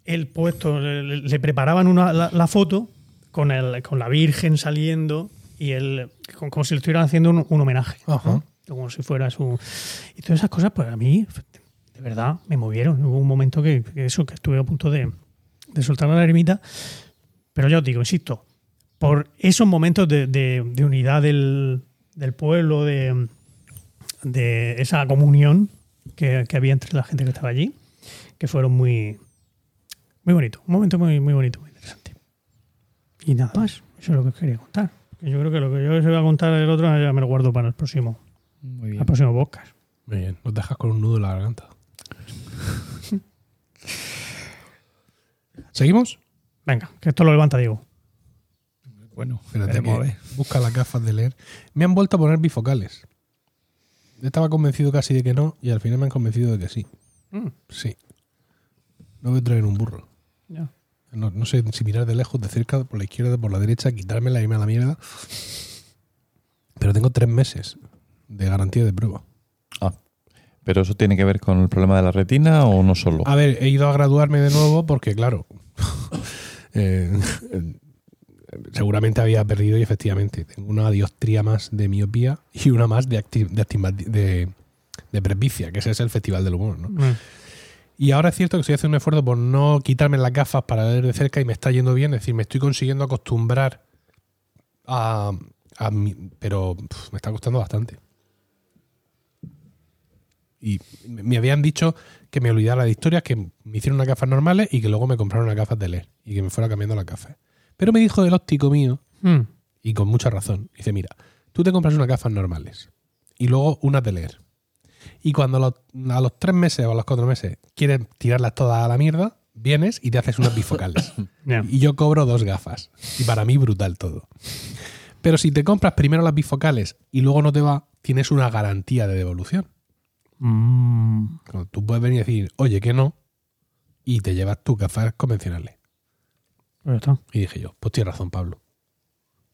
Él puesto, le, le preparaban una, la, la foto con, el, con la Virgen saliendo y él, como si le estuvieran haciendo un, un homenaje. Ajá. ¿no? Como si fuera su. Y todas esas cosas, pues a mí, de verdad, me movieron. Hubo un momento que, que eso, que estuve a punto de, de soltar la ermita. Pero ya os digo, insisto, por esos momentos de, de- de unidad del, del pueblo, de, de esa comunión que, que había entre la gente que estaba allí, que fueron muy, muy bonitos. Un momento muy, muy bonito, muy interesante. Y nada más, eso es lo que os quería contar. Yo creo que lo que yo os iba a contar el otro ya me lo guardo para el próximo, Muy bien. el próximo podcast. Muy bien, nos dejas con un nudo en la garganta. ¿Seguimos? Venga, que esto lo levanta Diego. Bueno, Espérate que ver. busca las gafas de leer. Me han vuelto a poner bifocales. Estaba convencido casi de que no y al final me han convencido de que sí. Mm, Sí. No voy a traer un burro. ya. No, no sé si mirar de lejos, de cerca, por la izquierda, por la derecha, quitármela y irme a la mierda. Pero tengo tres meses de garantía de prueba. Ah. ¿Pero eso tiene que ver con el problema de la retina o no solo? A ver, he ido a graduarme de nuevo porque, claro, eh, seguramente había perdido y efectivamente tengo una dioptría más de miopía y una más de, de, de, de presbicia, que ese es el festival del humor, ¿no? Mm. Y ahora es cierto que estoy haciendo un esfuerzo por no quitarme las gafas para ver de cerca y me está yendo bien. Es decir, me estoy consiguiendo acostumbrar a. a mi- pero me está costando bastante. Y me me habían dicho que me olvidara de historias, que me hicieron unas gafas normales y que luego me compraron unas gafas de leer y que me fuera cambiando las gafas. Pero me dijo el óptico mío, Mm. y con mucha razón, dice: Mira, tú te compras unas gafas normales y luego unas de leer. Y cuando los- a los tres meses o a los cuatro meses quieres tirarlas todas a la mierda, vienes y te haces unas bifocales. Y yo cobro dos gafas. Y para mí brutal todo. Pero si te compras primero las bifocales y luego no te va, tienes una garantía de devolución. Mm. Tú puedes venir y decir, oye, que no, y te llevas tus gafas convencionales. Está. Y dije yo, pues tienes razón, Pablo.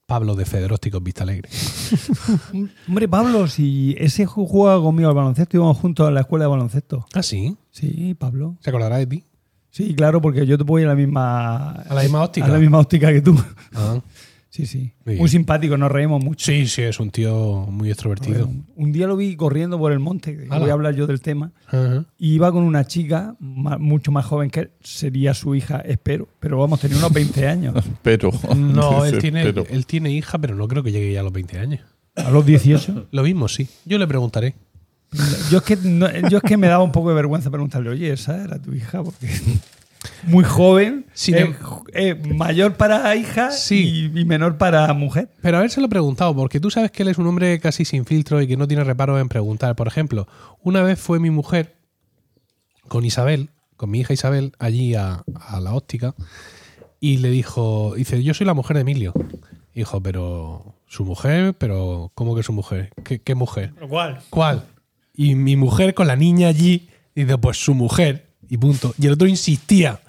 Pablo de Federósticos Vista Alegre. Hombre, Pablo, si ese ju- jugaba conmigo al baloncesto, íbamos juntos a la escuela de baloncesto. Ah, sí. Sí, Pablo. ¿Se acordará de ti? Sí, claro, porque yo te voy a la misma. ¿A la misma óptica? A la misma óptica que tú. Ah. Sí, sí. Muy simpático, nos reímos mucho. Sí, sí, es un tío muy extrovertido. Un día lo vi corriendo por el monte, Ala. voy a hablar yo del tema, y iba con una chica mucho más joven que él, sería su hija, espero, pero vamos, tenía unos 20 años. Pero. No, él tiene, pero. él tiene hija, pero no creo que llegue ya a los 20 años. A los 18. Lo mismo, sí. Yo le preguntaré. Yo es que, no- yo es que me daba un poco de vergüenza preguntarle, oye, esa era tu hija, porque muy joven, Sin eh, em- eh, mayor para hija Sí. y, y menor para mujer. Pero haberse lo preguntado, porque tú sabes que él es un hombre casi sin filtro y que no tiene reparo en preguntar. Por ejemplo, una vez fue mi mujer con Isabel, con mi hija Isabel, allí a, a la óptica, y le dijo, dice, yo soy la mujer de Emilio. Dijo, pero su mujer, pero ¿cómo que su mujer? ¿Qué, qué mujer? ¿Pero cuál? ¿Cuál? Y mi mujer con la niña allí, dice, pues su mujer, y punto. Y el otro insistía,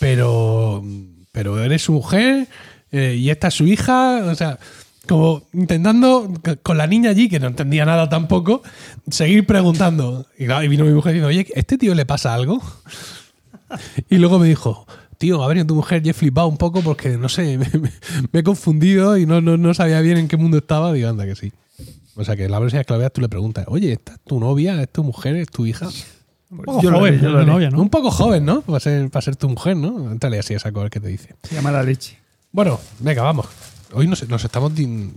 pero, pero eres su mujer, eh, y esta es su hija, o sea, como intentando, con la niña allí, que no entendía nada tampoco, seguir preguntando. Y, claro, y vino mi mujer diciendo, oye, ¿este tío le pasa algo? Y luego me dijo, tío, ha venido tu mujer y he flipado un poco porque, no sé, me, he confundido y no, no, no sabía bien en qué mundo estaba. Digo, anda, que sí. O sea, que la próxima vez que la veas tú le preguntas, oye, ¿esta es tu novia? ¿Es tu mujer? ¿Es tu hija? Un poco Yo lo joven, haré, yo lo haré. novia, ¿no? Un poco joven, ¿no? Para ser, para ser tu mujer, ¿no? Entrale así a saco a ver qué te dice. Se llama la leche. Bueno, venga, vamos. Hoy nos, nos estamos din-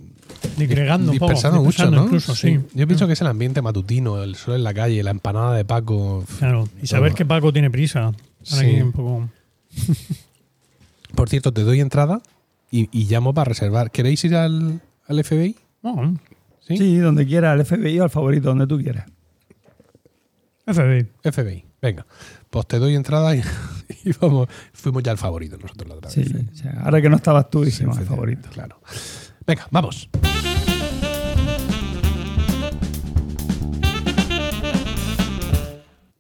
Digregando un poco, dispersando mucho, dispersando ¿no? incluso, sí. Yo pienso que es el ambiente matutino, el sol en la calle, la empanada de Paco. Claro. Y saber Todo. que Paco tiene prisa. Sí. aquí un poco... Por cierto, te doy entrada y, y llamo para reservar. ¿Queréis ir al, al FBI? Oh, ¿Sí? Sí, donde quiera, al FBI o al favorito, donde tú quieras. FBI. FBI. Venga, pues te doy entrada y, y vamos. Fuimos ya al favorito nosotros la otra Sí, vez. o sea, ahora que no estabas tú, hicimos el efectivamente, favorito. Claro. Venga, vamos.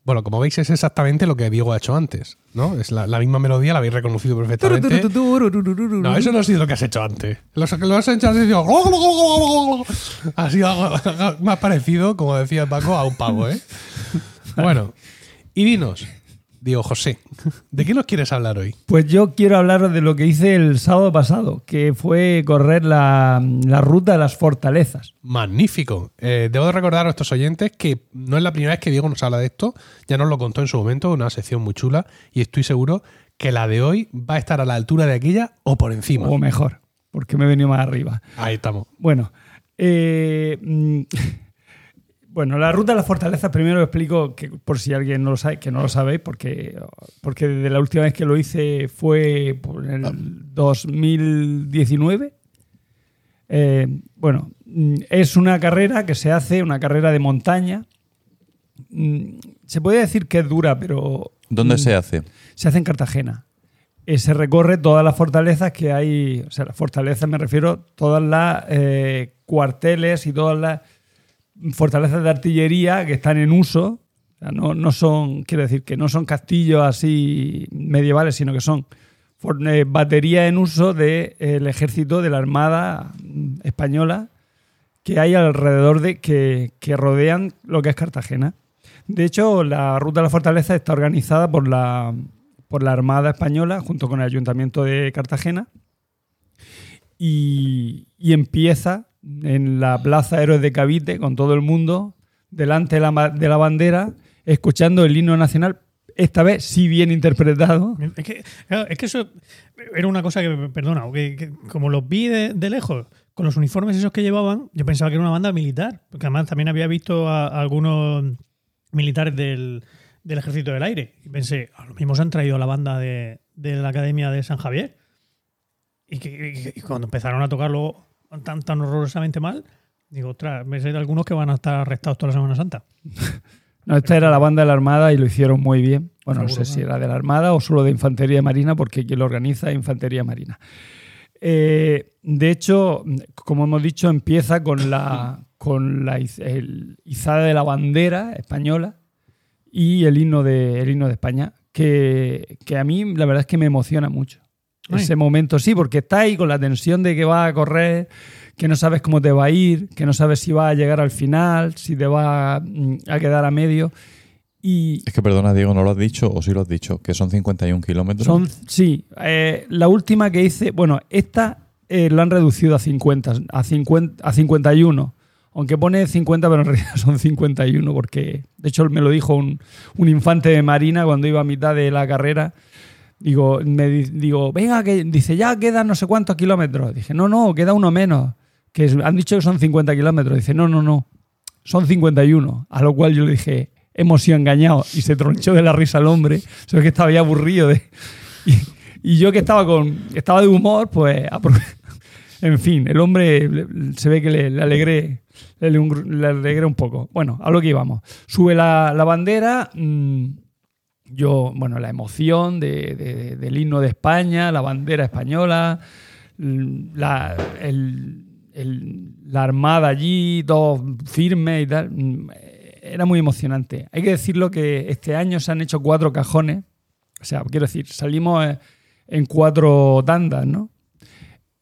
Bueno, como veis es exactamente lo que Diego ha hecho antes, ¿no? Es la, la misma melodía, la habéis reconocido perfectamente. No, eso no ha sido lo que has hecho antes. Lo, lo has hecho antes y Ha sido algo más parecido, como decía Paco, a un pavo, ¿eh? Bueno, y dinos, Diego José, ¿de qué nos quieres hablar hoy? Pues yo quiero hablaros de lo que hice el sábado pasado, que fue correr la, la ruta de las fortalezas. Magnífico. Eh, debo de recordar a nuestros oyentes que no es la primera vez que Diego nos habla de esto, ya nos lo contó en su momento, una sección muy chula, y estoy seguro que la de hoy va a estar a la altura de aquella o por encima. O mejor, porque me he venido más arriba. Ahí estamos. Bueno, eh, mm, bueno, la ruta de las fortalezas, primero explico que por si alguien no lo sabe, que no lo sabéis, porque, porque desde la última vez que lo hice fue por el 2019. Eh, bueno, mm, es una carrera que se hace, una carrera de montaña. Mm, Se puede decir que es dura, pero ¿Dónde mm, se hace? se hace en Cartagena. Eh, se recorre todas las fortalezas que hay, o sea, las fortalezas me refiero todas las eh, cuarteles y todas las fortalezas de artillería que están en uso. No, no son, quiero decir, que no son castillos así medievales, sino que son eh, baterías en uso del ejército, de la Armada española que hay alrededor de que, que rodean lo que es Cartagena. De hecho, la ruta de la fortaleza está organizada por la, por la Armada Española junto con el Ayuntamiento de Cartagena. y, y empieza en la Plaza Héroes de Cavite con todo el mundo delante de la, de la bandera escuchando el himno nacional, esta vez sí bien interpretado. Es que, es que eso era una cosa que, perdona, que, que como los vi de, lejos, con los uniformes esos que llevaban, yo pensaba que era una banda militar, porque además también había visto a, algunos militares del, del Ejército del Aire. Y pensé, a lo mismo se han traído a la banda de, de la Academia de San Javier. Y, que, y cuando empezaron a tocarlo tan, tan horrorosamente mal, digo, ostras, me sé de algunos que van a estar arrestados toda la Semana Santa. No, esta era la banda de la Armada y lo hicieron muy bien. Bueno, no sé si era de la Armada o solo de Infantería Marina, porque quien lo organiza es Infantería Marina. Eh, de hecho, como hemos dicho, empieza con la, con la el izada de la bandera española y el himno de, el himno de España, que, que a mí la verdad es que me emociona mucho. Ay. Ese momento, sí, porque está ahí con la tensión de que va a correr, que no sabes cómo te va a ir, que no sabes si va a llegar al final, si te va mm, a quedar a medio. Y Es que perdona, Diego, ¿no lo has dicho o sí lo has dicho? Que son 51 kilómetros. son, sí, eh, la última que hice, bueno, esta eh, lo han reducido a 50, a 50, a 51. Aunque pone 50, pero en realidad son 51, porque de hecho me lo dijo un, un infante de marina cuando iba a mitad de la carrera. Digo, me di- digo, venga, que dice, ya quedan no sé cuántos kilómetros. Dije, no, no, queda uno menos. Que han dicho que son 50 kilómetros. Dice, no, no, no, son 51. A lo cual yo le dije, hemos sido engañados. Y se tronchó de la risa el hombre. O sea, que estaba ya aburrido. Y, yo que estaba con. estaba de humor, pues. En fin, el hombre se ve que le, le alegré. Le, le alegré un poco. Bueno, a lo que íbamos. Sube la, la bandera. mm, yo, bueno, la emoción de- de- del himno de España, la bandera española, la, el- la armada allí, todo firme y tal. mm, Era muy emocionante. Hay que decirlo que este año se han hecho cuatro cajones. O sea, quiero decir, salimos eh, en cuatro tandas, ¿no?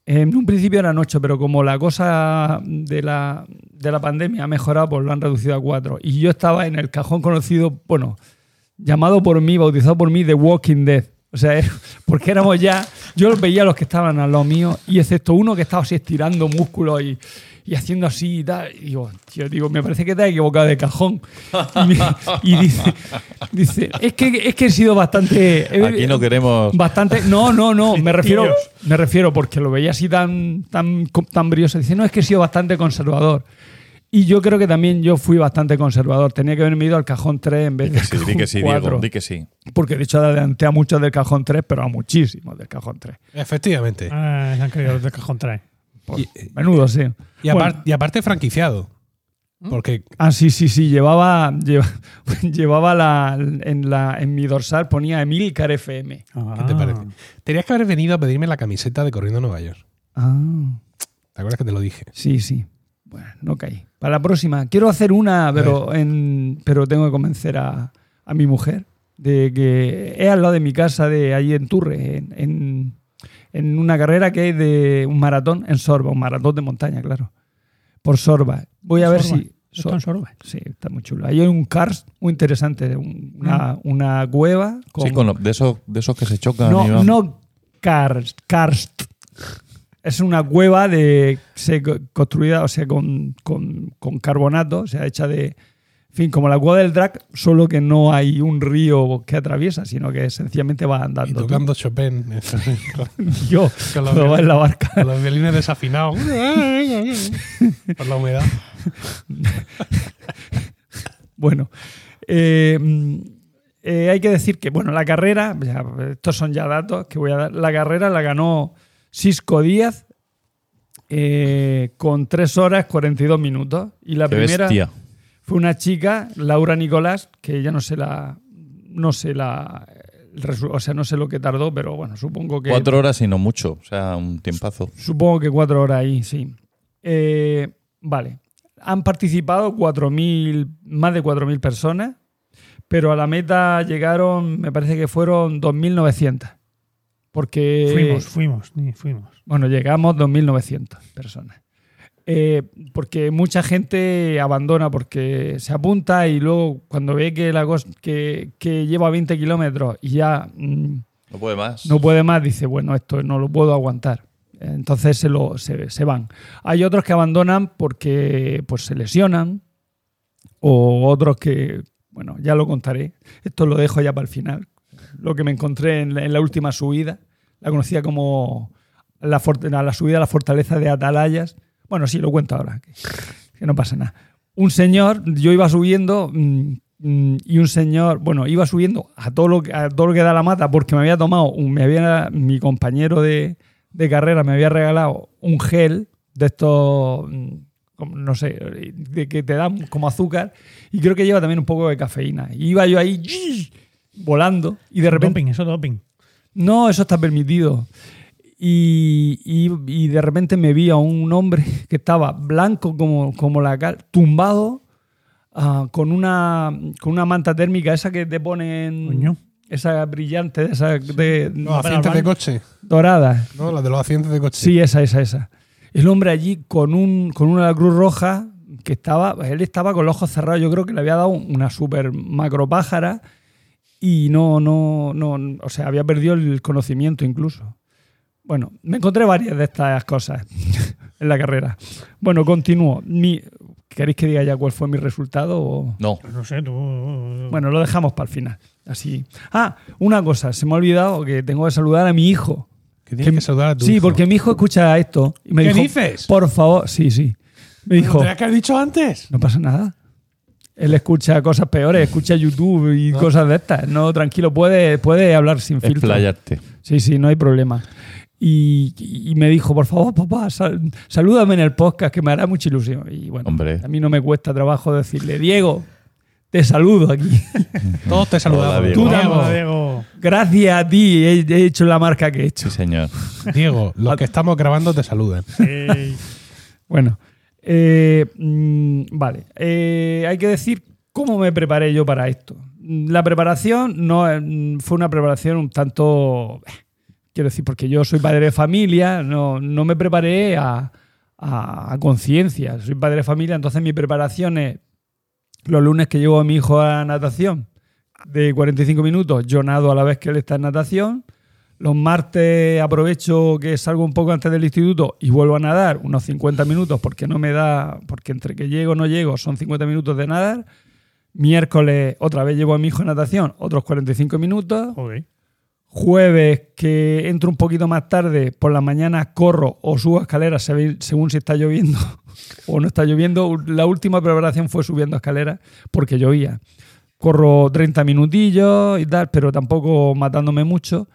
En un principio eran ocho, pero como la cosa de la, de la pandemia ha mejorado, pues lo han reducido a cuatro. Y yo estaba en el cajón conocido, bueno, llamado por mí, bautizado por mí, The Walking Dead. O sea, porque éramos ya. Yo los veía a los que estaban al lado mío, y excepto uno que estaba así estirando músculos y, y haciendo así y tal. Y digo, tío, digo, me parece que te has equivocado de cajón. Y, me- y dice, dice, es que, es que he sido bastante. Aquí no queremos. Bastante. No, no, no. Me refiero, me refiero porque lo veía así tan, tan, tan brioso. Dice, no, es que he sido bastante conservador. Y yo creo que también yo fui bastante conservador. Tenía que haberme ido al cajón 3 en vez del que sí, di que sí, 4. Diego, di que sí. Porque de hecho adelanté a muchos del cajón 3, pero a muchísimos del cajón 3. Efectivamente. Ah, se han creído los de cajón trae. Por- Y- menudo, sí. Y, Bueno. apar- y aparte franquiciado. Porque Ah, sí, sí, sí. Llevaba, lleva- llevaba la, en, la, en mi dorsal ponía Emilcar FM. ¿Qué te parece? Tenías que haber venido a pedirme la camiseta de Corriendo a Nueva York. Ah. ¿Te acuerdas que te lo dije? Sí, sí. Bueno, no caí. Para la próxima. Quiero hacer una, pero, en, pero tengo que convencer a, a mi mujer de que es al lado de mi casa, de allí en Turre, en, en, en una carrera que hay de un maratón en Sorba, un maratón de montaña, claro. Por Sorba. Voy a ver Sorba. si. Está en Sorba. Sí, está muy chulo. Ahí hay un karst muy interesante, un- una, una cueva con, Sí, con lo- de, esos, de esos que se chocan. no, no karst, karst. Es una cueva de se- construida, o sea, con, con- con carbonato, o sea, hecha de, en fin, como la cueva del Drac, solo que no hay un río que atraviesa, sino que sencillamente va Y andando. tocando Chopin Yo, cuando va en la barca. con los violines desafinados. Por la humedad. Bueno, eh, eh, hay que decir que, bueno, la carrera, ya, estos son ya datos que voy a dar, la carrera la ganó Cisco Díaz eh, con 3 horas 42 minutos. Y la Qué primera bestia. fue una chica, Laura Nicolás, que ya no sé la... No sé la... O sea, no sé lo que tardó, pero bueno, supongo que... Cuatro horas y no mucho. O sea, un tiempazo. Supongo que cuatro horas ahí, sí. Eh, vale. Han participado 4.000, más de 4.000 personas, pero a la meta llegaron, me parece que fueron 2.900. Porque. Fuimos, fuimos, ni fuimos. Bueno, llegamos 2.900 personas. Eh, porque mucha gente abandona porque se apunta y luego cuando ve que, la que, que lleva 20 kilómetros y ya mm, No puede más. no puede más, dice, bueno, esto no lo puedo aguantar. Entonces se, lo, se, se van. Hay otros que abandonan porque pues, se lesionan o otros que, bueno, ya lo contaré. Esto lo dejo ya para el final. Lo que me encontré en la, en la última subida, la conocía como la, la subida a la fortaleza de Atalayas. Bueno, sí, lo cuento ahora, que, que no pasa nada. Un señor, yo iba subiendo mm, mm, y un señor, bueno, iba subiendo a todo lo a todo lo que da la mata porque me había tomado, me había, mi compañero de, de carrera me había regalado un gel de estos, mm, no sé, de que te dan como azúcar y creo que lleva también un poco de cafeína. Y iba yo ahí volando y de repente... Doping, eso doping. No, eso está permitido. Y, y- y de repente me vi a un hombre que estaba blanco como, como la cal, tumbado, ah, con, una, con una manta térmica, esa que te ponen. Coño. Esa brillante, esa de, Los accidentes de coche. dorada. ¿no? La de los accidentes de coche. Sí, esa, esa, esa. El hombre allí con, un, con una Cruz Roja que estaba, él estaba con los ojos cerrados, yo creo que le había dado una super macro pájara y no, no, no, o sea, había perdido el conocimiento incluso. Bueno, me encontré varias de estas cosas en la carrera. Bueno, continúo. Mi, ¿Queréis que diga ya cuál fue mi resultado? o- No. Pues no sé, tú. Bueno, lo dejamos para el final. Así. Ah, una cosa, se me ha olvidado que tengo que saludar a mi hijo. Que tienes que saludar a tu Sí, hijo. porque mi hijo escucha esto. Y me ¿Qué dijo, dices? Por favor, sí, sí. Me ¿Lo dijo, tenías que haber dicho antes? no pasa nada. Él escucha cosas peores, escucha YouTube y cosas de estas. No, tranquilo, puede, puede hablar sin filtro. Explayarte. Sí, sí, no hay problema. Y, y me dijo, por favor, papá, sal- salúdame en el podcast, que me hará mucha ilusión. Y bueno, Hombre. a mí no me cuesta trabajo decirle, Diego, te saludo aquí. Todos te saludamos. Hola, Diego. Tú, Diego, Diego. Gracias a ti he, he hecho la marca que he hecho. Sí, señor. Diego, los que estamos grabando te saluden. Ey. Bueno, eh, mm, vale. Eh, hay que decir cómo me preparé yo para esto. La preparación no eh, fue una preparación un tanto. eh, Quiero decir, porque yo soy padre de familia, no, no me preparé a, a- a conciencia. Soy padre de familia, entonces mi preparación es los lunes que llevo a mi hijo a natación de 45 minutos, yo nado a la vez que él está en natación. Los martes aprovecho que salgo un poco antes del instituto y vuelvo a nadar unos 50 minutos porque no me da, porque entre que llego o no llego son 50 minutos de nadar. Miércoles otra vez llevo a mi hijo a natación, otros 45 minutos. Jueves que entro un poquito más tarde, por la mañana corro o subo escaleras se- según si está lloviendo o no está lloviendo. La última preparación fue subiendo escaleras porque llovía. Corro 30 minutillos y tal, pero tampoco matándome mucho.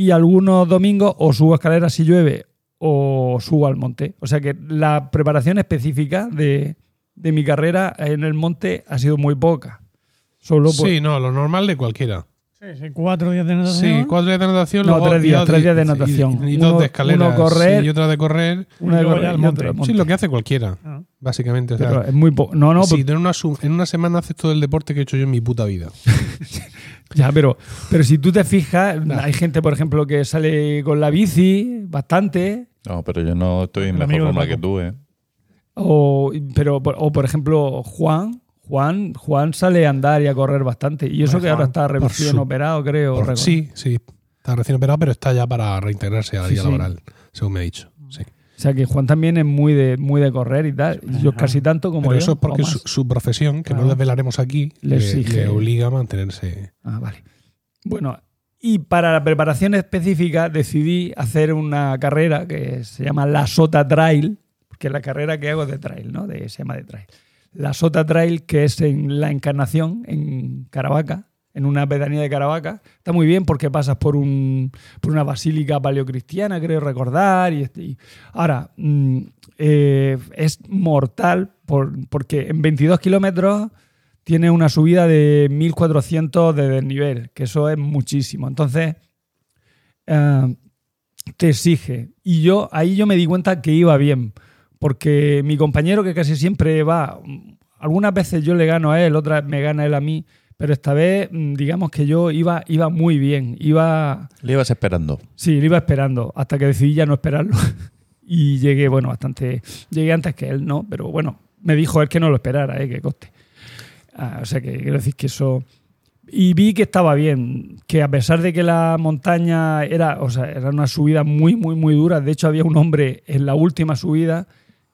Y algunos domingos o subo escaleras si llueve o subo al monte. O sea que la preparación específica de, de mi carrera en el monte ha sido muy poca. Solo por- Sí, no, lo normal de cualquiera. Sí, sí, cuatro días de natación. Sí, cuatro días de natación. No, luego tres días, y- tres días de natación. Y, dos Uno- de escaleras. uno correr, sí, y otra de correr. una de correr al monte. Sí, lo que hace cualquiera, Ah. básicamente. O sea, Pero es muy poco. No, no, sí, en, una, en una semana haces todo el deporte que he hecho yo en mi puta vida. Ya, pero, pero si tú te fijas, Nah. hay gente, por ejemplo, que sale con la bici bastante, No, pero yo no estoy en mejor forma que tú, ¿eh? o, pero, o por ejemplo, Juan. Juan, Juan sale a andar y a correr bastante. Y eso que ahora está recién su- operado, creo. Por- sí, sí. Está recién operado, pero está ya para reintegrarse a la Sí, vida sí. laboral, según me ha dicho. O sea que Juan también es muy de, muy de correr y tal. Yo casi tanto como Pero yo, eso es porque su, su profesión, que Claro. no desvelaremos aquí, Le le, exige. le obliga a mantenerse. Ah, vale. Bueno, y para la preparación específica decidí hacer una carrera que se llama la Sota Trail, porque la carrera que hago es de trail, ¿no? De, se llama de trail. La Sota Trail, que es en la Encarnación, en Caravaca, en una pedanía de Caravaca. Está muy bien porque pasas por, un, por una basílica paleocristiana, creo recordar. Y, y- ahora, mm, eh, es mortal por- porque en 22 kilómetros tiene una subida de 1400 de desnivel, que eso es muchísimo. Entonces, eh, te exige. Y yo ahí yo me di cuenta que iba bien, porque mi compañero que casi siempre va, algunas veces yo le gano a él, otras me gana él a mí, pero esta vez mm, digamos que yo iba, iba muy bien, iba... Le ibas esperando. Sí, lo iba esperando hasta que decidí ya no esperarlo. y llegué, bueno, bastante. Llegué antes que él, ¿no? Pero bueno, me dijo él que no lo esperara, ¿eh? Que coste. Ah, o sea que quiero decir que eso. Y vi que estaba bien, que a pesar de que la montaña era, o sea, era una subida muy, muy, muy dura, de hecho había un hombre en la última subida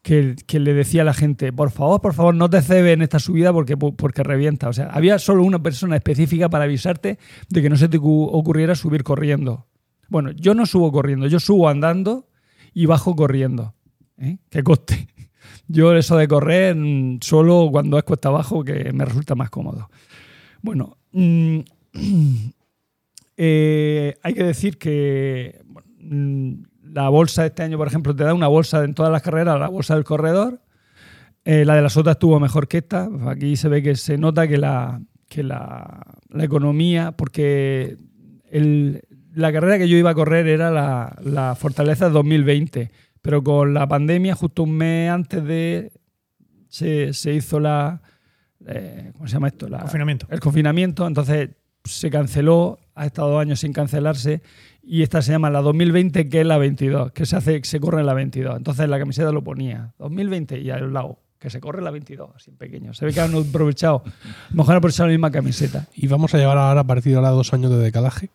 que, le decía a la gente, por favor, por favor, no te cebes en esta subida porque, porque revienta. O sea, había solo una persona específica para avisarte de que no se te cu- ocurriera subir corriendo. Bueno, yo no subo corriendo, yo subo andando y bajo corriendo. ¿eh? Que coste. Yo eso de correr mm, solo cuando es cuesta abajo que me resulta más cómodo. Bueno, mm, eh, hay que decir que mm, la bolsa de este año, por ejemplo, te da una bolsa en todas las carreras, la bolsa del corredor. Eh, la de las otras estuvo mejor que esta. Aquí se ve que se nota que la, que la, la economía, porque el- la carrera que yo iba a correr era la, la Fortaleza 2020, pero con la pandemia, justo un mes antes de. se, se hizo la. eh, ¿Cómo se llama esto? La, Confinamiento. el confinamiento, entonces se canceló, ha estado dos años sin cancelarse y esta se llama la 2020 que es la 22, que se hace se corre en la 22. Entonces la camiseta lo ponía 2020 y al lado que se corre la 22, así en pequeño. Se ve que han aprovechado, mejor han aprovechado la misma camiseta. Y vamos a llevar ahora a partir de ahora dos años de decalaje.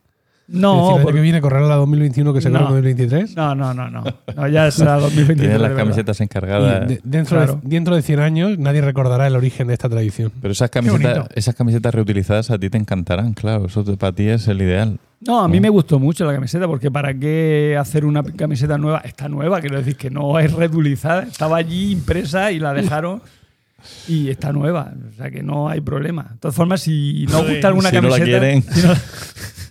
Es decir, No, el porque- que viene correrá la 2021 que se corre No. en 2023. no, no, no, no, No, ya será 2023. Tienen de las verdad. camisetas encargadas. de- dentro, Claro. de, dentro de 100 años nadie recordará el origen de esta tradición. Pero esas camisetas, esas camisetas reutilizadas a ti te encantarán, claro. Eso te- para ti es el ideal. No, a mí me gustó mucho la camiseta porque para qué hacer una camiseta nueva, está nueva, quiero decir que no es reutilizada, estaba allí impresa y la dejaron y está nueva, o sea que no hay problema. De todas formas, si no os gusta alguna Si no la camiseta, quieren. si no-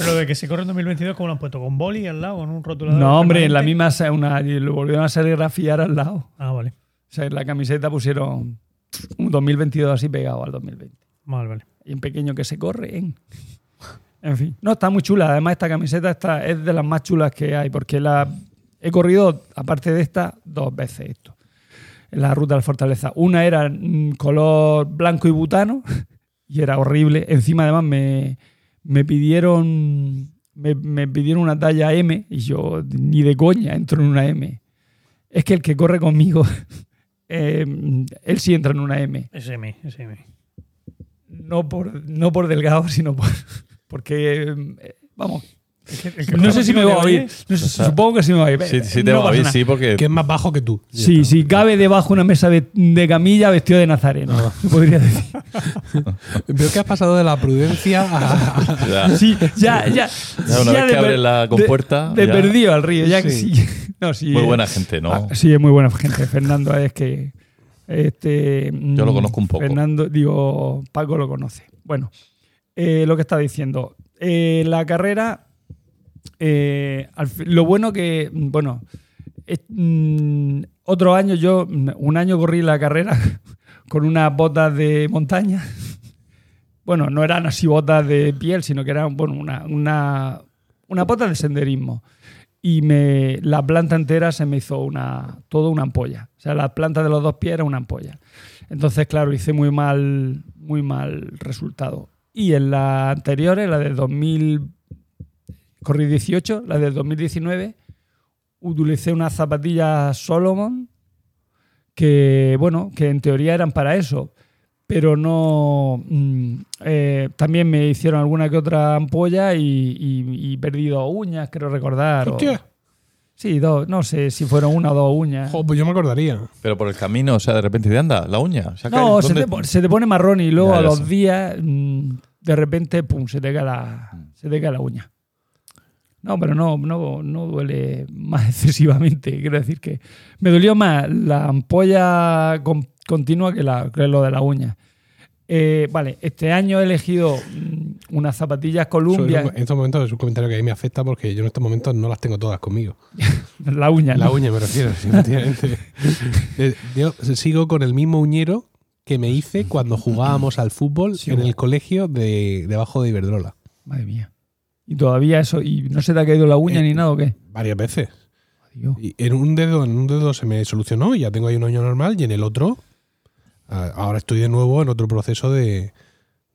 Pero lo de que se corre en 2022, ¿cómo lo han puesto? ¿Con boli al lado? ¿Con un rotulador? no, hombre, en la misma una, lo volvieron a serigrafiar al lado. Ah, vale. O sea, en la camiseta pusieron un 2022 así pegado al 2020. Vale, vale. y en pequeño que se corre. En, en fin, no, está muy chula. Además, esta camiseta está, es de las más chulas que hay, porque la he corrido, aparte de esta, dos veces esto. En la ruta de la fortaleza. Una era mm, color blanco y butano, y era horrible. Encima, además, me, me pidieron. Me, me pidieron una talla M y yo ni de coña entro en una M. Es que el que corre conmigo, eh, él sí entra en una M SM, SM. no por, no por delgado, sino por, porque, eh, vamos, Que- que no sé si me va a oír. No sé, supongo que sí me va a oír. Sí, sí te No va a oír, sí, porque Que es más bajo que tú. Sí, sí, cabe debajo una mesa de, de camilla vestido de nazareno, Ah. podría decir. Veo que has pasado de la prudencia a. Ya. Sí, ya, ya. Ya, una vez que per- abre la compuerta, De, de perdido al río, ya que Sí. No, sí, muy eh, buena gente, ¿no? ah, sí, es muy buena gente. Fernando es que. Este, Yo lo conozco un poco. Fernando, digo, Paco lo conoce. Bueno, eh, lo que está diciendo. Eh, la carrera. Eh, lo bueno que. Bueno. mm, otro año yo. Un año corrí la carrera con unas botas de montaña. Bueno, no eran así botas de piel, sino que eran bueno, una, una, una bota de senderismo. Y me, la planta entera se me hizo una, todo una ampolla. O sea, la planta de los dos pies era una ampolla. Entonces, claro, hice muy mal, muy mal resultado. Y en las anteriores, la del 2000, corrí 18, la del 2019, utilicé unas zapatillas Solomon que, bueno, que en teoría eran para eso, pero no. mm, eh, también me hicieron alguna que otra ampolla y, y- y perdí dos uñas, creo recordar. o- Hostia. sí, dos, no sé si fueron una o dos uñas. Jo, pues yo me acordaría. Pero por el camino, o sea, de repente de anda, la uña. No, se ¿Dónde- te, pon- se te pone marrón y luego Ya, a los sé. días, mm, de repente, pum, se te cae la, se te cae la uña. No, pero no, no, no duele más excesivamente. Quiero decir que me dolió más la ampolla con- continua que, la, que lo de la uña. Eh, vale, este año he elegido mm, unas zapatillas Columbia. en estos momentos es un comentario que a mí me afecta porque yo en estos momentos no las tengo todas conmigo. La uña. La ¿no? uña me refiero, efectivamente. Eh, Yo sigo con el mismo uñero que me hice cuando jugábamos al fútbol Sí, en bueno. el colegio de debajo de Iberdrola. Madre mía. Y todavía eso, y no se te ha caído la uña Eh, ni nada o qué. Varias veces. Y en un dedo, en un dedo se me solucionó y ya tengo ahí un uño normal y en el otro, a- ahora estoy de nuevo en otro proceso de,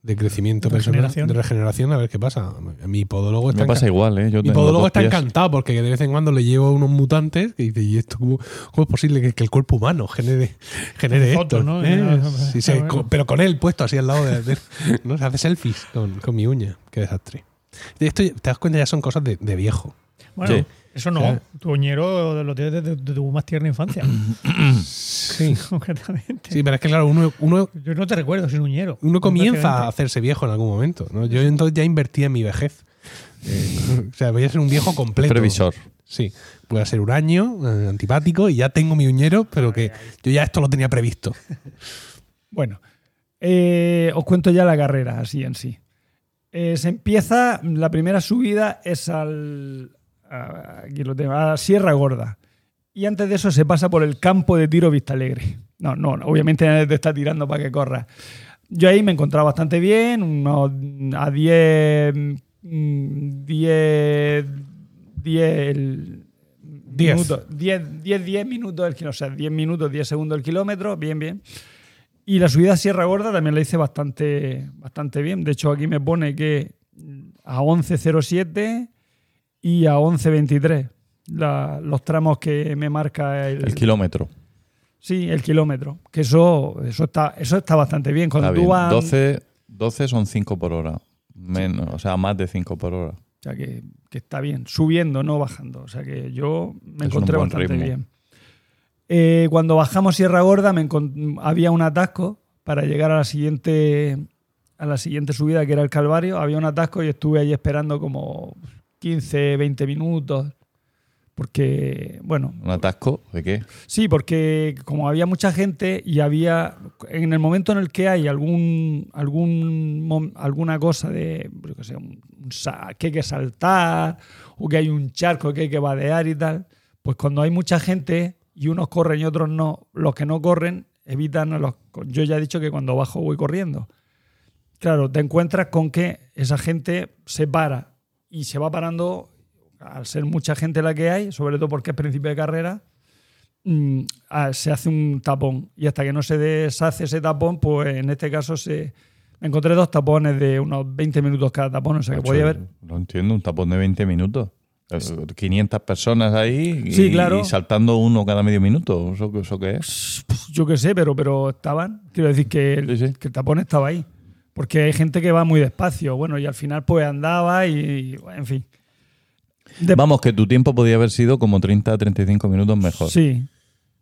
de crecimiento De personal, regeneración. de regeneración, a ver qué pasa. Mi podólogo está Me pasa igual, ¿eh? Yo Mi podólogo está pies. encantado porque de vez en cuando le llevo unos mutantes que dice, ¿y esto cómo, cómo es posible que, que el cuerpo humano genere, genere Fotos, esto? ¿no? ¿Eh? Ya, Sí, ya, sí, bueno. con- pero con él puesto así al lado de... de- ¿no? Se hace selfies con, con mi uña. Qué desastre. De esto, te das cuenta, ya son cosas de, de viejo. Bueno, Sí. eso no. Claro. Tu uñero lo tienes desde, tu más tierna infancia. Sí. Concretamente. Sí, pero es que claro, uno, uno, Yo no te recuerdo sin uñero. uno comienza a hacerse viejo en algún momento. ¿no? Yo entonces ya invertí en mi vejez. Eh, o sea, voy a ser un viejo completo. Previsor. Sí, voy a ser huraño, eh, antipático y ya tengo mi uñero, pero que yo ya esto lo tenía previsto. Bueno, eh, os cuento ya la carrera, así en sí. Eh, se empieza, la primera subida es al. a- aquí lo tengo, a Sierra Gorda. Y antes de eso se pasa por el campo de tiro Vista Alegre. No, no, obviamente te está tirando para que corras. Yo ahí me encontraba bastante bien, unos a 10. mm, 10. 10. Diez. minutos. 10, 10, 10 minutos del kilómetro. O sea, 10 minutos, 10 segundos el kilómetro. Bien, bien. Y la subida a Sierra Gorda también la hice bastante, bastante bien. De hecho, aquí me pone que a 11.07 y a 11.23 la- los tramos que me marca el, El kilómetro. sí, el kilómetro. Que eso, eso, está, eso está bastante bien. Cuando Está tú bien. vas. 12, 12 son 5 por hora. Menos, o sea, más de 5 por hora. O sea, que, que está bien, subiendo, no bajando. O sea, que yo me Es encontré bastante ritmo. bien. Eh, cuando bajamos Sierra Gorda me había un atasco para llegar a la siguiente a la siguiente subida que era el Calvario. Había un atasco y estuve ahí esperando como 15, 20 minutos. Porque, bueno, ¿Un atasco? ¿De qué? Sí, porque como había mucha gente y había en el momento en el que hay algún algún alguna cosa de yo qué sé, un- un sa- que hay que saltar o que hay un charco que hay que vadear y tal, pues cuando hay mucha gente y unos corren y otros no, los que no corren evitan a los yo ya he dicho que cuando bajo voy corriendo. Claro, te encuentras con que esa gente se para y se va parando al ser mucha gente la que hay, sobre todo porque es principio de carrera, mm, se hace un tapón. Y hasta que no se deshace ese tapón, pues en este caso se. Me encontré dos tapones de unos 20 minutos cada tapón, o sea que podía haber. No entiendo, un tapón de 20 minutos. Eh, 500 personas ahí y, Sí, claro. y saltando uno cada medio minuto. ¿Eso, eso qué es? Yo qué sé, pero, pero estaban. Quiero decir que el, Sí, sí. que el tapón estaba ahí. Porque hay gente que va muy despacio. Bueno, y al final pues andaba y. en fin. De- Vamos, que tu tiempo podía haber sido como 30 35 minutos mejor. Sí,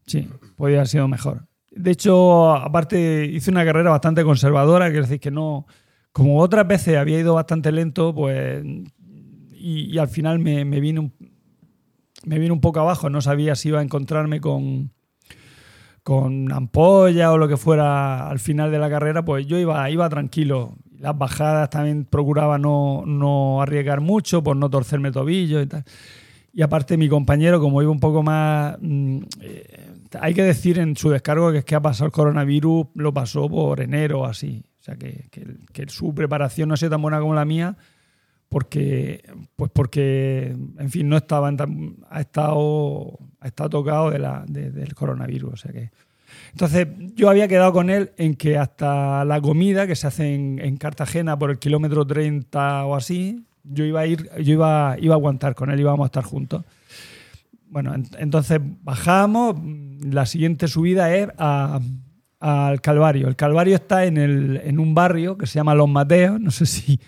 sí, podría haber sido mejor. De hecho, aparte, hice una carrera bastante conservadora, quiero decir que no. Como otras veces había ido bastante lento, pues. Y, al final me, me vine un, me vine un poco abajo. No sabía si iba a encontrarme con, con ampolla o lo que fuera al final de la carrera, pues yo iba, iba tranquilo. Las bajadas también procuraba no, no arriesgar mucho por no torcerme tobillo y tal. Y aparte mi compañero, como iba un poco más... mm, eh, hay que decir en su descargo que es que ha pasado el coronavirus, lo pasó por enero o así. O sea, que, que- que su preparación no ha sido tan buena como la mía porque, pues porque en fin, no estaba en tan- ha estado, ha estado tocado de la, de- del coronavirus. O sea que... Entonces, yo había quedado con él en que hasta la comida que se hace en, en Cartagena por el kilómetro 30 o así, yo iba a ir, yo iba, iba a aguantar con él, íbamos a estar juntos. Bueno, en- entonces bajamos, la siguiente subida es al Calvario. El Calvario está en, el, en un barrio que se llama Los Mateos, no sé si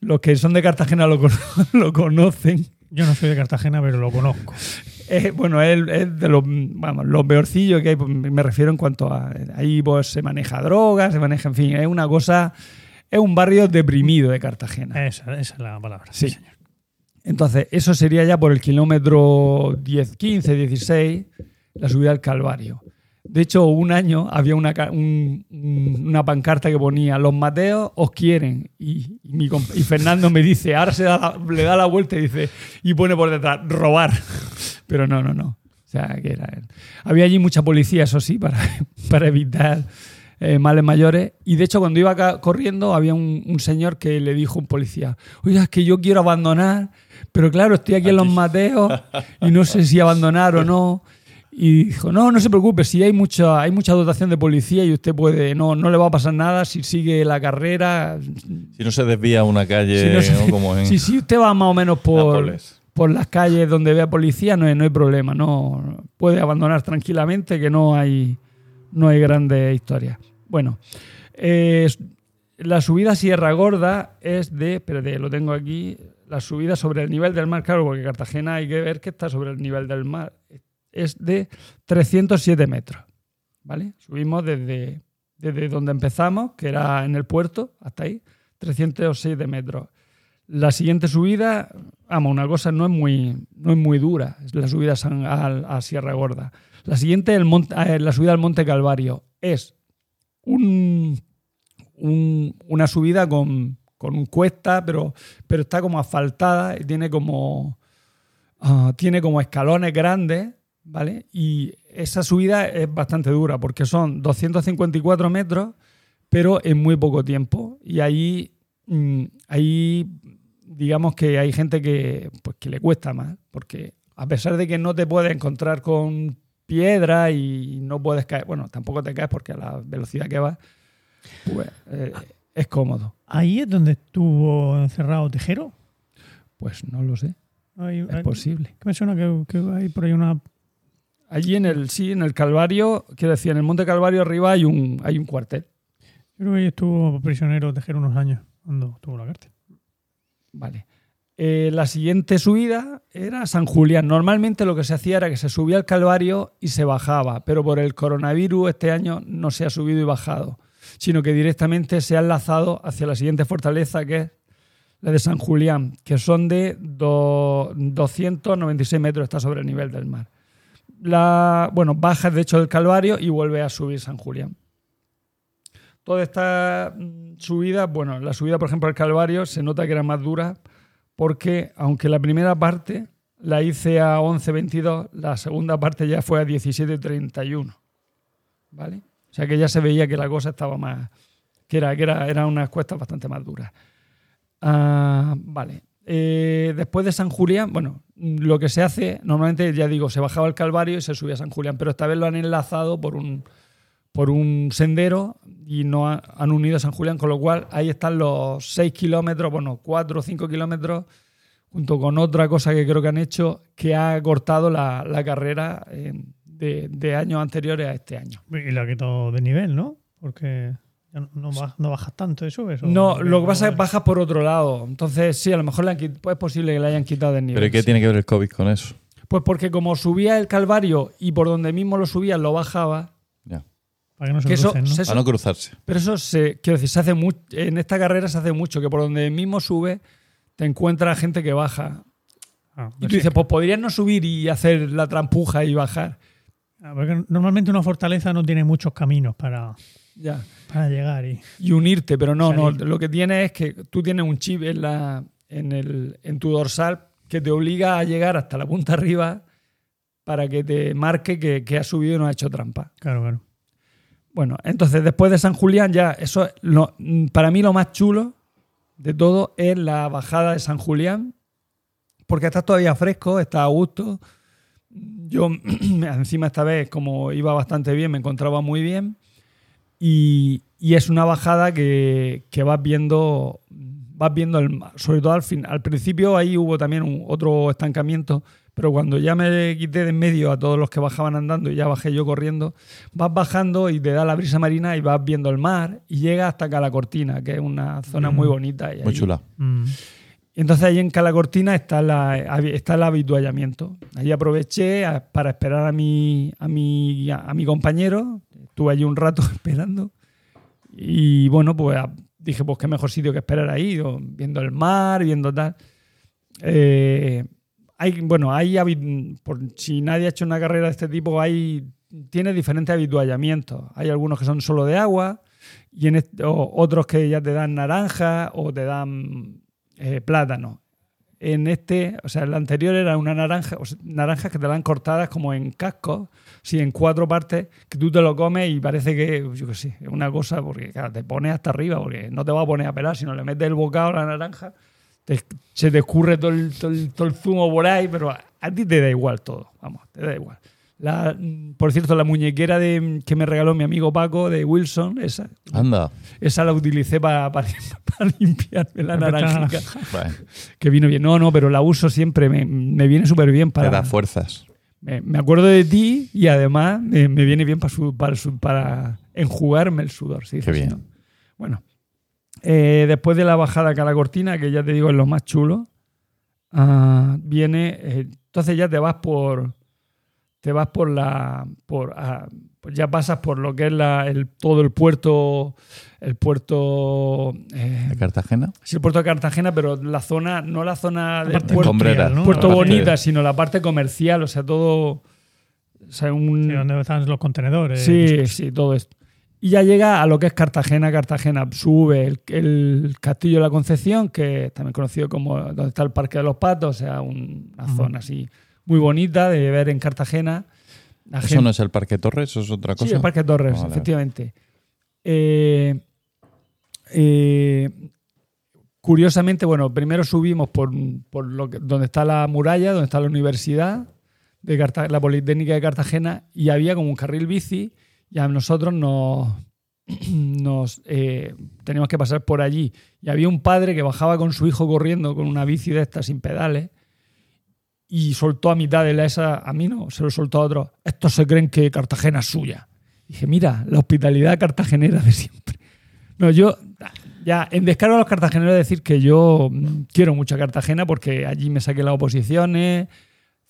los que son de Cartagena lo, cono- lo conocen. Yo no soy de Cartagena, pero lo conozco. Bueno, es, es de los, vamos, los peorcillos que hay, pues, me refiero en cuanto a. Ahí pues, se maneja drogas, se maneja, en fin, es una cosa. Es un barrio deprimido de Cartagena. Esa, esa es la palabra. Sí. señor. Entonces, eso sería ya por el kilómetro 10, 15, 16, la subida al Calvario. De hecho, un año había una, un- una pancarta que ponía: Los Mateos os quieren. Y, y mi comp- y Fernando me dice: Ahora se da la- le da la vuelta y dice: Y pone por detrás: robar. Pero no, no, no. O sea, que era. Había allí mucha policía, eso sí, para, para evitar eh, males mayores. Y de hecho, cuando iba corriendo, había un, un señor que le dijo a un policía: Oiga, es que yo quiero abandonar, pero claro, estoy aquí en los Mateos y no sé si abandonar o no. Y dijo, no, no se preocupe, si hay mucha, hay mucha dotación de policía y usted puede, no, no le va a pasar nada si sigue la carrera. Si no se desvía a una calle Si, no se- ¿no? como en si, si usted va más o menos por, Nápoles. por las calles donde vea policía, no hay, no hay problema, no puede abandonar tranquilamente que no hay, no hay grandes historias. Bueno, eh, la subida a Sierra Gorda es de, espérate, lo tengo aquí, la subida sobre el nivel del mar, claro, porque Cartagena hay que ver que está sobre el nivel del mar, es de 307 metros, ¿vale? Subimos desde, desde donde empezamos, que era en el puerto, hasta ahí, 307 metros. La siguiente subida, vamos, una cosa no es muy, no es muy dura, es la subida a, Sierra Gorda. La siguiente, eh, la subida al Monte Calvario, es un, un- una subida con, con cuesta, pero, pero está como asfaltada y tiene como, ah, tiene como escalones grandes, ¿vale? Y esa subida es bastante dura porque son 254 metros, pero en muy poco tiempo. Y ahí, mm, ahí digamos que hay gente que, pues, que le cuesta más, porque a pesar de que no te puedes encontrar con piedra y no puedes caer, bueno, tampoco te caes porque a la velocidad que vas, pues eh, es cómodo. Ahí es donde estuvo encerrado Tejero. Pues no lo sé, Hay- es hay- posible. que me suena que, que hay por ahí una. Allí en el, sí, en el Calvario, quiero decir, en el Monte Calvario arriba hay un, hay un cuartel. Yo creo que ahí estuvo prisionero Tejero unos años cuando estuvo en la cárcel. Vale. Eh, la siguiente subida era San Julián. Normalmente lo que se hacía era que se subía al Calvario y se bajaba, pero por el coronavirus este año no se ha subido y bajado, sino que directamente se ha enlazado hacia la siguiente fortaleza que es la de San Julián, que son de do- 296 metros, está sobre el nivel del mar. La, bueno, bajas de hecho del Calvario y vuelve a subir San Julián. Toda esta mm, subida, bueno, la subida, por ejemplo, al Calvario se nota que era más dura porque, aunque la primera parte la hice a 11.22, la segunda parte ya fue a 17.31. ¿Vale? O sea que ya se veía que la cosa estaba más. que era, que era, eran unas cuestas bastante más duras. Ah, vale. Eh, después de San Julián, bueno, lo que se hace, normalmente ya digo, se bajaba el Calvario y se subía a San Julián, pero esta vez lo han enlazado por un, por un sendero y no ha- han unido a San Julián, con lo cual ahí están los 6 kilómetros, bueno, 4 o 5 kilómetros, junto con otra cosa que creo que han hecho, que ha cortado la, carrera eh, de, de años anteriores a este año. Y la ha quitado de nivel, ¿no? Porque no, no, baj- no bajas tanto y subes. ¿o? No, lo que pasa es que no- bajas por otro lado. Entonces, sí, a lo mejor le han pues es posible que le hayan quitado del nivel. ¿Pero ¿y qué sí. tiene que ver el COVID con eso? Pues porque como subía el Calvario y por donde mismo lo subía lo bajaba, Ya. Para que no se que eso, crucen, ¿no? se- Para no cruzarse. pero eso se, quiero decir, se hace mucho, en esta carrera se hace mucho, que por donde mismo sube te encuentras gente que baja. Ah, Y tú sí. dices, pues podrías no subir y hacer la trampuja y bajar. Ah, porque normalmente una fortaleza no tiene muchos caminos para, Ya. para llegar y Y unirte, pero no, no. Lo que tiene es que tú tienes un chip en, la, en, el, en tu dorsal que te obliga a llegar hasta la punta arriba para que te marque que, que has subido y no has hecho trampa. claro, claro. Bueno, entonces después de San Julián ya, eso es lo- para mí lo más chulo de todo es la bajada de San Julián, porque está todavía fresco, está a gusto. Yo encima esta vez, como iba bastante bien, me encontraba muy bien. Y, y es una bajada que, que vas viendo, vas viendo el, sobre todo al fin. Al principio ahí hubo también un- otro estancamiento, pero cuando ya me quité de en medio a todos los que bajaban andando y ya bajé yo corriendo, vas bajando y te da la brisa marina y vas viendo el mar y llegas hasta Calacortina, que es una zona muy bonita. y Muy ahí- chula. Mm. y entonces ahí en Calacortina está, la, está el habituallamiento. Ahí aproveché a- para esperar a mi, a, mi, a mi compañero. Estuve allí un rato esperando. Y bueno, pues a- dije, pues qué mejor sitio que esperar ahí, viendo el mar, viendo tal. Eh, hay, bueno, hay por, si nadie ha hecho una carrera de este tipo, hay, tiene diferentes habituallamientos. Hay algunos que son solo de agua y en este- otros que ya te dan naranja o te dan eh, plátano. En este, o sea, el anterior era una naranja, naranjas que te dan cortadas como en cascos, sí, en cuatro partes, que tú te lo comes y parece que, yo qué sé, es una cosa, porque claro, te pones hasta arriba, porque no te va a poner a pelar, sino le metes el bocado a la naranja, te- se te escurre todo el, todo el- todo el zumo por ahí, pero a, a ti te da igual todo, vamos, te da igual. La, por cierto, la muñequera de, que me regaló mi amigo Paco de Wilson, esa, Anda. esa la utilicé para, para, para limpiarme la Para naranjica. Bueno, Que vino bien. No, no, pero la uso siempre, me, me viene súper bien te da para... fuerzas. Me, me acuerdo de ti y además me, me viene bien para, su- para, su- para enjugarme el sudor. ¿sí? Qué bien. ¿no? Bueno, eh, después de la bajada acá a la cortina, que ya te digo es lo más chulo, ah, viene. eh, entonces ya te vas por. Te vas por la. Por, ah, pues ya pasas por lo que es la, el, todo el puerto. El puerto. eh, ¿De Cartagena? sí, el puerto de Cartagena, pero la zona. No la zona parte puerto. ¿no? puerto La parte- bonita, sino la parte comercial, o sea, todo. O sea, un, Sí, donde están los contenedores. Sí, sí, todo esto. Y ya llega a lo que es Cartagena. Cartagena sube el, el Castillo de la Concepción, que es también conocido como donde está el Parque de los Patos, o sea, un- una zona así muy bonita de ver en Cartagena. ¿Eso no es el Parque Torres? ¿Eso es otra cosa? Sí, el Parque Torres, Vale, efectivamente. Eh, eh, curiosamente, bueno, primero subimos por, por lo que- donde está la muralla, donde está la universidad de la Politécnica de Cartagena, y había como un carril bici, y a nosotros nos, nos eh, teníamos que pasar por allí. Y había un padre que bajaba con su hijo corriendo con una bici de estas sin pedales y soltó a mitad de la esa, a mí no, se lo soltó a otro. Estos se creen que Cartagena es suya. Dije, mira, la hospitalidad cartagenera de siempre. No, yo, ya, en descargo a los cartageneros decir que yo mm, quiero mucho a Cartagena porque allí me saqué las oposiciones,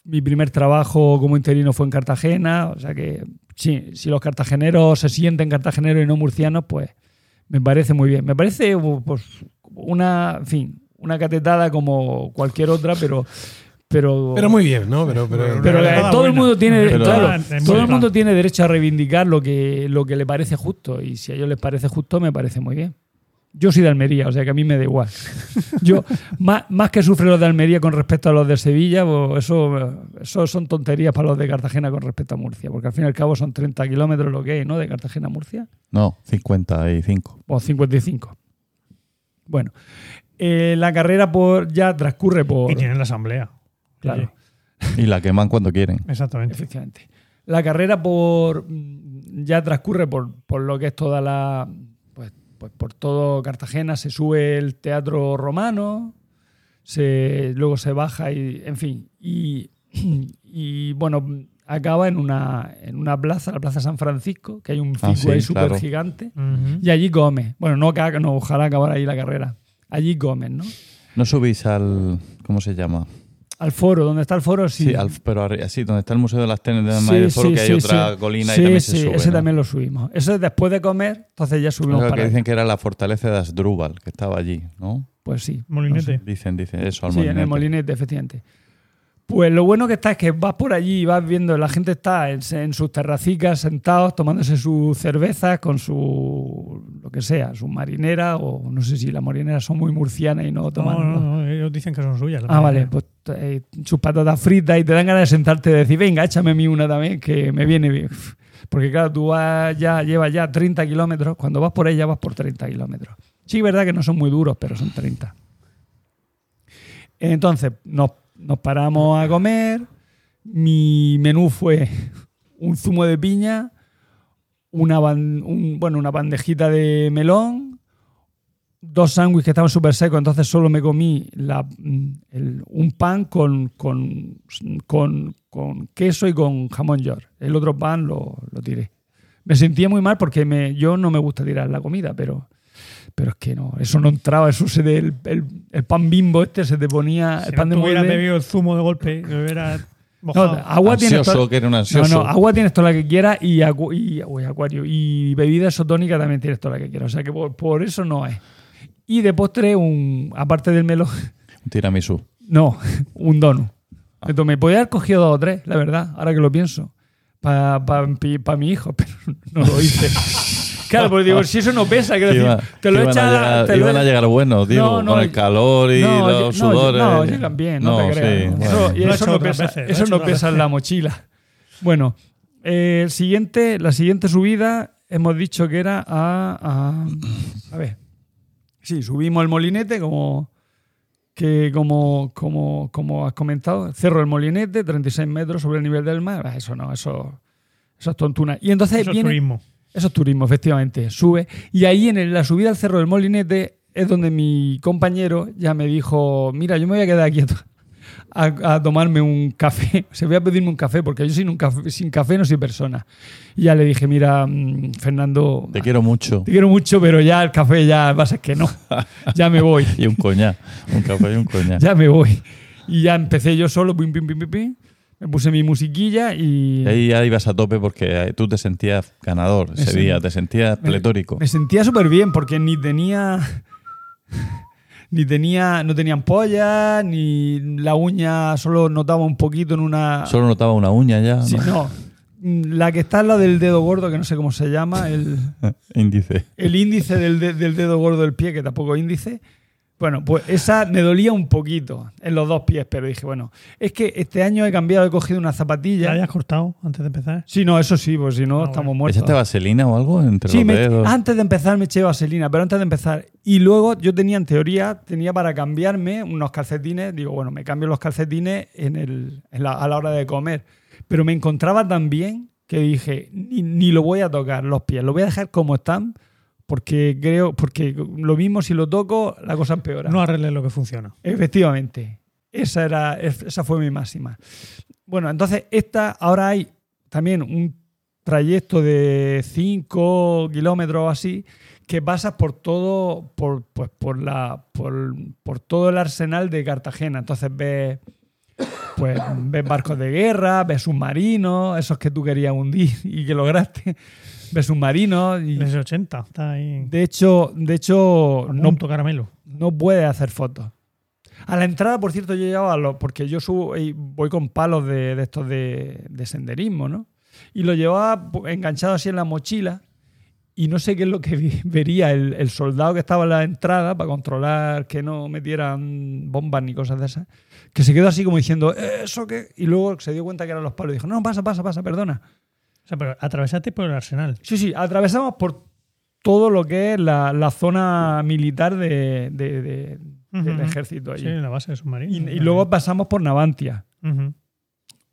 mi primer trabajo como interino fue en Cartagena, o sea que sí, si los cartageneros se sienten cartageneros y no murcianos, pues me parece muy bien. Me parece pues, una, en fin, una catetada como cualquier otra, pero... Pero, Pero muy bien, ¿no? Pero, pero, todo el mundo tiene claro, todo el mundo tiene derecho a reivindicar lo que, lo que le parece justo y si a ellos les parece justo me parece muy bien yo soy de Almería o sea que a mí me da igual yo más, más que sufre los de Almería con respecto a los de Sevilla pues eso, eso son tonterías para los de Cartagena con respecto a Murcia porque al fin y al cabo son 30 kilómetros lo que hay ¿no? de Cartagena a Murcia No, 55. o 55 bueno eh, la carrera por ya transcurre por Y tienen la asamblea. Claro Y la queman cuando quieren. Exactamente. Efectivamente. La carrera por mm, ya transcurre por, por lo que es toda la. Pues, pues por todo Cartagena se sube el teatro romano, se, luego se baja y. En fin. Y, y bueno, acaba en una, en una plaza, la Plaza San Francisco, que hay un Ah, sí, ahí súper claro. gigante. Y allí come. Bueno, no, no, ojalá acabar ahí la carrera. Allí comen, ¿no? ¿No subís al. ¿Cómo se llama? Al foro, donde está el foro, sí. Sí, al- pero arri- así, donde está el Museo de las Tenis de Sí, del Foro, sí, que hay sí, otra sí. colina Sí, y también sí, se sube. ese ¿no? también lo subimos. Eso es después de comer, entonces ya subimos Creo para que dicen que era la fortaleza de Asdrúbal, que estaba allí, ¿no? Pues sí. Molinete. Dicen, dicen eso al Sí, en el molinete. molinete, efectivamente. Pues lo bueno que está es que vas por allí y vas viendo, la gente está en, en sus terracicas sentados tomándose sus cervezas con su, lo que sea, su marinera o no sé si las marineras son muy murcianas y no toman... No, no, no, ellos dicen que son suyas. Ah, vale, pues eh, sus patatas fritas y te dan ganas de sentarte y decir, venga, échame a mí una también que me viene bien. Porque claro, tú vas ya, llevas ya 30 kilómetros, cuando vas por ella vas por 30 kilómetros. Sí, es verdad que no son muy duros, pero son 30. Entonces, nos, nos paramos a comer. Mi menú fue un zumo de piña, una, un- bueno, una bandejita de melón, dos sándwiches que estaban súper secos, entonces solo me comí la- mm, un pan con, con, con- con queso y con jamón york. El otro pan lo, lo tiré. Me sentía muy mal porque me, yo no me gusta tirar la comida, pero, pero es que no, eso no entraba, eso se de- el, el- el pan bimbo este se te ponía, Si el pan no de molde. bebido el zumo de golpe, lo hubieras No, mojado. agua tienes Ansioso, toda- que era un no, ansioso. no, agua tienes toda la que quieras y, acu- y, uy, acuario y bebida isotónica también tienes toda la que quieras. O sea que por, por eso no es. Y de postre, un, aparte del melón, Un tiramisú. no, un donut. Me tomé, podía haber cogido dos o tres, la verdad, ahora que lo pienso, para mi hijo, pero no lo hice. Claro, porque digo, si eso no pesa, quiero Que decir, iba- te lo que iban, echa. a llegar, te lo iban a llegar buenos, digo, No, no, con el calor y no, los sudores. No, llegan bien, no, te sí, creas. bueno. Eso, no pesa, veces, eso no pesa en la mochila. Bueno, eh, el siguiente, la siguiente subida hemos dicho que era a, a. A ver. Sí, subimos el molinete como. que como, como, como has comentado, Cerro del Molinete, 36 metros sobre el nivel del mar, ah, eso no, eso, eso es tontuna. Y entonces Eso es viene... turismo. Eso es turismo, efectivamente. Sube. Y ahí en la subida al Cerro del Molinete es donde mi compañero ya me dijo, mira, yo me voy a quedar aquí a, a- tomarme un café. O sea, voy a pedirme un café porque yo sin, un café, sin café no soy persona. Y ya le dije, mira, mm, Fernando, Te quiero mucho. te quiero mucho, pero ya el café ya va a que no. Ya me voy. Y un coñac. Un café y un coñac. Ya me voy. Y ya empecé yo solo, pim, pim, pim, pim, pim. Me puse mi musiquilla y... Y ahí ya ibas a tope porque tú te sentías ganador ese día, te sentías pletórico. Me sentía súper bien porque ni tenía. Ni tenía. No tenía ampollas, ni la uña solo notaba un poquito en una. Solo notaba una uña ya. Sí, ¿no? La que está al lado del dedo gordo, que no sé cómo se llama, el, Índice. el índice del, de- del dedo gordo del pie, que tampoco es índice. Bueno, pues esa me dolía un poquito en los dos pies, pero dije, bueno, es que este año he cambiado, he cogido una ¿La zapatilla. hayas cortado antes de empezar? Sí, no, eso sí, pues si no, Ah, estamos bueno. muertos. ¿Echaste vaselina o algo entre Sí, los me- dedos? antes de empezar me eché vaselina, pero antes de empezar. Y luego yo tenía en teoría, tenía para cambiarme unos calcetines. Digo, bueno, me cambio los calcetines en el, en la- a la hora de comer. Pero me encontraba tan bien que dije, ni, ni lo voy a tocar los pies, lo voy a dejar como están, porque creo, porque lo mismo si lo toco, la cosa empeora. No arregles lo que funciona. Efectivamente. Esa, era, esa fue mi máxima. Bueno, entonces esta, ahora hay también un trayecto de 5 kilómetros o así que pasas por todo, por, pues, por, la, por, por todo el arsenal de Cartagena. Entonces ves, pues, ves barcos de guerra, ves submarinos, esos que tú querías hundir y que lograste. Ves submarinos. Y, Desde 80, está ahí. de hecho, de hecho no, caramelo. no puedes hacer fotos. A la entrada, por cierto, yo llevaba los, porque yo subo y voy con palos de, de estos de, de senderismo, ¿no? Y lo llevaba enganchado así en la mochila y no sé qué es lo que vi- vería el, el soldado que estaba en la entrada para controlar que no metieran bombas ni cosas de esas, que se quedó así como diciendo, "¿Eh, ¿eso qué? Y luego se dio cuenta que eran los palos y dijo, no, pasa, pasa, pasa, perdona. O sea, pero atravesaste por el arsenal. Sí, sí, atravesamos por todo lo que es la, la zona militar de, de- de- del ejército allí. Sí, en la base de submarino. Y, y luego pasamos por Navantia.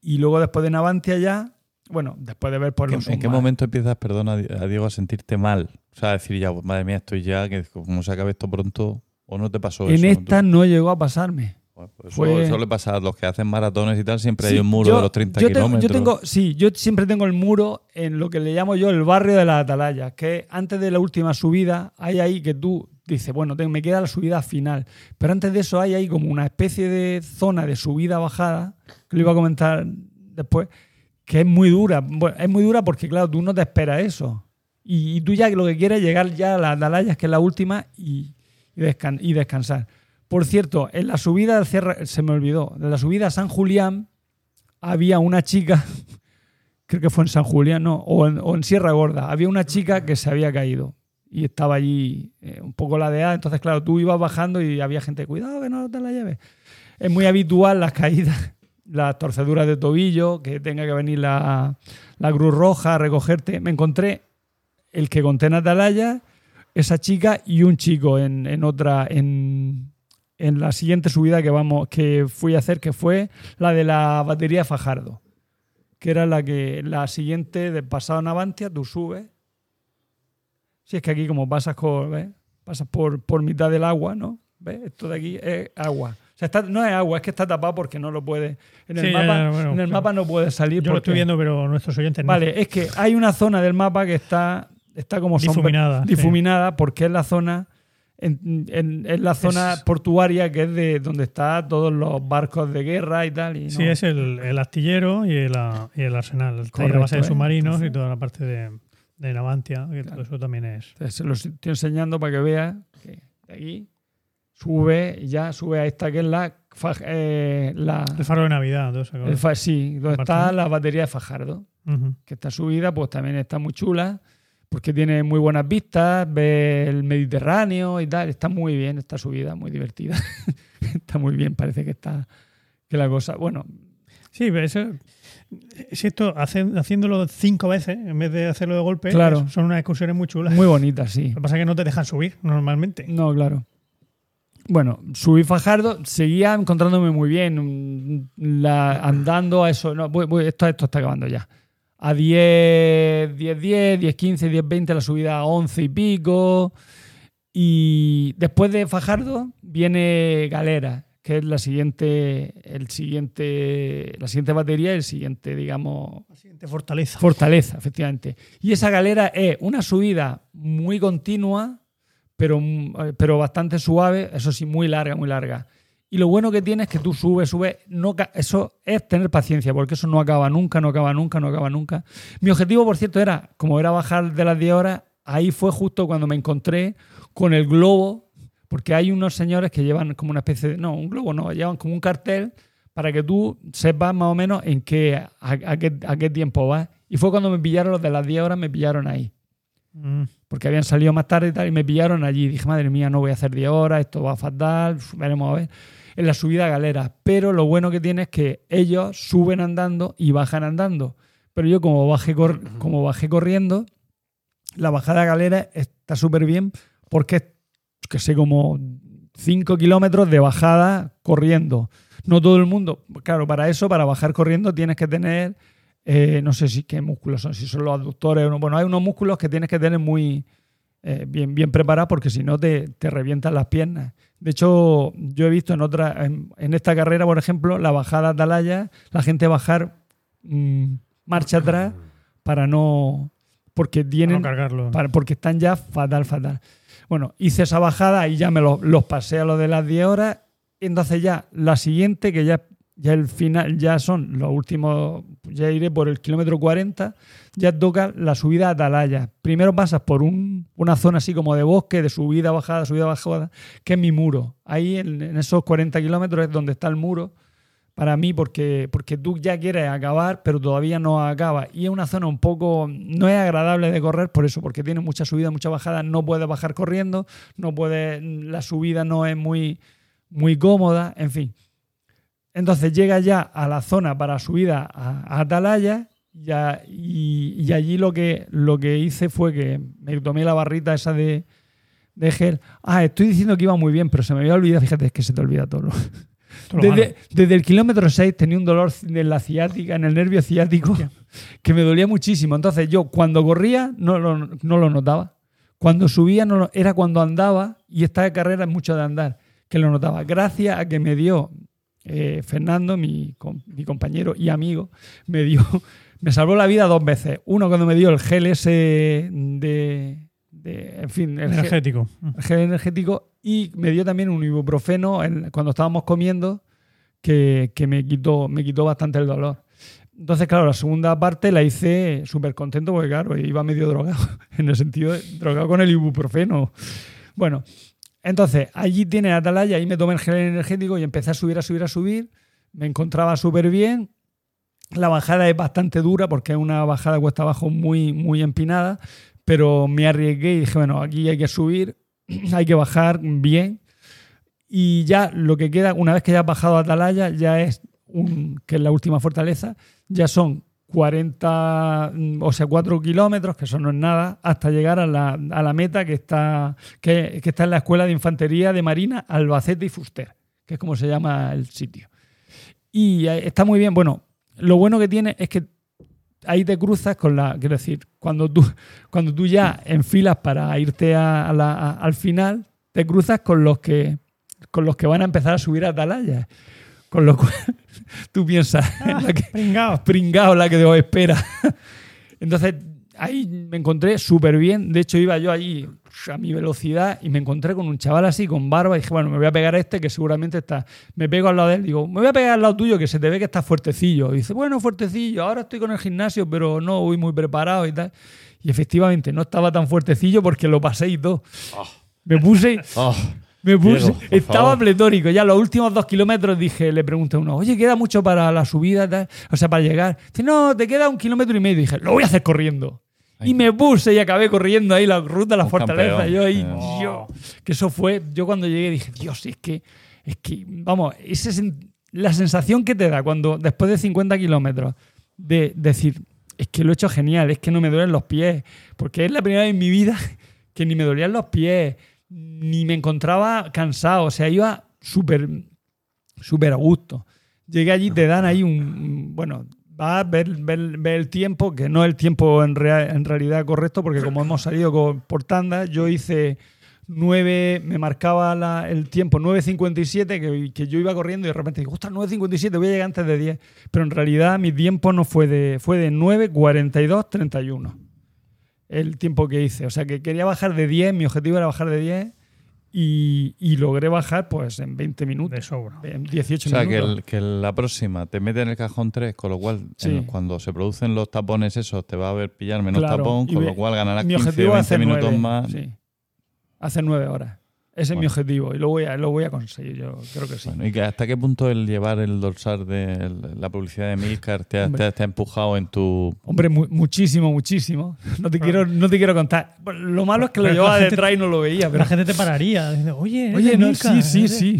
Y luego después de Navantia ya, bueno, después de ver por ¿En, los en qué momento empiezas, perdona, a Diego, a sentirte mal? O sea, a decir ya, madre mía, estoy ya, que como se acabe esto pronto, ¿o no te pasó En eso? esta no llegó a pasarme. Bueno, pues eso, fue- eso le pasa a los que hacen maratones y tal, siempre Sí, hay un muro yo- de los 30 yo tengo- kilómetros. Yo tengo, sí, yo siempre tengo el muro en lo que le llamo yo el barrio de las atalayas, que antes de la última subida hay ahí que tú dices, bueno, te- me queda la subida final, pero antes de eso hay ahí como una especie de zona de subida-bajada, que lo iba a comentar después, que es muy dura. Bueno, es muy dura porque, claro, tú no te esperas eso. Y, y tú ya lo que quieres es llegar ya a las atalayas, que es la última, y, y descan- y descansar. Por cierto, en la subida al cierre, se me olvidó, en la subida a San Julián había una chica, creo que fue en San Julián, no, o en, o en Sierra Gorda, había una chica que se había caído y estaba allí eh, un poco ladeada. Entonces, claro, tú ibas bajando y había gente, cuidado que no te la lleves. Es muy habitual las caídas, las torceduras de tobillo, que tenga que venir la, la Cruz Roja a recogerte. Me encontré el que conté en Atalaya, esa chica y un chico en, en otra, en, en la siguiente subida que vamos, que fui a hacer, que fue la de la batería Fajardo, que era la que la siguiente de pasado en Avantia, tú subes. Si es que aquí como pasas por, ¿ves? pasas por, por mitad del agua, ¿no? ¿Ves? Esto de aquí es agua. O sea, está- no es agua, es que está tapado porque no lo puede. En el Sí, mapa, ya, bueno, en el claro. mapa no puede salir. Yo lo estoy viendo, pero nuestros oyentes no. Vale, es que hay una zona del mapa que está, está como sombra- Difuminada, sí. difuminada porque es la zona en, en- la zona Es- portuaria que es de donde están todos los barcos de guerra y tal. Y Sí, es el, el astillero y el, y el arsenal. Ahí la base de ¿eh? submarinos Entonces- y toda la parte de, de Navantia, que todo eso también es. Se lo estoy enseñando para que veas que de aquí sube ya sube a esta que es la, eh, la El faro de Navidad, todo eso. el fa- sí, donde está la batería de Fajardo. Que está subida, pues también está muy chula, porque tiene muy buenas vistas, ve el Mediterráneo y tal, está muy bien esta subida, muy divertida. está muy bien, parece que está que la cosa, bueno, Sí, pero eso, si esto hace- haciéndolo cinco veces en vez de hacerlo de golpe, Claro. son unas excursiones muy chulas. muy bonita, sí. Lo que pasa es que no te dejan subir normalmente. No, claro. bueno, subí Fajardo, seguía encontrándome muy bien, mm, la- andando a eso, no, voy- voy- esto, esto está acabando ya. A 10, 10, 10, 10, 15, 10, 20, la subida a 11 y pico. Y después de Fajardo viene Galera, que es la siguiente, el siguiente, la siguiente batería, el siguiente, digamos, La siguiente fortaleza. Fortaleza, efectivamente. Y esa galera es una subida muy continua, pero, pero bastante suave, eso sí, muy larga, muy larga. Y lo bueno que tiene es que tú subes, subes, no, eso es tener paciencia, porque eso no acaba nunca, no acaba nunca, no acaba nunca. Mi objetivo, por cierto, era, como era bajar de las 10 horas, ahí fue justo cuando me encontré con el globo, porque hay unos señores que llevan como una especie de, no, un globo no, llevan como un cartel para que tú sepas más o menos en qué, a, a qué, a qué tiempo vas. Y fue cuando me pillaron los de las 10 horas, me pillaron ahí. Mm. Porque habían salido más tarde y tal, y me pillaron allí. Dije, madre mía, no voy a hacer 10 horas, esto va fatal, veremos a ver. En la subida a galera. Pero lo bueno que tiene es que ellos suben andando y bajan andando. Pero yo, como bajé, cor- como bajé corriendo, la bajada a galera está súper bien porque es, que sé, como 5 kilómetros de bajada corriendo. No todo el mundo. Claro, para eso, para bajar corriendo, tienes que tener eh, no sé si qué músculos son, si son los aductores o no. Bueno, hay unos músculos que tienes que tener muy eh, bien, bien preparados porque si no te, te revientan las piernas. De hecho, yo he visto en otra, en, en esta carrera, por ejemplo, la bajada Atalaya, la gente bajar mm, marcha atrás para no. porque tienen. no cargarlo. para- porque están ya fatal, fatal. Bueno, hice esa bajada y ya me lo- los pasé a lo de las 10 horas. Entonces ya la siguiente, que ya, ya el final, ya son los últimos, ya iré por el kilómetro 40, ya toca la subida a Atalaya. Primero pasas por un- una zona así como de bosque, de subida, bajada, subida, bajada, que es mi muro. Ahí en, esos 40 kilómetros es donde está el muro para mí porque, porque tú ya quieres acabar, pero todavía no acaba. Y es una zona un poco, no es agradable de correr por eso, porque tiene mucha subida, mucha bajada, no puedes bajar corriendo, no puedes, la subida no es muy, muy cómoda, en fin. Entonces llega ya a la zona para subida a, a Atalaya ya, y, y allí lo que, lo que hice fue que me tomé la barrita esa de, de gel. Ah, estoy diciendo que iba muy bien, pero se me había olvidado, fíjate, es que se te olvida todo. Desde, desde el kilómetro 6 tenía un dolor en la ciática, en el nervio ciático, que me dolía muchísimo. Entonces yo cuando corría no lo, no lo notaba. Cuando subía no lo- era cuando andaba y esta carrera es mucho de andar, que lo notaba. Gracias a que me dio eh, Fernando, mi, com- mi compañero y amigo, me dio, me salvó la vida dos veces. Uno cuando me dio el gel ese de, de- en fin, el gel- Energético. el gel energético y me dio también un ibuprofeno en- cuando estábamos comiendo que, que me, quitó, me quitó bastante el dolor. Entonces, claro, la segunda parte la hice súper contento porque, claro, iba medio drogado, en el sentido de drogado con el ibuprofeno. Bueno, entonces, allí tiene Atalaya, ahí me tomé el gel energético y empecé a subir, a subir, a subir. Me encontraba súper bien. La bajada es bastante dura porque es una bajada cuesta abajo muy, muy empinada, pero me arriesgué y dije, bueno, aquí hay que subir, hay que bajar bien. Y ya lo que queda, una vez que ya has bajado Atalaya, ya es, un, que es la última fortaleza, ya son 40, mm, o sea, 4 kilómetros, que eso no es nada, hasta llegar a la, a la meta que está, que, que está en la Escuela de Infantería de Marina Albacete y Fuster, que es como se llama el sitio. Y eh, está muy bien. Bueno, lo bueno que tiene es que ahí te cruzas con la. Quiero decir, cuando tú, cuando tú ya enfilas para irte a- la- al final, te cruzas con los que con los que van a empezar a subir a Atalaya. Con lo cual, tú piensas, la que, Pringao. pringao la que os espera. Entonces, ahí me encontré súper bien. De hecho, iba yo allí a mi velocidad y me encontré con un chaval así, con barba. Y dije, bueno, me voy a pegar a este que seguramente está. Me pego al lado de él. Digo, me voy a pegar al lado tuyo que se te ve que estás fuertecillo. Y dice, bueno, fuertecillo. Ahora estoy con el gimnasio, pero no voy muy preparado y tal. Y efectivamente, no estaba tan fuertecillo porque lo pasé y todo. Me puse. Oh, Me puse, Diego, estaba pletórico. Ya los últimos dos kilómetros dije, le pregunté a uno, oye, queda mucho para la subida, tal? o sea, para llegar. Dice, no, te queda un kilómetro y medio. dije, lo voy a hacer corriendo. Y me puse y acabé corriendo ahí la ruta de la Un fortaleza. campeón. Yo ahí, Eh. yo, que eso fue, yo cuando llegué dije, Dios, es que, es que, vamos, ese sen- la sensación que te da cuando después de 50 kilómetros de decir, es que lo he hecho genial, es que no me duelen los pies, porque es la primera vez en mi vida que ni me dolían los pies, ni me encontraba cansado, o sea, iba súper súper a gusto. Llegué allí, te dan ahí un, bueno, va a ver, ver- ver el tiempo, que no es el tiempo en, rea- en realidad correcto, porque como hemos salido por tandas, yo hice 9, me marcaba la- el tiempo 9.57, que, que yo iba corriendo y de repente digo, ostras, 9.57, voy a llegar antes de 10. Pero en realidad mi tiempo no fue de, fue de 9.42.31 el tiempo que hice. O sea que quería bajar de 10, mi objetivo era bajar de 10 y, y logré bajar pues en 20 minutos. De sobra. En 18 O sea, que, minutos. el- que la próxima te mete en el cajón 3, con lo cual Sí. en- cuando se producen los tapones esos te va a ver pillar menos Claro, tapón, con ve- lo cual ganarás mi 15 objetivo es 20 hacer minutos 9, más. Sí. Hacer 9 horas. Ese es mi objetivo y lo voy a, lo voy a conseguir, yo creo que sí. Bueno, ¿Y que hasta qué punto el llevar el dorsal de el- la publicidad de Milcar te te ha- te ha empujado en tu... Hombre, mu- muchísimo, muchísimo. No te, quiero, no te quiero contar. Lo malo es que lo llevaba detrás y no lo veía. Pero Pero... la gente te pararía. diciendo, Oye, Oye, no, sí, sí, eres de-". sí.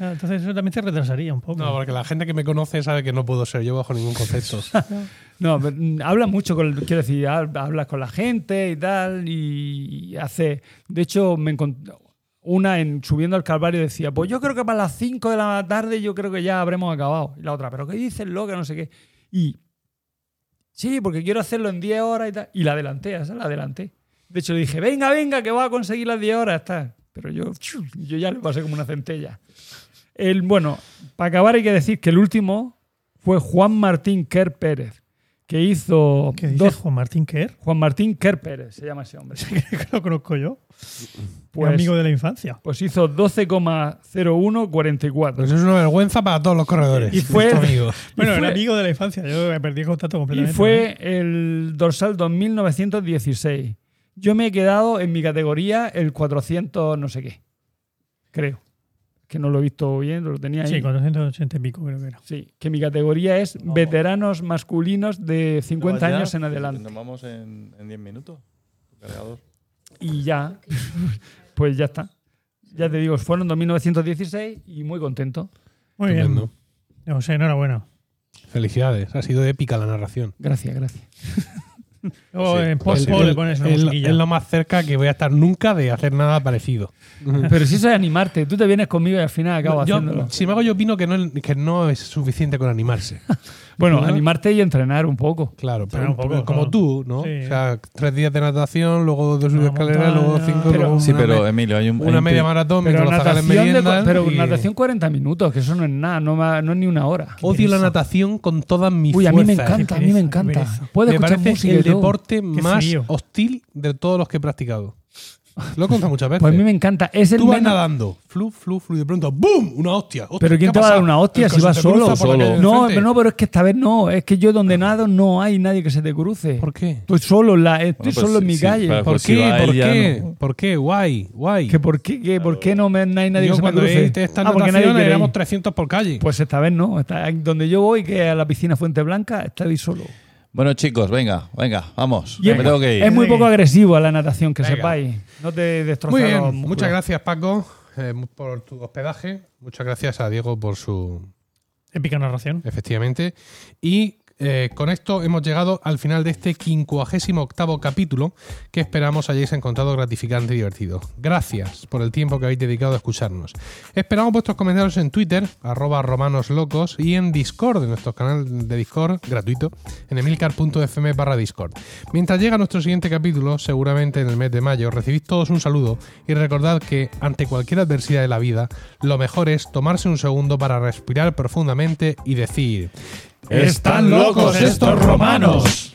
Ah, Entonces eso también te retrasaría un poco. No, porque la gente que me conoce sabe que no puedo ser yo bajo ningún concepto. No, pero, mm, habla mucho con, quiero decir, hab- hablas con la gente y tal, y hace, de hecho, me encont- una en subiendo al Calvario decía, pues yo creo que para las 5 de la tarde yo creo que ya habremos acabado. Y la otra, pero ¿qué dices, loca? No sé qué. Y sí, porque quiero hacerlo en 10 horas y tal. Y la adelanté, la adelanté. De hecho, le dije, venga, venga, que voy a conseguir las 10 horas. Está. Pero yo, yo ya le pasé como una centella. El, bueno, para acabar hay que decir que el último fue Juan Martín Kerr Pérez, que hizo ¿Qué dices, dos- Juan Martín Kerr? Juan Martín Kerr Pérez, se llama ese hombre. que lo conozco yo. Pues- amigo de la infancia. Pues hizo 12,0144. Pues es una vergüenza para todos los corredores. Y fue- amigo. Bueno, fue- era amigo de la infancia. Yo me perdí contacto Y completamente. ¿eh? fue el dorsal 2916. Yo me he quedado en mi categoría el 400 no sé qué. Creo. Que no lo he visto bien, lo tenía ahí. Sí, 480 y pico creo que era. Sí, que mi categoría es veteranos masculinos de 50 ¿Ya? años en adelante. Nos vamos en, en 10 minutos. cargador. Y ya, pues ya está. Ya te digo, fueron 2916 y muy contento. Muy bien. José, enhorabuena. Felicidades, ha sido épica la narración. Gracias, gracias. Luego Sí, en pues post sí. le pones una es, lo- musiquilla. es lo más cerca que voy a estar nunca de hacer nada parecido. Pero si eso es animarte, tú te vienes conmigo y al final acabo Yo, haciéndolo. sin embargo, yo opino que no, que no es suficiente con animarse. Bueno, ¿no? animarte y entrenar un poco. Claro, pero, un poco, como claro. tú, ¿no? Sí. O sea, tres días de natación, luego dos Una escaleras, luego cinco, Pero- luego Sí, una, pero me- Emilio, hay un... una un media maratón Pero, mientras los natación, de- meriendan. pero y- natación 40 minutos, que eso no es nada, no, no es ni una hora. Odio la natación con todas mis Uy, a mí me fuerzas. encanta, a mí me encanta. Puedo me escuchar parece música el deporte más hostil de todos los que he practicado. Lo he contado muchas veces. Pues a mí me encanta. Es el Tú vas menos- nadando, flu, flu, flu, y de pronto, ¡boom! Una hostia. Hostia, Pero ¿qué ¿quién ha te va a dar pasado? una hostia El si que se vas te solo? cruza por la calle del No, pero no, pero es que esta vez no. Es que yo donde nado no hay nadie que se te cruce. ¿Por qué? Estoy solo, en la, estoy Bueno, pues solo en sí, mi sí, calle. ¿Por pues si qué? va ¿Por qué? no. ¿Por qué? Guay, guay. ¿Que por, qué, que ¿Por qué no, me, no hay nadie Yo que se me cuando cruce? he estas Ah, porque nadie nataciones quiere éramos ir. 300 por calle. Pues esta vez no. Esta- donde yo voy, que es a la piscina Fuente Blanca, estoy solo. Bueno, chicos, venga, venga, vamos. Y me tengo que ir. Es muy poco agresivo a la natación, que Venga. sepáis. No te destroza Muy bien, muchas gracias Paco eh, por tu hospedaje. Muchas gracias a Diego por su Épica narración. efectivamente. Y eh, con esto hemos llegado al final de este 58 capítulo que esperamos hayáis encontrado gratificante y divertido. Gracias por el tiempo que habéis dedicado a escucharnos. Esperamos vuestros comentarios en Twitter, arroba romanoslocos, y en Discord, en nuestro canal de Discord gratuito, en emilcar.fm barra Discord. Mientras llega nuestro siguiente capítulo, seguramente en el mes de mayo, recibid todos un saludo y recordad que ante cualquier adversidad de la vida, lo mejor es tomarse un segundo para respirar profundamente y decir... ¡Están locos estos romanos!